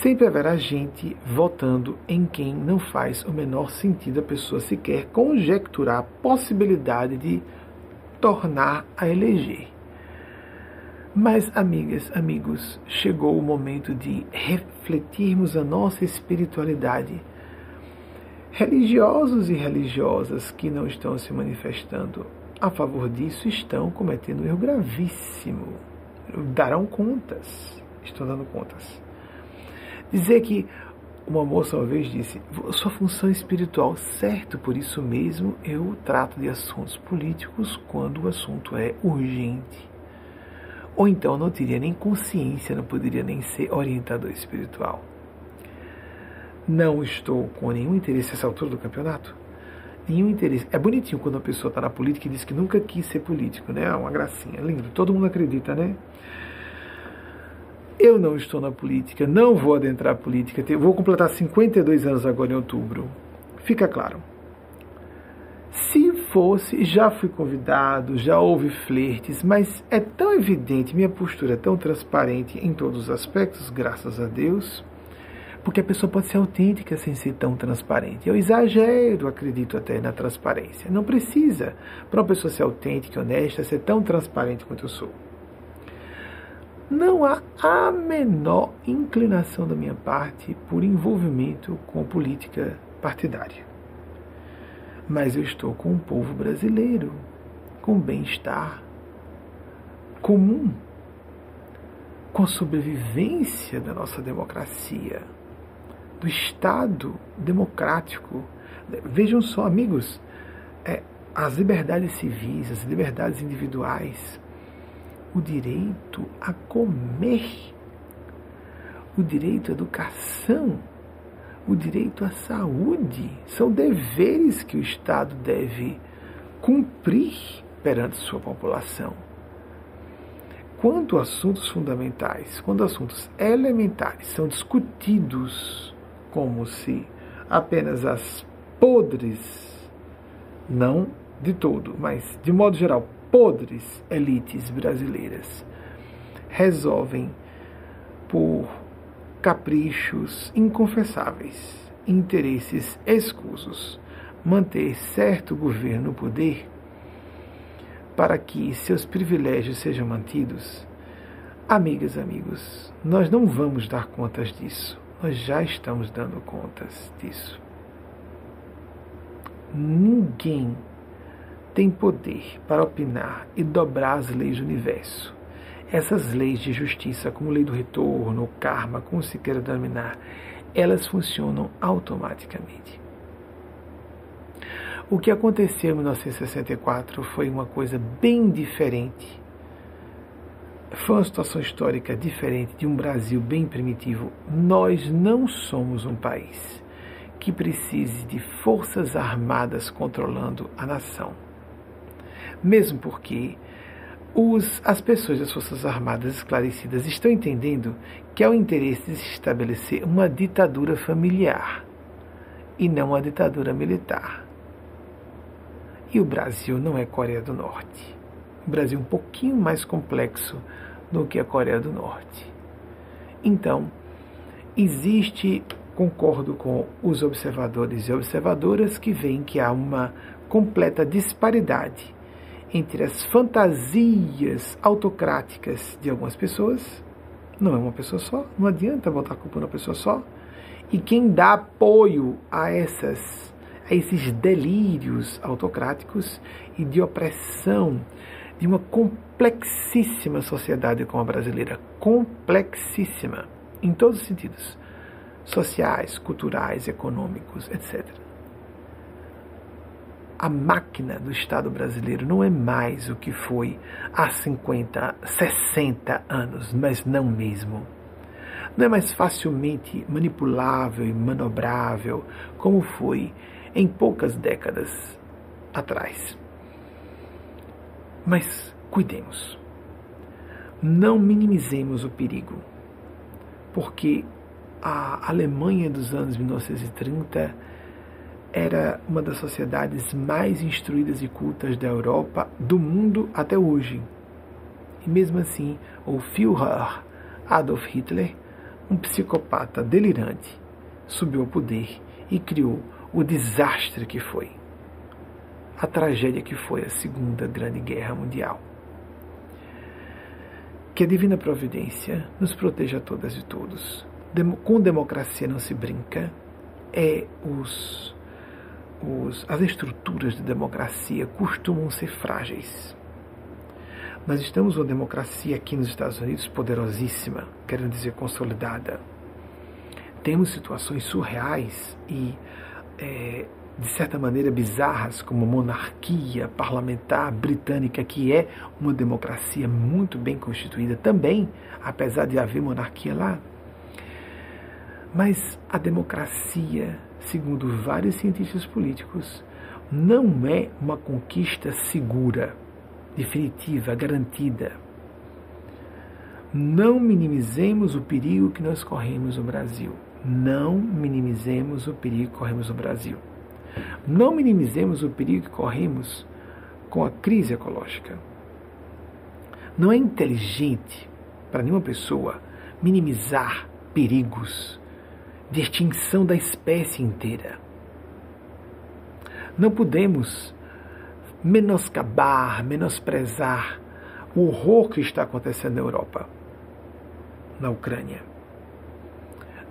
Sempre haverá gente votando em quem não faz o menor sentido a pessoa sequer conjecturar a possibilidade de tornar a eleger. Mas, amigas, amigos, chegou o momento de refletirmos a nossa espiritualidade. Religiosos e religiosas que não estão se manifestando a favor disso estão cometendo um erro gravíssimo. Darão contas. Estão dando contas. Dizer que uma moça uma vez disse: sua função espiritual, certo, por isso mesmo eu trato de assuntos políticos quando o assunto é urgente. Ou então não teria nem consciência, não poderia nem ser orientador espiritual. Não estou com nenhum interesse nessa altura do campeonato nenhum interesse. É bonitinho quando a pessoa está na política e diz que nunca quis ser político, né? É uma gracinha, é lindo. Todo mundo acredita, né? Eu não estou na política, não vou adentrar a política. Vou completar 52 anos agora em outubro. Fica claro. Se fosse, já fui convidado, já houve flertes, mas é tão evidente, minha postura é tão transparente em todos os aspectos, graças a Deus porque a pessoa pode ser autêntica sem ser tão transparente. Eu exagero, acredito até na transparência. Não precisa, para uma pessoa ser autêntica, honesta, ser tão transparente quanto eu sou. Não há a menor inclinação da minha parte por envolvimento com política partidária. Mas eu estou com o povo brasileiro, com bem-estar comum, com a sobrevivência da nossa democracia do Estado democrático. Vejam só, amigos, é, as liberdades civis, as liberdades individuais, o direito a comer, o direito à educação, o direito à saúde, são deveres que o Estado deve cumprir perante sua população. Quando assuntos fundamentais, quando assuntos elementares são discutidos como se apenas as podres, não de todo, mas de modo geral, podres elites brasileiras resolvem por caprichos inconfessáveis, interesses escusos, manter certo governo no poder para que seus privilégios sejam mantidos, amigas, amigos, nós não vamos dar contas disso. Nós já estamos dando contas disso. Ninguém tem poder para opinar e dobrar as leis do universo. Essas leis de justiça, como lei do retorno, karma, como se queira denominar, elas funcionam automaticamente. O que aconteceu em 1964 foi uma coisa bem diferente foi uma situação histórica diferente de um Brasil bem primitivo. Nós não somos um país que precise de forças armadas controlando a nação. Mesmo porque os, as pessoas das Forças Armadas esclarecidas estão entendendo que é o interesse de se estabelecer uma ditadura familiar e não uma ditadura militar. E o Brasil não é Coreia do Norte. O Brasil é um pouquinho mais complexo do que a Coreia do Norte. Então, existe, concordo com os observadores e observadoras que veem que há uma completa disparidade entre as fantasias autocráticas de algumas pessoas, não é uma pessoa só, não adianta botar a culpa numa pessoa só, e quem dá apoio a essas a esses delírios autocráticos e de opressão de uma complexíssima sociedade como a brasileira, complexíssima em todos os sentidos, sociais, culturais, econômicos, etc. A máquina do Estado brasileiro não é mais o que foi há 50, 60 anos, mas não mesmo não é mais facilmente manipulável e manobrável como foi em poucas décadas atrás. Mas cuidemos. Não minimizemos o perigo, porque a Alemanha dos anos 1930 era uma das sociedades mais instruídas e cultas da Europa, do mundo até hoje. E mesmo assim, o Führer Adolf Hitler, um psicopata delirante, subiu ao poder e criou o desastre que foi, a tragédia que foi a Segunda Grande Guerra Mundial. Que a Divina Providência nos proteja a todas e todos. Com democracia não se brinca, é os, os, as estruturas de democracia costumam ser frágeis. Nós estamos uma democracia aqui nos Estados Unidos poderosíssima, querendo dizer consolidada. Temos situações surreais e é, de certa maneira bizarras, como a monarquia parlamentar britânica, que é uma democracia muito bem constituída também, apesar de haver monarquia lá. Mas a democracia, segundo vários cientistas políticos, não é uma conquista segura, definitiva, garantida. Não minimizemos o perigo que nós corremos no Brasil não minimizemos o perigo que corremos no Brasil. Não minimizemos o perigo que corremos com a crise ecológica. Não é inteligente para nenhuma pessoa minimizar perigos de extinção da espécie inteira. Não podemos menoscabar, menosprezar o horror que está acontecendo na Europa, na Ucrânia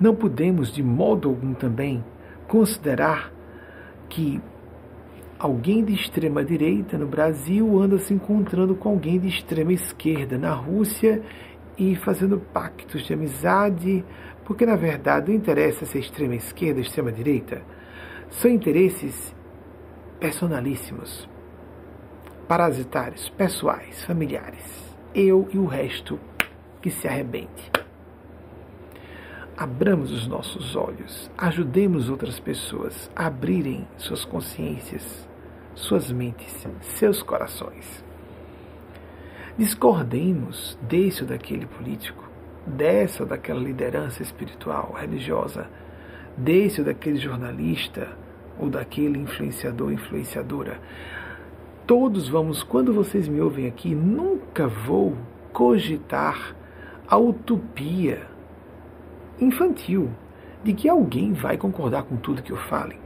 não podemos, de modo algum, também considerar que alguém de extrema direita no Brasil anda se encontrando com alguém de extrema esquerda na Rússia e fazendo pactos de amizade, porque na verdade não interessa se é extrema esquerda extrema direita. São interesses personalíssimos, parasitários, pessoais, familiares. Eu e o resto que se arrebente abramos os nossos olhos, ajudemos outras pessoas a abrirem suas consciências, suas mentes, seus corações. Discordemos desse ou daquele político, dessa ou daquela liderança espiritual, religiosa, desse ou daquele jornalista ou daquele influenciador, influenciadora. Todos vamos, quando vocês me ouvem aqui, nunca vou cogitar a utopia infantil de que alguém vai concordar com tudo que eu fale.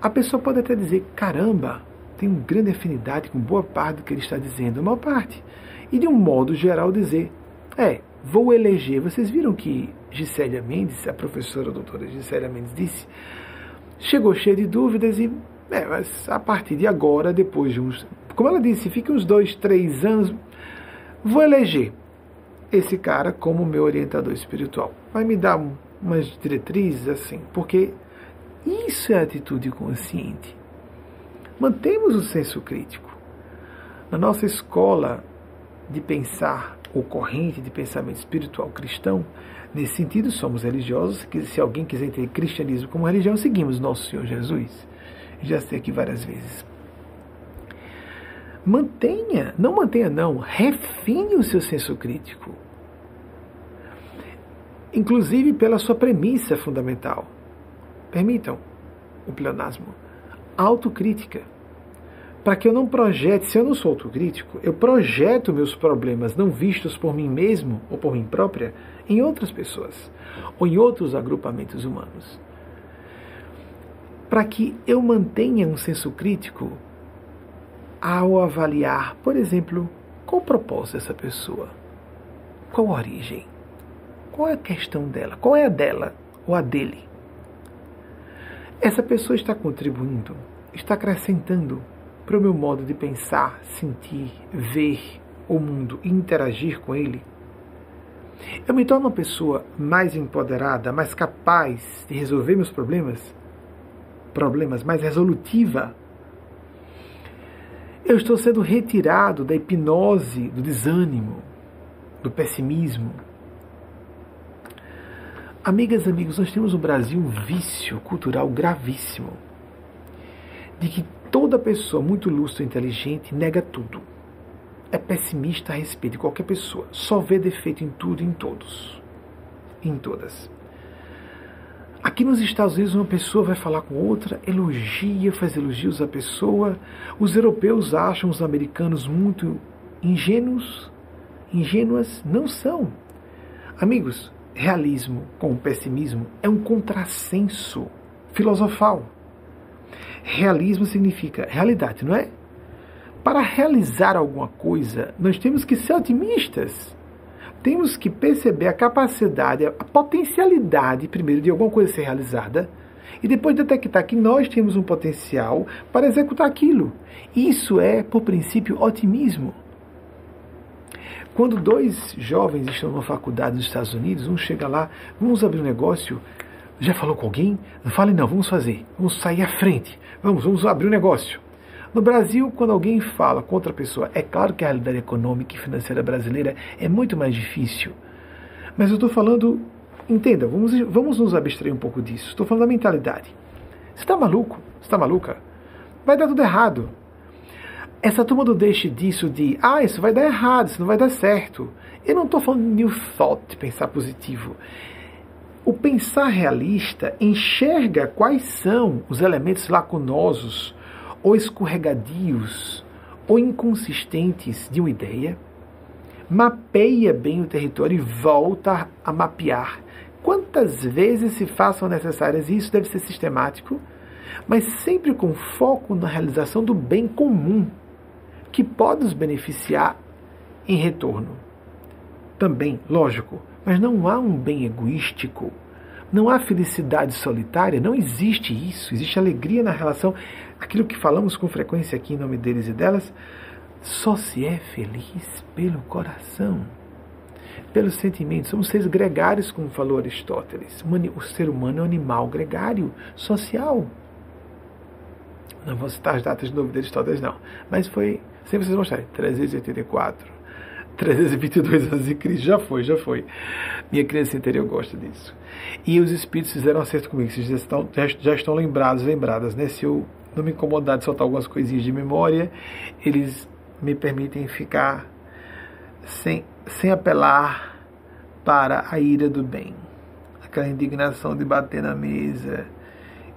A pessoa pode até dizer: caramba, tem uma grande afinidade com boa parte do que ele está dizendo, a maior parte. E de um modo geral dizer: é, vou eleger. Vocês viram que Gisélia Mendes, a professora a doutora Gisélia Mendes, disse, chegou cheia de dúvidas e, é, mas a partir de agora, depois de uns. Como ela disse, fica uns dois, três anos, vou eleger esse cara como meu orientador espiritual. Vai me dar umas diretrizes assim, porque isso é atitude consciente. Mantemos o senso crítico. Na nossa escola de pensar, ou corrente de pensamento espiritual cristão, nesse sentido somos religiosos, que se alguém quiser entender cristianismo como religião, seguimos nosso Senhor Jesus. Já sei aqui várias vezes. Mantenha, não mantenha não, refine o seu senso crítico. Inclusive pela sua premissa fundamental. Permitam o pleonasmo. Autocrítica. Para que eu não projete, se eu não sou autocrítico, eu projeto meus problemas não vistos por mim mesmo ou por mim própria em outras pessoas ou em outros agrupamentos humanos. Para que eu mantenha um senso crítico ao avaliar, por exemplo, qual o propósito dessa pessoa, qual a origem, qual é a questão dela, qual é a dela ou a dele. Essa pessoa está contribuindo, está acrescentando para o meu modo de pensar, sentir, ver o mundo e interagir com ele. Eu me torno uma pessoa mais empoderada, mais capaz de resolver meus problemas, problemas mais resolutiva. Eu estou sendo retirado da hipnose, do desânimo, do pessimismo, Amigas e amigos, nós temos no Brasil um vício cultural gravíssimo de que toda pessoa muito lúcida e inteligente nega tudo. É pessimista a respeito de qualquer pessoa. Só vê defeito em tudo e em todos. Em todas. Aqui nos Estados Unidos, uma pessoa vai falar com outra, elogia, faz elogios à pessoa. Os europeus acham os americanos muito ingênuos. Ingênuas não são. Amigos, realismo com pessimismo é um contrassenso filosofal. Realismo significa realidade, não é? Para realizar alguma coisa, nós temos que ser otimistas. Temos que perceber a capacidade, a potencialidade, primeiro, de alguma coisa ser realizada, e depois detectar que nós temos um potencial para executar aquilo. Isso é, por princípio, otimismo. Quando dois jovens estão numa faculdade nos Estados Unidos, um chega lá, vamos abrir um negócio. Já falou com alguém? Não fale não, vamos fazer. Vamos sair à frente. Vamos, vamos abrir um negócio. No Brasil, quando alguém fala com outra pessoa, é claro que a realidade econômica e financeira brasileira é muito mais difícil. Mas eu estou falando, entenda, vamos, vamos nos abstrair um pouco disso. Estou falando da mentalidade. Você está maluco? Você está maluca? Vai dar tudo errado. Essa turma do deixe disso de, ah, isso vai dar errado, isso não vai dar certo. Eu não estou falando de new thought, pensar positivo. O pensar realista enxerga quais são os elementos lacunosos, ou escorregadios, ou inconsistentes de uma ideia, mapeia bem o território e volta a mapear. Quantas vezes se façam necessárias, e isso deve ser sistemático, mas sempre com foco na realização do bem comum que pode nos beneficiar em retorno. Também, lógico, mas não há um bem egoístico, não há felicidade solitária, não existe isso, existe alegria na relação. Aquilo que falamos com frequência aqui em nome deles e delas, só se é feliz pelo coração, pelos sentimentos. Somos seres gregários, como falou Aristóteles. O ser humano é um animal gregário, social. Não vou citar as datas de novo de Aristóteles, não. Mas foi Sempre vocês mostrarem. 384. 322 anos de Cristo. Já foi, já foi. Minha criança interior gosta disso. E os espíritos fizeram um acerto comigo. Vocês já estão, já estão lembrados, lembradas, né? Se eu não me incomodar de soltar algumas coisinhas de memória, eles me permitem ficar sem, sem apelar para a ira do bem. Aquela indignação de bater na mesa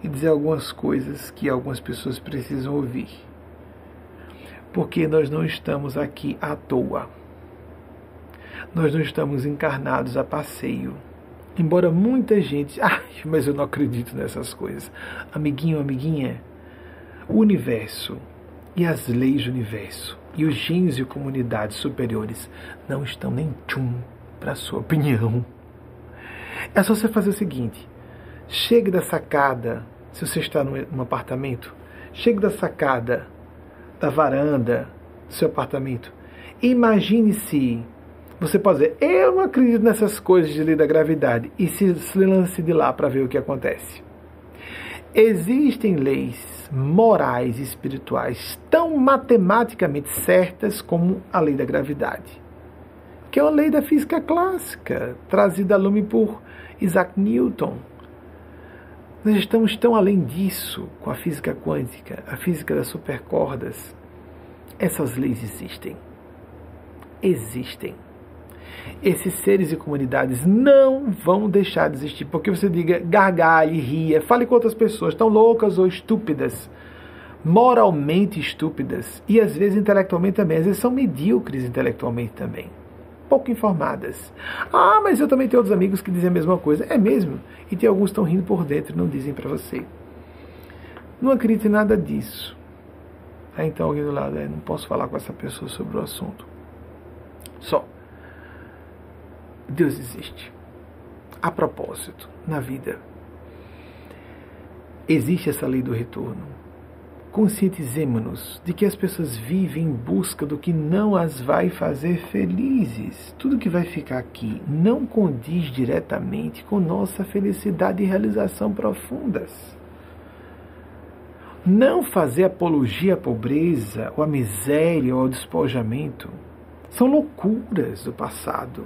e dizer algumas coisas que algumas pessoas precisam ouvir porque nós não estamos aqui à toa. Nós não estamos encarnados a passeio. Embora muita gente, (laughs) ai, mas eu não acredito nessas coisas. Amiguinho, amiguinha, o universo e as leis do universo e os gênios e comunidades superiores não estão nem tchum para sua opinião. É só você fazer o seguinte: chegue da sacada, se você está num apartamento, chegue da sacada da varanda do seu apartamento. Imagine se você pode dizer, eu não acredito nessas coisas de lei da gravidade, e se, lance de lá para ver o que acontece. Existem leis morais e espirituais tão matematicamente certas como a lei da gravidade, que é uma lei da física clássica, trazida a lume por Isaac Newton. Nós estamos tão além disso com a física quântica, a física das supercordas. Essas leis existem. Existem. Esses seres e comunidades não vão deixar de existir. Porque você diga, gargalhe, ria, fale com outras pessoas, tão loucas ou estúpidas. moralmente estúpidas e às vezes intelectualmente também, às vezes são medíocres intelectualmente também, pouco informadas. Ah, mas eu também tenho outros amigos que dizem a mesma coisa. É mesmo? E tem alguns que estão rindo por dentro e não dizem para você. Não acredite em nada disso. Aí então alguém do lado, é, não posso falar com essa pessoa sobre o assunto. Só. Deus existe. A propósito, na vida, existe essa lei do retorno. Conscientizemos-nos de que as pessoas vivem em busca do que não as vai fazer felizes. Tudo que vai ficar aqui não condiz diretamente com nossa felicidade e realização profundas. Não fazer apologia à pobreza, ou à miséria, ou ao despojamento são loucuras do passado.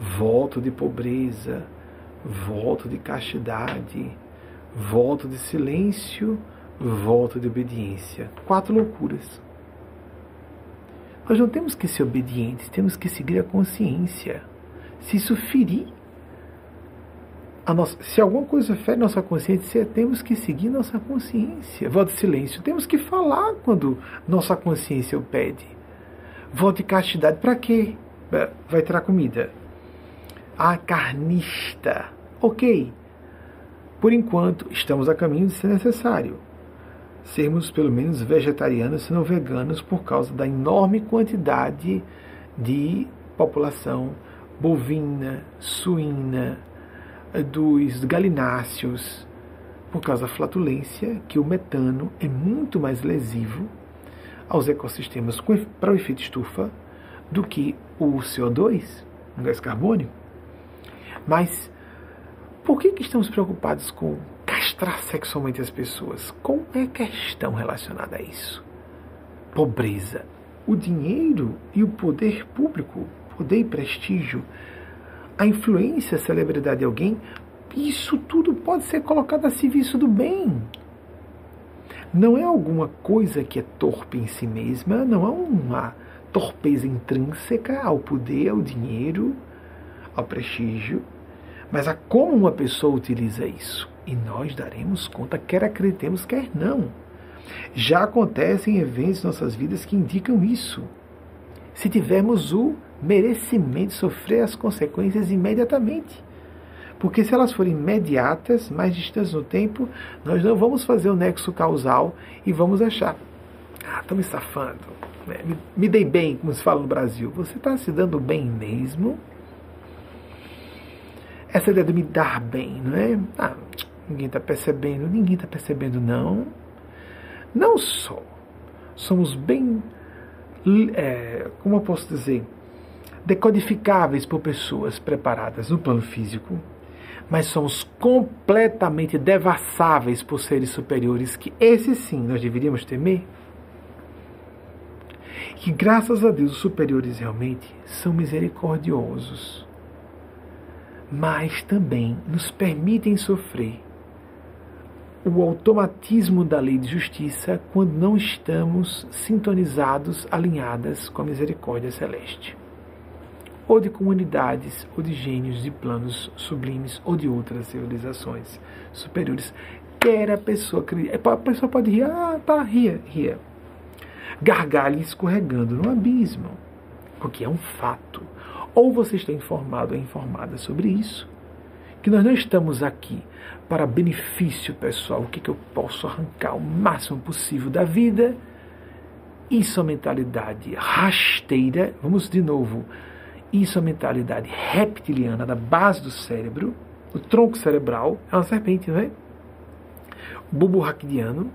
Voto de pobreza, voto de castidade, voto de silêncio, voto de obediência. Quatro loucuras. Nós não temos que ser obedientes, temos que seguir a consciência. Se isso ferir a nossa, se alguma coisa fere nossa consciência, temos que seguir nossa consciência. Voto de silêncio, temos que falar quando nossa consciência o pede. Voto de castidade, para quê? Vai tirar comida. Ah, carnista. Ok. Por enquanto, estamos a caminho de ser necessário sermos pelo menos vegetarianos, se não veganos, por causa da enorme quantidade de população bovina, suína, dos galináceos, por causa da flatulência, que o metano é muito mais lesivo aos ecossistemas para o efeito estufa do que o CO2, o gás carbônico. Mas por que, que estamos preocupados com castrar sexualmente as pessoas? Qual é a questão relacionada a isso? Pobreza. O dinheiro e o poder público, poder e prestígio, a influência, a celebridade de alguém, isso tudo pode ser colocado a serviço do bem. Não é alguma coisa que é torpe em si mesma, não é uma torpeza intrínseca ao poder, ao dinheiro, ao prestígio, mas a como uma pessoa utiliza isso. E nós daremos conta, quer acreditemos, quer não. Já acontecem eventos em nossas vidas que indicam isso. Se tivermos o merecimento de sofrer as consequências imediatamente. Porque se elas forem imediatas, mais distantes no tempo, nós não vamos fazer o nexo causal e vamos achar. Ah, estão me safando. Né? Me, me dei bem, como se fala no Brasil. Você está se dando bem mesmo? Essa ideia de me dar bem, não é? Ah, ninguém está percebendo, ninguém está percebendo, não. Não só somos bem, é, como eu posso dizer, decodificáveis por pessoas preparadas no plano físico, mas somos completamente devassáveis por seres superiores, que esses sim nós deveríamos temer. Que graças a Deus os superiores realmente são misericordiosos, mas também nos permitem sofrer o automatismo da lei de justiça quando não estamos sintonizados, alinhadas com a misericórdia celeste ou de comunidades, ou de gênios de planos sublimes, ou de outras civilizações superiores. Quer a pessoa A pessoa pode rir, ah, tá, ria, ria. Gargalhe escorregando no abismo, porque é um fato. Ou você está informado ou informada sobre isso, que nós não estamos aqui para benefício pessoal, o que, que eu posso arrancar o máximo possível da vida. Isso é mentalidade rasteira. Vamos de novo isso é mentalidade reptiliana da base do cérebro, o tronco cerebral, é uma serpente, não é? O bulbo raquidiano,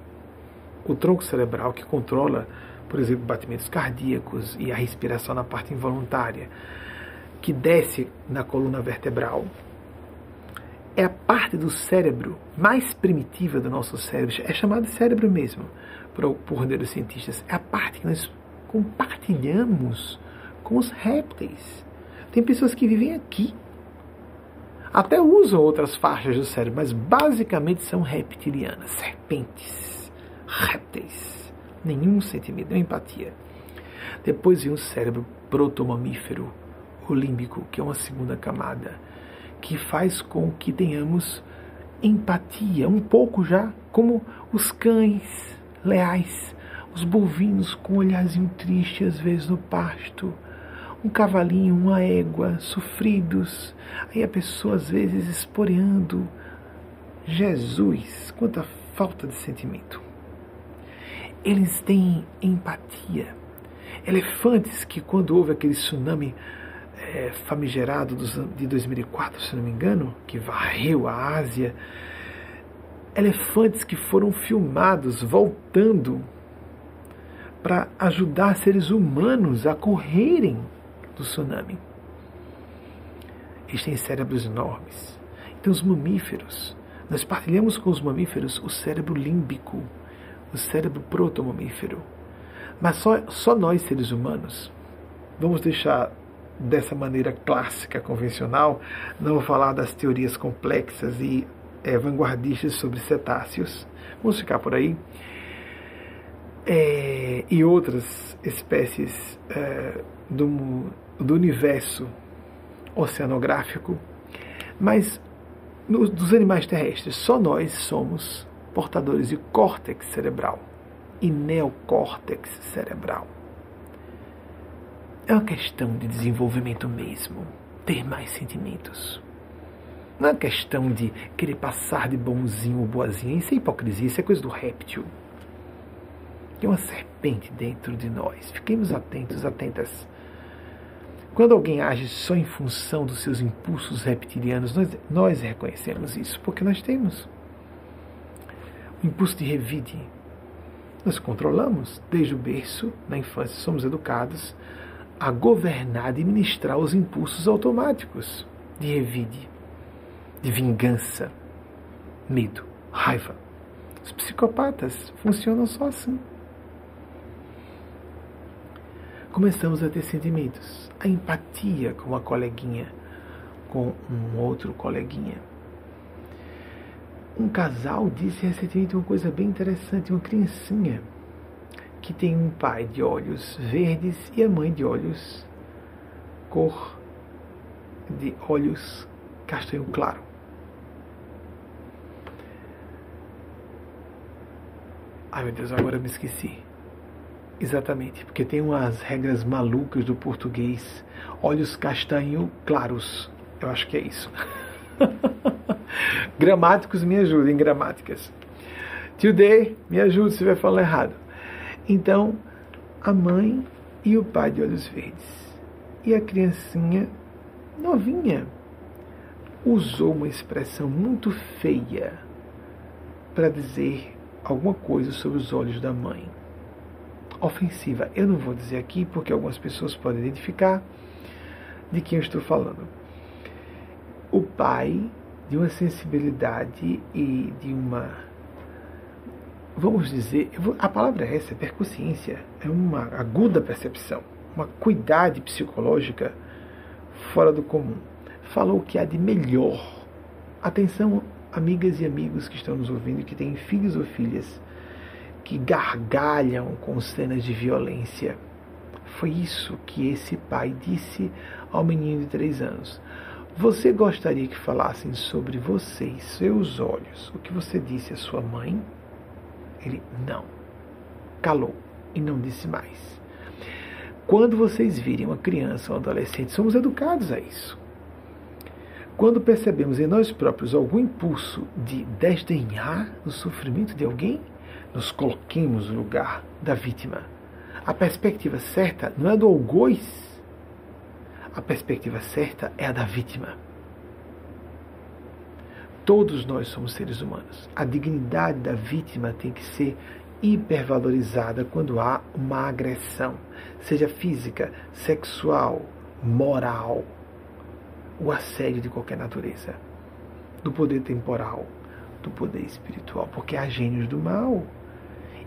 o tronco cerebral que controla, por exemplo, batimentos cardíacos e a respiração na parte involuntária, que desce na coluna vertebral, é a parte do cérebro mais primitiva do nosso cérebro, é chamado de cérebro mesmo, por, por neurocientistas. É a parte que nós compartilhamos com os répteis. Tem pessoas que vivem aqui. Até usam outras faixas do cérebro, mas basicamente são reptilianas, serpentes, répteis. Nenhum sentimento, nenhuma empatia. Depois vem o cérebro protomamífero, o límbico, que é uma segunda camada, que faz com que tenhamos empatia, um pouco já, como os cães leais, os bovinos com um olharzinho triste às vezes no pasto, um cavalinho, uma égua, sofridos, aí a pessoa às vezes esporeando. Jesus, quanta falta de sentimento. Eles têm empatia. Elefantes que, quando houve aquele tsunami é, famigerado de 2004, se não me engano, que varreu a Ásia, elefantes que foram filmados voltando para ajudar seres humanos a correrem do tsunami. Eles têm cérebros enormes. Então, os mamíferos, nós partilhamos com os mamíferos o cérebro límbico, o cérebro protomamífero. Mas só, só nós, seres humanos, vamos deixar dessa maneira clássica, convencional, não vou falar das teorias complexas e é, vanguardistas sobre cetáceos, vamos ficar por aí, é, e outras espécies é, do, do universo oceanográfico, mas no, dos animais terrestres, só nós somos portadores de córtex cerebral e neocórtex cerebral. É uma questão de desenvolvimento mesmo, ter mais sentimentos. Não é questão de querer passar de bonzinho ou boazinha, isso é hipocrisia, isso é coisa do réptil. Tem uma serpente dentro de nós. Fiquemos atentos, atentas quando alguém age só em função dos seus impulsos reptilianos, nós, nós reconhecemos isso, porque nós temos o impulso de revide. Nós controlamos desde o berço, na infância, somos educados a governar, administrar os impulsos automáticos de revide, de vingança, medo, raiva. Os psicopatas funcionam só assim começamos a ter sentimentos. A empatia com uma coleguinha, com um outro coleguinha. Um casal disse recentemente uma coisa bem interessante, uma criancinha que tem um pai de olhos verdes e a mãe de olhos cor de olhos castanho claro. Ai meu Deus, agora eu me esqueci. Exatamente, porque tem umas regras malucas do português. Olhos castanho claros. Eu acho que é isso. (laughs) Gramáticos me ajudem, gramáticas. Today, me ajude se estiver falando errado. Então, a mãe e o pai de olhos verdes. E a criancinha novinha usou uma expressão muito feia para dizer alguma coisa sobre os olhos da mãe ofensiva. Eu não vou dizer aqui porque algumas pessoas podem identificar de quem eu estou falando. O pai de uma sensibilidade e de uma vamos dizer, a palavra é essa, é percussiência, é uma aguda percepção, uma cuidade psicológica fora do comum. Falou o que há de melhor. Atenção, amigas e amigos que estão nos ouvindo que têm filhos ou filhas que gargalham com cenas de violência. Foi isso que esse pai disse ao menino de três anos. Você gostaria que falassem sobre você e seus olhos o que você disse à sua mãe? Ele não. Calou e não disse mais. Quando vocês virem uma criança ou um adolescente, somos educados a isso. Quando percebemos em nós próprios algum impulso de desdenhar o sofrimento de alguém, nos coloquemos no lugar da vítima. A perspectiva certa não é do algoz, a perspectiva certa é a da vítima. Todos nós somos seres humanos. A dignidade da vítima tem que ser hipervalorizada quando há uma agressão, seja física, sexual, moral, o assédio de qualquer natureza, do poder temporal, do poder espiritual, porque há gênios do mal.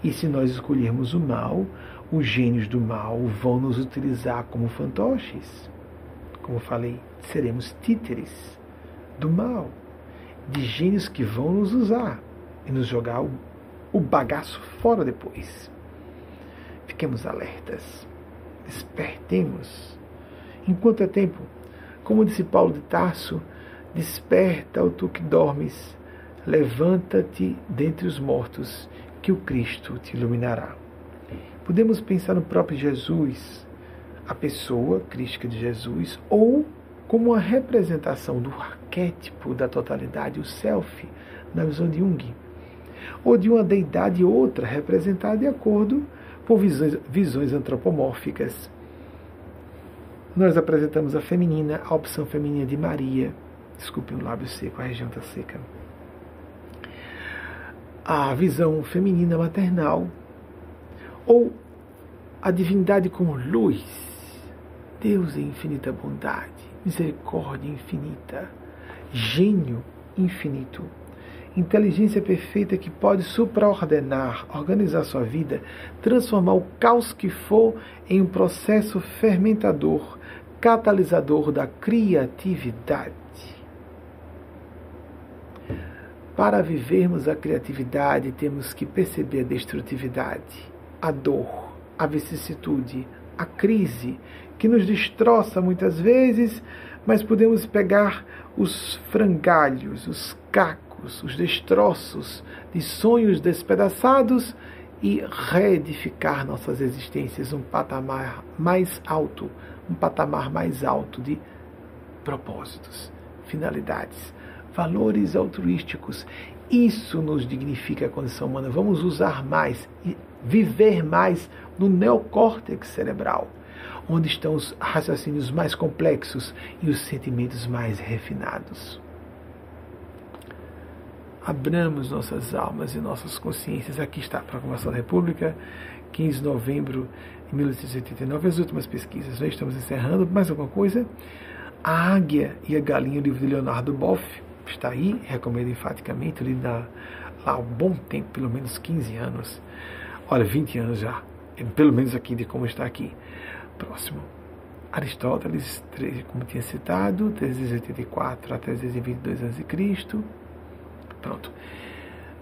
E se nós escolhermos o mal, os gênios do mal vão nos utilizar como fantoches. Como falei, seremos títeres do mal, de gênios que vão nos usar e nos jogar o, o bagaço fora depois. Fiquemos alertas, despertemos. Enquanto é tempo, como disse Paulo de Tarso, desperta o tu que dormes, levanta-te dentre os mortos, que o Cristo te iluminará. Podemos pensar no próprio Jesus, a pessoa crística de Jesus, ou como uma representação do arquétipo da totalidade, o self, na visão de Jung, ou de uma deidade outra representada de acordo com visões, visões antropomórficas. Nós apresentamos a feminina, a opção feminina de Maria. Desculpe o lábio seco, a região está seca. A visão feminina maternal, ou a divindade como luz, Deus em infinita bondade, misericórdia infinita, gênio infinito, inteligência perfeita que pode supraordenar, organizar sua vida, transformar o caos que for em um processo fermentador, catalisador da criatividade. Para vivermos a criatividade, temos que perceber a destrutividade, a dor, a vicissitude, a crise, que nos destroça muitas vezes, mas podemos pegar os frangalhos, os cacos, os destroços de sonhos despedaçados e reedificar nossas existências um patamar mais alto, um patamar mais alto de propósitos, finalidades, valores altruísticos. Isso nos dignifica a condição humana. Vamos usar mais e viver mais no neocórtex cerebral onde estão os raciocínios mais complexos e os sentimentos mais refinados. Abramos nossas almas e nossas consciências. Aqui está a Proclamação da República, 15 de novembro de 1889, as últimas pesquisas. Já estamos encerrando. Mais alguma coisa? A Águia e a Galinha, o livro de Leonardo Boff, está aí, recomendo enfaticamente, li há, há um bom tempo, pelo menos 15 anos. Olha, 20 anos já, pelo menos aqui de como está aqui. Próximo. Aristóteles, como tinha citado, 384 a 322 a.C. Pronto.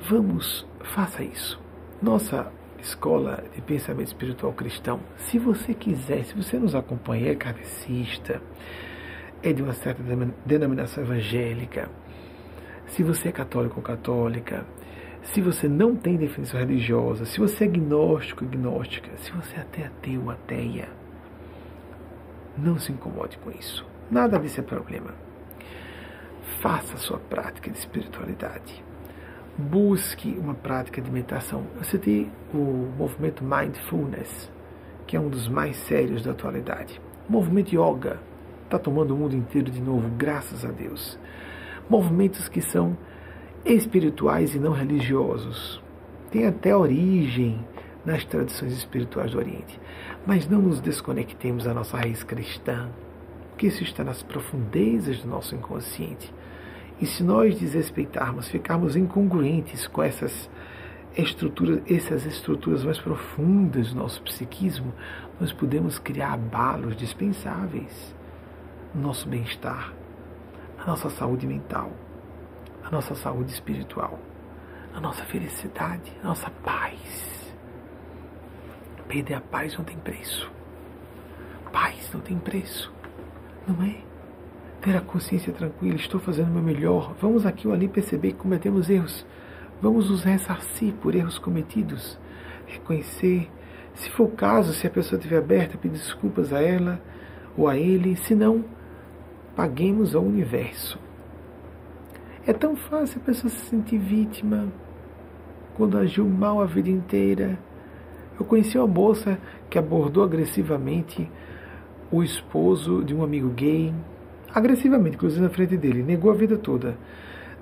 Vamos, faça isso. Nossa escola de pensamento espiritual cristão, se você quiser, se você nos acompanha, é kardecista, é de uma certa denominação evangélica, se você é católico ou católica, se você não tem definição religiosa, se você é agnóstico, agnóstica, se você é até ateu, ateia, não se incomode com isso. Nada disso é problema. Faça a sua prática de espiritualidade. Busque uma prática de meditação. Você tem o movimento Mindfulness, que é um dos mais sérios da atualidade. O movimento Yoga está tomando o mundo inteiro de novo, graças a Deus. Movimentos que são espirituais e não religiosos. Tem até origem nas tradições espirituais do Oriente. Mas não nos desconectemos da nossa raiz cristã, porque isso está nas profundezas do nosso inconsciente. E se nós desrespeitarmos, ficarmos incongruentes com essas estruturas, essas estruturas mais profundas do nosso psiquismo, nós podemos criar abalos dispensáveis no nosso bem-estar, na nossa saúde mental, na nossa saúde espiritual, na nossa felicidade, na nossa paz. Perder a paz não tem preço. Paz não tem preço. Não é? Ter a consciência tranquila, estou fazendo o meu melhor. Vamos aqui ou ali perceber que cometemos erros. Vamos nos ressarcir por erros cometidos. Reconhecer. Se for o caso, se a pessoa estiver aberta, pedir desculpas a ela ou a ele. Se não, paguemos ao universo. É tão fácil a pessoa se sentir vítima quando agiu mal a vida inteira eu conheci uma moça que abordou agressivamente o esposo de um amigo gay, agressivamente, inclusive na frente dele, negou a vida toda.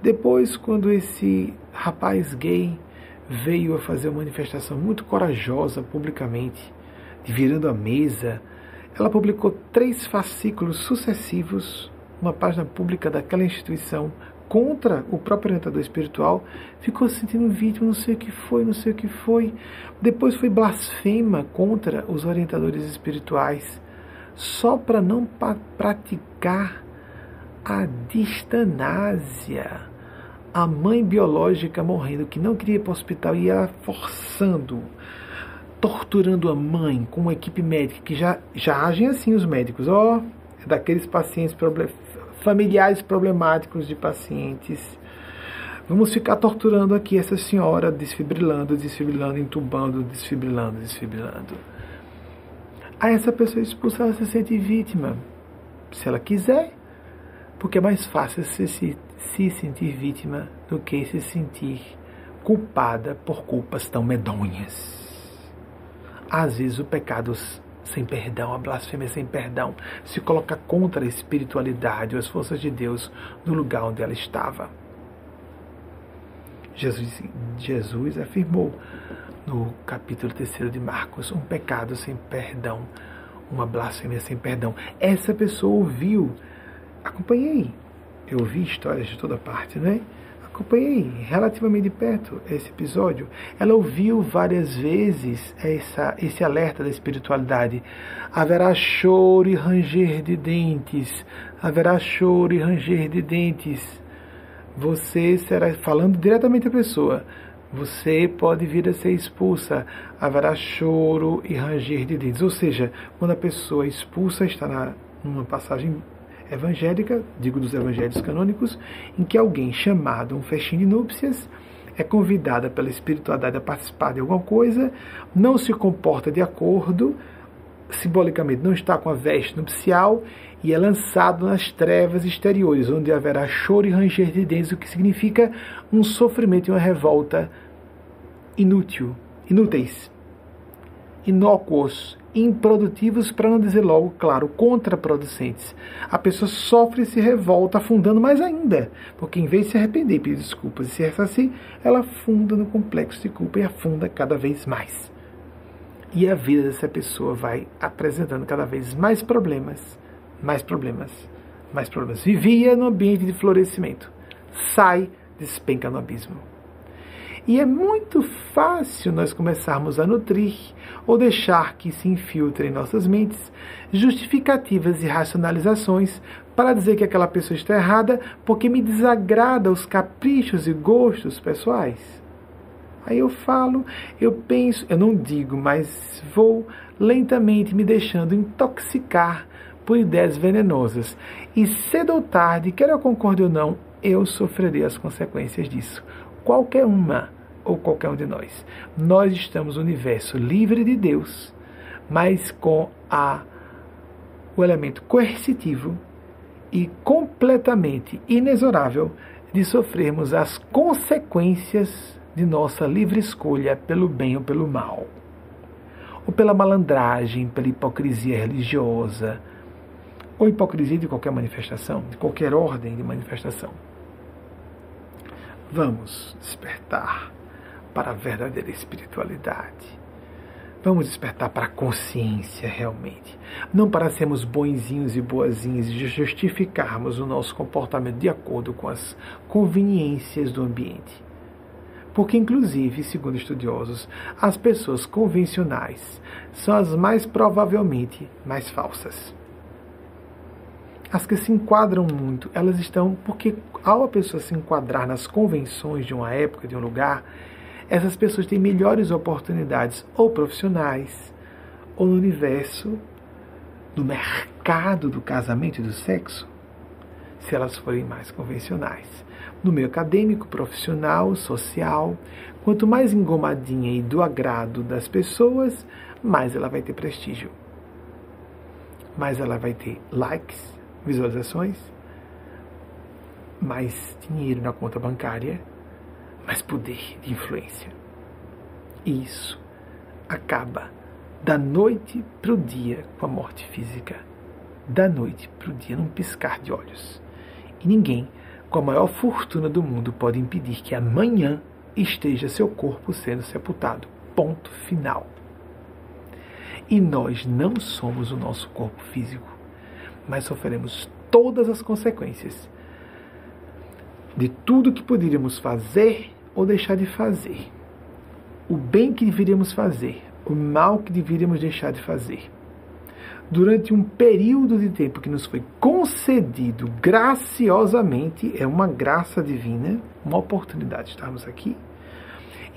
Depois, quando esse rapaz gay veio a fazer uma manifestação muito corajosa publicamente, virando a mesa, ela publicou três fascículos sucessivos, uma página pública daquela instituição, contra o próprio orientador espiritual, ficou se sentindo vítima, não sei o que foi, não sei o que foi. Depois foi blasfema contra os orientadores espirituais, só para não praticar a distanásia. A mãe biológica morrendo, que não queria ir para o hospital ela forçando, torturando a mãe com uma equipe médica, que já, já agem assim os médicos, ó, oh, daqueles pacientes familiares problemáticos de pacientes, Vamos ficar torturando aqui essa senhora, desfibrilando, desfibrilando, entubando, desfibrilando, desfibrilando. Aí essa pessoa expulsa, ela se sente vítima. Se ela quiser, porque é mais fácil se, se, se sentir vítima do que se sentir culpada por culpas tão medonhas. Às vezes o pecado sem perdão, a blasfêmia sem perdão, se coloca contra a espiritualidade ou as forças de Deus no lugar onde ela estava. Jesus, Jesus afirmou no capítulo 3 de Marcos: um pecado sem perdão, uma blasfêmia sem perdão. Essa pessoa ouviu, acompanhei, eu ouvi histórias de toda parte, não é? Acompanhei relativamente de perto esse episódio. Ela ouviu várias vezes essa, esse alerta da espiritualidade. Haverá choro e ranger de dentes. Haverá choro e ranger de dentes. Você será, falando diretamente à pessoa, você pode vir a ser expulsa. Haverá choro e ranger de dentes. Ou seja, quando a pessoa expulsa está na, numa passagem evangélica, digo dos evangelhos canônicos, em que alguém chamado um festim de núpcias é convidada pela espiritualidade a participar de alguma coisa, não se comporta de acordo, simbolicamente não está com a veste nupcial e é lançado nas trevas exteriores, onde haverá choro e ranger de dentes, o que significa um sofrimento e uma revolta inútil, inúteis, inócuos, improdutivos, para não dizer logo, claro, contraproducentes. A pessoa sofre e se revolta, afundando mais ainda, porque em vez de se arrepender, pedir desculpas e se ressarcir, ela afunda no complexo de culpa e afunda cada vez mais. E a vida dessa pessoa vai apresentando cada vez mais problemas, mais problemas, mais problemas. Vivia no ambiente de florescimento, sai, despenca no abismo. E é muito fácil nós começarmos a nutrir ou deixar que se infiltrem em nossas mentes justificativas e racionalizações para dizer que aquela pessoa está errada porque me desagrada os caprichos e gostos pessoais. Aí eu falo, eu penso, eu não digo, mas vou lentamente me deixando intoxicar por ideias venenosas. E cedo ou tarde, quer eu concorde ou não, eu sofrerei as consequências disso qualquer uma ou qualquer um de nós. Nós estamos no universo livre de Deus, mas com a, o elemento coercitivo e completamente inexorável de sofrermos as consequências de nossa livre escolha pelo bem ou pelo mal, ou pela malandragem, pela hipocrisia religiosa, ou hipocrisia de qualquer manifestação, de qualquer ordem de manifestação. Vamos despertar para a verdadeira espiritualidade. Vamos despertar para a consciência realmente. Não para sermos bonzinhos e boazinhas e justificarmos o nosso comportamento de acordo com as conveniências do ambiente. Porque, inclusive, segundo estudiosos, as pessoas convencionais são as mais provavelmente mais falsas as que se enquadram muito, elas estão. Porque ao a pessoa se enquadrar nas convenções de uma época, de um lugar, essas pessoas têm melhores oportunidades, ou profissionais, ou no universo, no mercado do casamento e do sexo, se elas forem mais convencionais. No meio acadêmico, profissional, social, quanto mais engomadinha e do agrado das pessoas, mais ela vai ter prestígio. Mais ela vai ter likes, visualizações, mais dinheiro na conta bancária, mais poder de influência. E isso acaba da noite para o dia com a morte física. Da noite para o dia, num piscar de olhos. E ninguém, com a maior fortuna do mundo, pode impedir que amanhã esteja seu corpo sendo sepultado. Ponto final. E nós não somos o nosso corpo físico mas sofreremos todas as consequências de tudo que poderíamos fazer ou deixar de fazer. O bem que deveríamos fazer, o mal que deveríamos deixar de fazer. Durante um período de tempo que nos foi concedido graciosamente, é uma graça divina, uma oportunidade de estarmos aqui,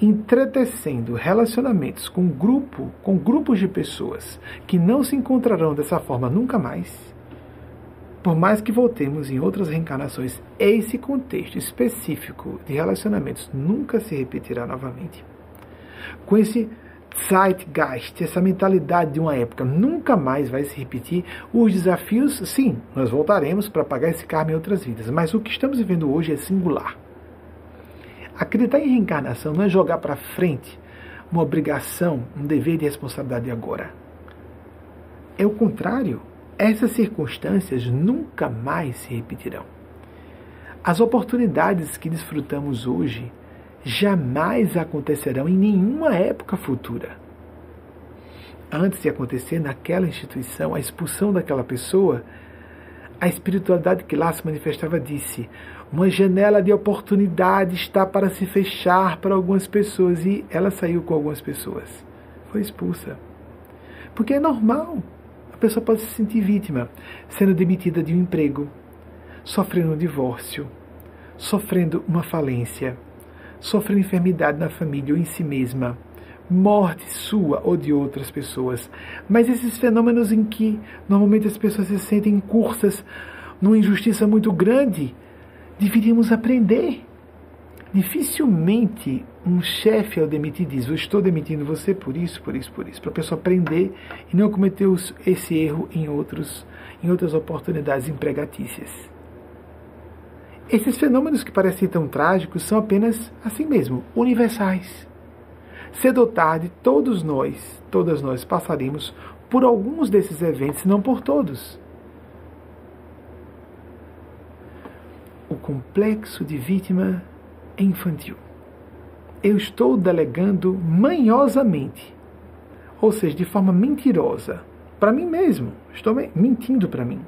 entretecendo relacionamentos com grupo, com grupos de pessoas que não se encontrarão dessa forma nunca mais por mais que voltemos em outras reencarnações, esse contexto específico de relacionamentos nunca se repetirá novamente. Com esse Zeitgeist, essa mentalidade de uma época nunca mais vai se repetir. Os desafios, sim, nós voltaremos para pagar esse karma em outras vidas, mas o que estamos vivendo hoje é singular. Acreditar em reencarnação não é jogar para frente uma obrigação, um dever de responsabilidade agora. É o contrário. Essas circunstâncias nunca mais se repetirão. As oportunidades que desfrutamos hoje jamais acontecerão em nenhuma época futura. Antes de acontecer naquela instituição a expulsão daquela pessoa, a espiritualidade que lá se manifestava disse: uma janela de oportunidade está para se fechar para algumas pessoas e ela saiu com algumas pessoas. Foi expulsa. Porque é normal. A pessoa pode se sentir vítima, sendo demitida de um emprego, sofrendo um divórcio, sofrendo uma falência, sofrendo enfermidade na família ou em si mesma, morte sua ou de outras pessoas. Mas esses fenômenos em que normalmente as pessoas se sentem cursas numa injustiça muito grande, deveríamos aprender. Dificilmente um chefe ao demitir diz: Eu estou demitindo você por isso, por isso, por isso, para a pessoa aprender e não cometer esse erro em, outros, em outras oportunidades empregatícias. Esses fenômenos que parecem tão trágicos são apenas, assim mesmo, universais. Cedo ou tarde, todos nós, todas nós passaremos por alguns desses eventos, não por todos. O complexo de vítima é infantil. Eu estou delegando manhosamente, ou seja, de forma mentirosa, para mim mesmo. Estou mentindo para mim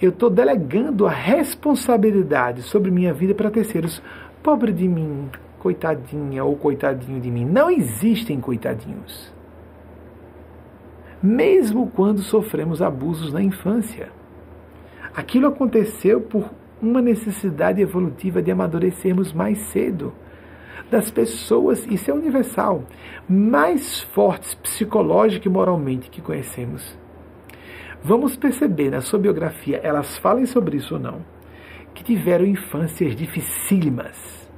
eu estou delegando a responsabilidade sobre minha vida para terceiros. Pobre de mim, coitadinha ou coitadinho de mim. Não existem coitadinhos. Mesmo quando sofremos abusos na infância. Aquilo aconteceu por uma necessidade evolutiva de amadurecermos mais cedo. Das pessoas, isso é universal, mais fortes psicológica e moralmente que conhecemos. Vamos perceber na sua biografia, elas falem sobre isso ou não, que tiveram infâncias dificílimas,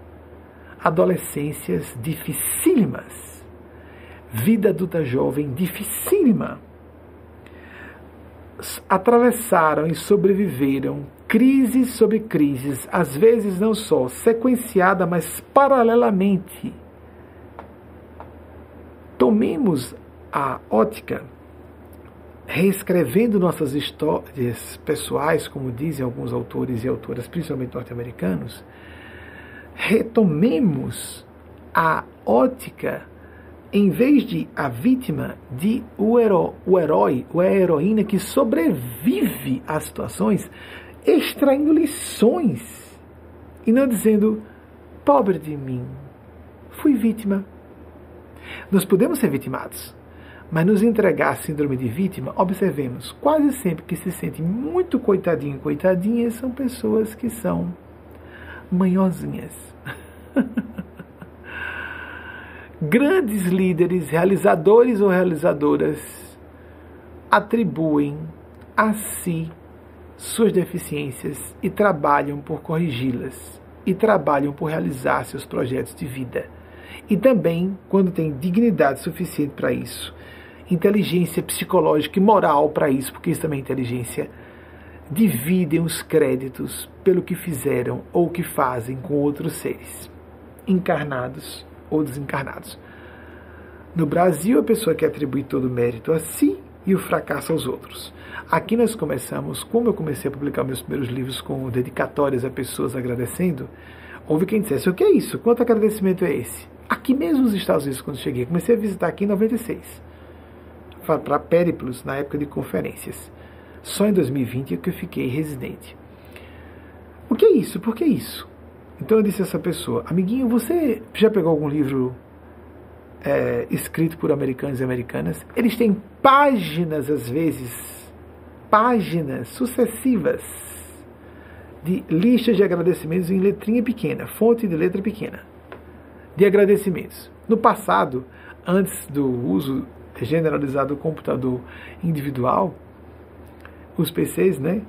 adolescências dificílimas, vida adulta jovem dificílima. Atravessaram e sobreviveram crises sobre crises, às vezes não só sequenciada, mas paralelamente. Tomemos a ótica reescrevendo nossas histórias pessoais, como dizem alguns autores e autoras, principalmente norte-americanos, retomemos a ótica, em vez de a vítima, de o, o herói ou a heroína que sobrevive às situações, extraindo lições e não dizendo, pobre de mim, fui vítima. Nós podemos ser vitimados mas nos entregar a síndrome de vítima, observemos, quase sempre que se sentem muito coitadinho, coitadinhas, são pessoas que são manhosinhas. (laughs) Grandes líderes, realizadores ou realizadoras, atribuem a si suas deficiências e trabalham por corrigi-las, e trabalham por realizar seus projetos de vida. E também, quando têm dignidade suficiente para isso, inteligência psicológica e moral para isso, porque isso também é inteligência, dividem os créditos pelo que fizeram ou que fazem com outros seres, encarnados ou desencarnados. No Brasil, a pessoa que atribui todo o mérito a si e o fracasso aos outros. Aqui nós começamos, como eu comecei a publicar meus primeiros livros com dedicatórias a pessoas agradecendo, houve quem dissesse: o que é isso? Quanto agradecimento é esse? Aqui mesmo nos Estados Unidos, quando cheguei, comecei a visitar aqui em 96 para périplos na época de conferências. Só em 2020 é que eu fiquei residente. O que é isso? Por que isso? Então eu disse a essa pessoa, amiguinho, você já pegou algum livro é, escrito por americanos e americanas? Eles têm páginas, às vezes, páginas sucessivas de listas de agradecimentos em letrinha pequena, fonte de letra pequena, de agradecimentos. No passado, antes do uso generalizado do computador individual, os PCs, né?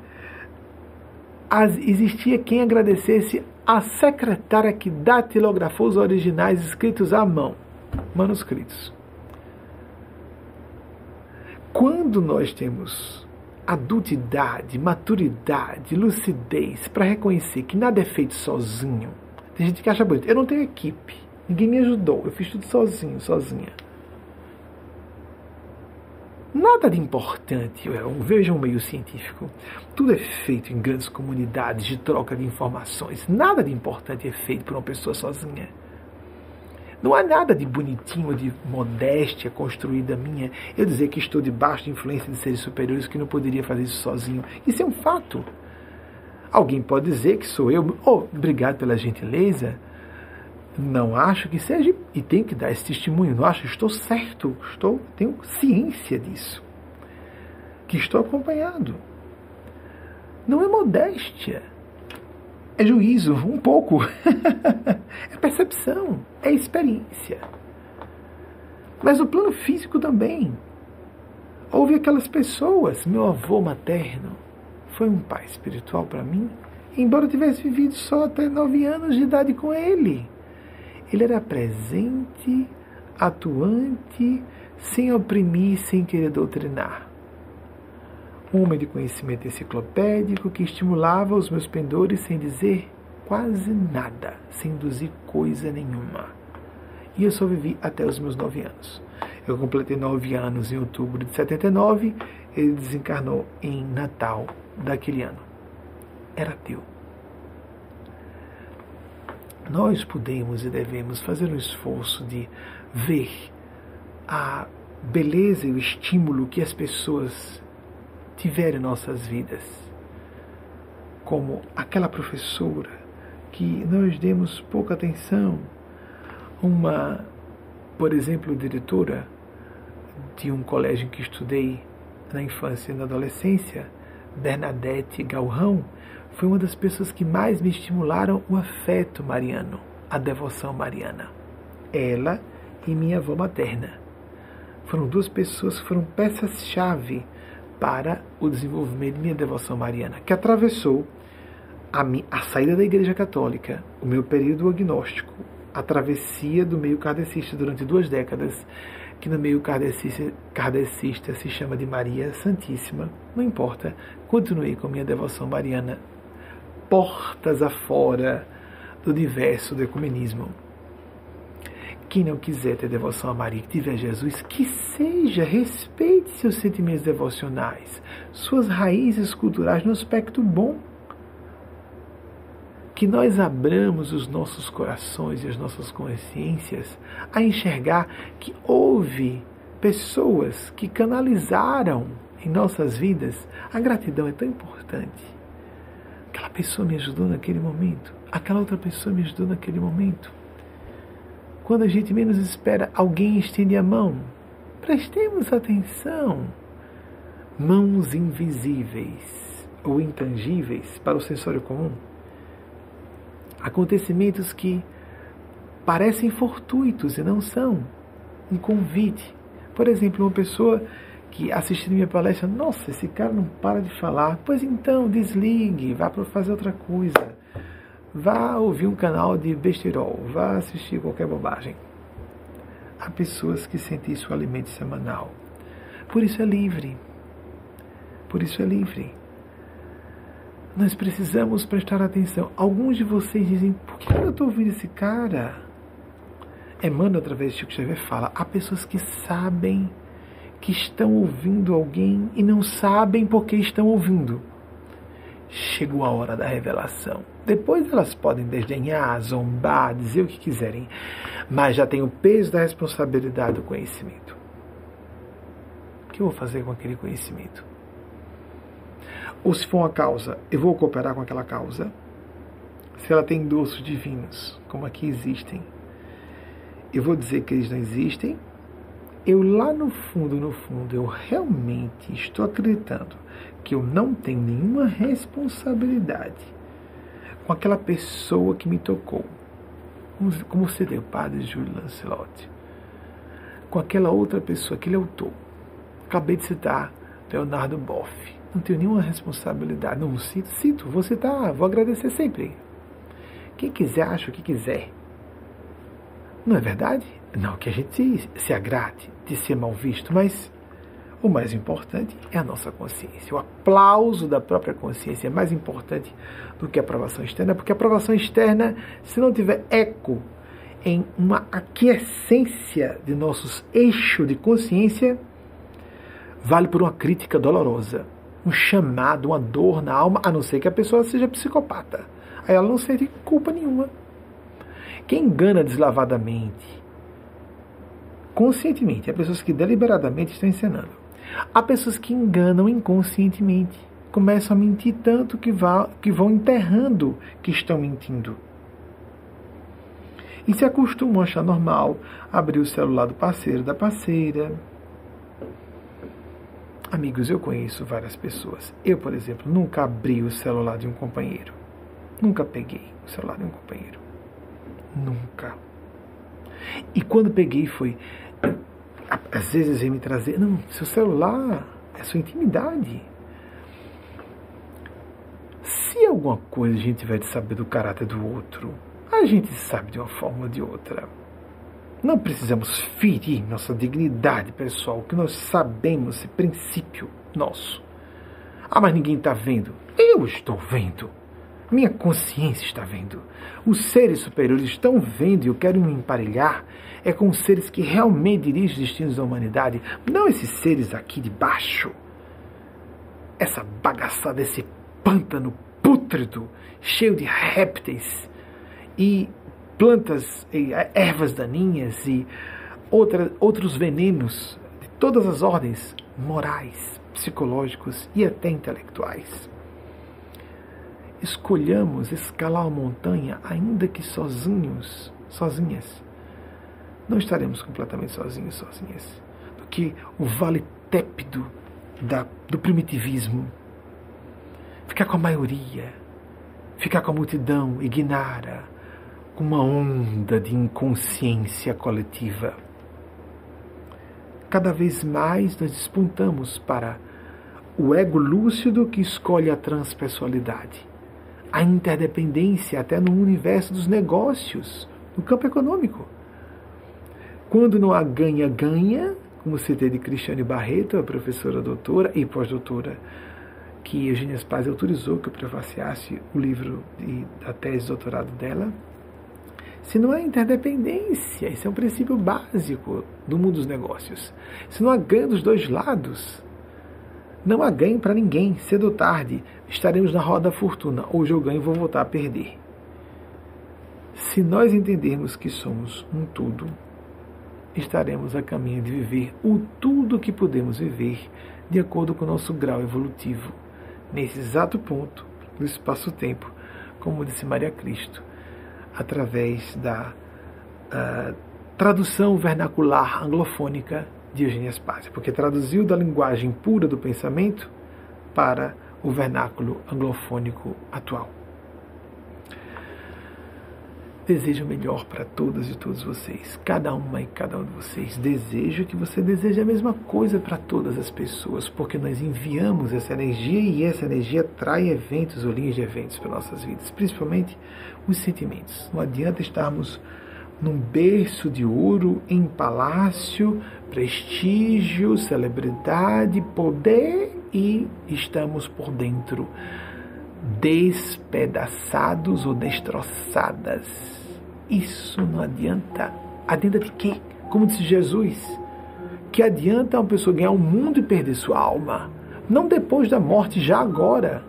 as, existia quem agradecesse a secretária que datilografou os originais escritos à mão, manuscritos. Quando nós temos adultidade, maturidade, lucidez para reconhecer que nada é feito sozinho, tem gente que acha bonito. Eu não tenho equipe, ninguém me ajudou, eu fiz tudo sozinho, sozinha. Nada de importante, veja um meio científico. Tudo é feito em grandes comunidades de troca de informações. Nada de importante é feito por uma pessoa sozinha. Não há nada de bonitinho, de modéstia construída minha. Eu dizer que estou debaixo de influência de seres superiores que não poderia fazer isso sozinho. Isso é um fato. Alguém pode dizer que sou eu. Oh, obrigado pela gentileza. Não acho que seja e tenho que dar esse testemunho. Não acho, estou certo, estou, tenho ciência disso. Que estou acompanhado. Não é modéstia é juízo, um pouco. (laughs) é percepção, é experiência. Mas o plano físico também. Houve aquelas pessoas, meu avô materno foi um pai espiritual para mim, embora eu tivesse vivido só até nove anos de idade com ele. Ele era presente, atuante, sem oprimir, sem querer doutrinar um homem de conhecimento enciclopédico que estimulava os meus pendores sem dizer quase nada, sem induzir coisa nenhuma. E eu só vivi até os meus nove anos. Eu completei nove anos em outubro de 79, ele desencarnou em Natal daquele ano. Era teu. Nós podemos e devemos fazer um esforço de ver a beleza e o estímulo que as pessoas tiver em nossas vidas. Como aquela professora que nós demos pouca atenção, uma, por exemplo, diretora de um colégio que estudei na infância e na adolescência, Bernadette Galrão, foi uma das pessoas que mais me estimularam o afeto mariano, a devoção mariana. Ela e minha avó materna. Foram duas pessoas que foram peças-chave para o desenvolvimento de minha devoção mariana, que atravessou a, a saída da Igreja Católica, o meu período agnóstico, a travessia do meio kardecista durante duas décadas, que no meio kardecista, kardecista se chama de Maria Santíssima, não importa, continuei com minha devoção mariana, portas afora do universo do ecumenismo. Quem não quiser ter devoção a Maria, que tiver Jesus, que seja, respeite seus sentimentos devocionais, suas raízes culturais no aspecto bom. Que nós abramos os nossos corações e as nossas consciências a enxergar que houve pessoas que canalizaram em nossas vidas. A gratidão é tão importante. Aquela pessoa me ajudou naquele momento, aquela outra pessoa me ajudou naquele momento quando a gente menos espera, alguém estende a mão. Prestemos atenção. Mãos invisíveis ou intangíveis para o sensório comum. Acontecimentos que parecem fortuitos e não são. Um convite. Por exemplo, uma pessoa que assistindo minha palestra, nossa, esse cara não para de falar. Pois então, desligue, vá para fazer outra coisa. Vá ouvir um canal de besterol, vá assistir qualquer bobagem. Há pessoas que sentem isso alimento semanal. Por isso é livre. Por isso é livre. Nós precisamos prestar atenção. Alguns de vocês dizem, por que eu estou ouvindo esse cara? Emmanuel, através de Chico Xavier, fala, há pessoas que sabem que estão ouvindo alguém e não sabem por que estão ouvindo chegou a hora da revelação. Depois elas podem desdenhar, zombar, dizer o que quiserem, mas já tem o peso da responsabilidade do conhecimento. O que eu vou fazer com aquele conhecimento? Ou se for uma causa, eu vou cooperar com aquela causa? Se ela tem endossos divinos, como aqui existem, eu vou dizer que eles não existem? Eu lá no fundo, no fundo, eu realmente estou acreditando que eu não tenho nenhuma responsabilidade com aquela pessoa que me tocou, como seria o padre Júlio Lancelotti, com aquela outra pessoa, aquele autor. Acabei de citar Leonardo Boff. Não tenho nenhuma responsabilidade. Não cito, cito, vou citar, vou agradecer sempre. Quem quiser, acha o que quiser. Não é verdade? Não que a gente se agrade de ser mal visto, mas o mais importante é a nossa consciência. O aplauso da própria consciência é mais importante do que a aprovação externa, porque a aprovação externa, se não tiver eco em uma aquiescência de nossos eixos de consciência, vale por uma crítica dolorosa, um chamado, uma dor na alma, a não ser que a pessoa seja psicopata. Aí ela não sente culpa nenhuma. Quem engana deslavadamente, conscientemente, há pessoas que deliberadamente estão encenando. Há pessoas que enganam inconscientemente, começam a mentir tanto que, vá, que vão enterrando que estão mentindo. E se acostumam a achar normal abrir o celular do parceiro, da parceira, Amigos, eu conheço várias pessoas. Eu, por exemplo, nunca abri o celular de um companheiro. Nunca peguei o celular de um companheiro. Nunca. E quando peguei foi. Às vezes vem me trazer. Não, seu celular é sua intimidade. Se alguma coisa a gente tiver de saber do caráter do outro, a gente sabe de uma forma ou de outra. Não precisamos ferir nossa dignidade pessoal, que nós sabemos esse princípio nosso. Ah, mas ninguém está vendo. Eu estou vendo. Minha consciência está vendo. Os seres superiores estão vendo e eu quero me emparelhar é com os seres que realmente dirigem os destinos da humanidade, não esses seres aqui de baixo. Essa bagaçada, esse pântano pútrido, cheio de répteis e plantas e ervas daninhas e outra, outros venenos de todas as ordens morais, psicológicos e até intelectuais. Escolhamos escalar a montanha, ainda que sozinhos, sozinhas. Não estaremos completamente sozinhos, sozinhas. Porque o vale tépido da, do primitivismo, ficar com a maioria, ficar com a multidão ignara, uma onda de inconsciência coletiva. Cada vez mais nós despontamos para o ego lúcido que escolhe a transpessoalidade, a interdependência até no universo dos negócios, no campo econômico. Quando não há ganha-ganha, como citei de Cristiane Barreto, a professora doutora e pós-doutora, que Eugênia Spaz autorizou que eu prefaciasse o livro da tese de doutorado dela, se não há interdependência, isso é um princípio básico do mundo dos negócios. Se não há ganho dos dois lados, não há ganho para ninguém. Cedo ou tarde estaremos na roda da fortuna. Hoje eu ganho e vou voltar a perder. Se nós entendermos que somos um tudo, estaremos a caminho de viver o tudo que podemos viver de acordo com o nosso grau evolutivo. Nesse exato ponto do espaço-tempo, como disse Maria Cristo através da uh, tradução vernacular anglofônica de Eugênia Spazio, porque traduziu da linguagem pura do pensamento para o vernáculo anglofônico atual. Desejo melhor para todas e todos vocês, cada uma e cada um de vocês. Desejo que você deseje a mesma coisa para todas as pessoas, porque nós enviamos essa energia e essa energia trai eventos ou linhas de eventos para nossas vidas, principalmente os sentimentos. Não adianta estarmos num berço de ouro, em palácio, prestígio, celebridade, poder e estamos por dentro despedaçados ou destroçadas. Isso não adianta. Adianta de quê? Como disse Jesus, que adianta uma pessoa ganhar o mundo e perder sua alma? Não depois da morte, já agora.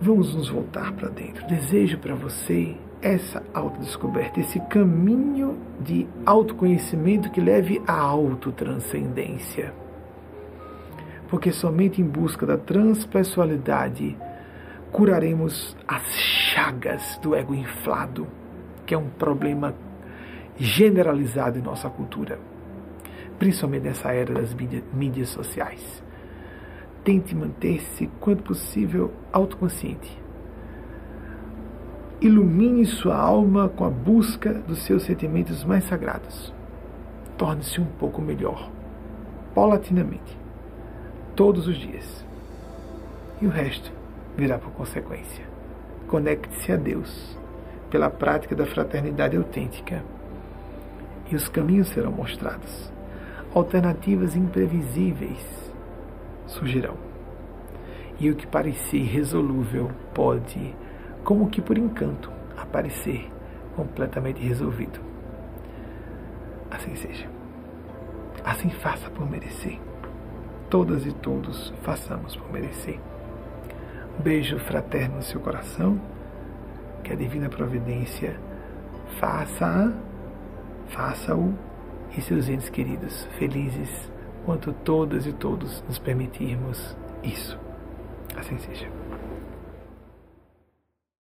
Vamos nos voltar para dentro. Desejo para você essa autodescoberta, esse caminho de autoconhecimento que leve à autotranscendência porque somente em busca da transpessoalidade curaremos as chagas do ego inflado, que é um problema generalizado em nossa cultura, principalmente nessa era das mídias sociais. Tente manter-se, quanto possível, autoconsciente. Ilumine sua alma com a busca dos seus sentimentos mais sagrados. Torne-se um pouco melhor, paulatinamente todos os dias. E o resto virá por consequência. Conecte-se a Deus pela prática da fraternidade autêntica e os caminhos serão mostrados. Alternativas imprevisíveis surgirão. E o que parecia irresolúvel pode, como que por encanto, aparecer completamente resolvido. Assim seja. Assim faça por merecer. Todas e todos façamos por merecer. Um beijo fraterno no seu coração. Que a divina providência faça, faça-o e seus entes queridos felizes quanto todas e todos nos permitirmos isso. Assim seja.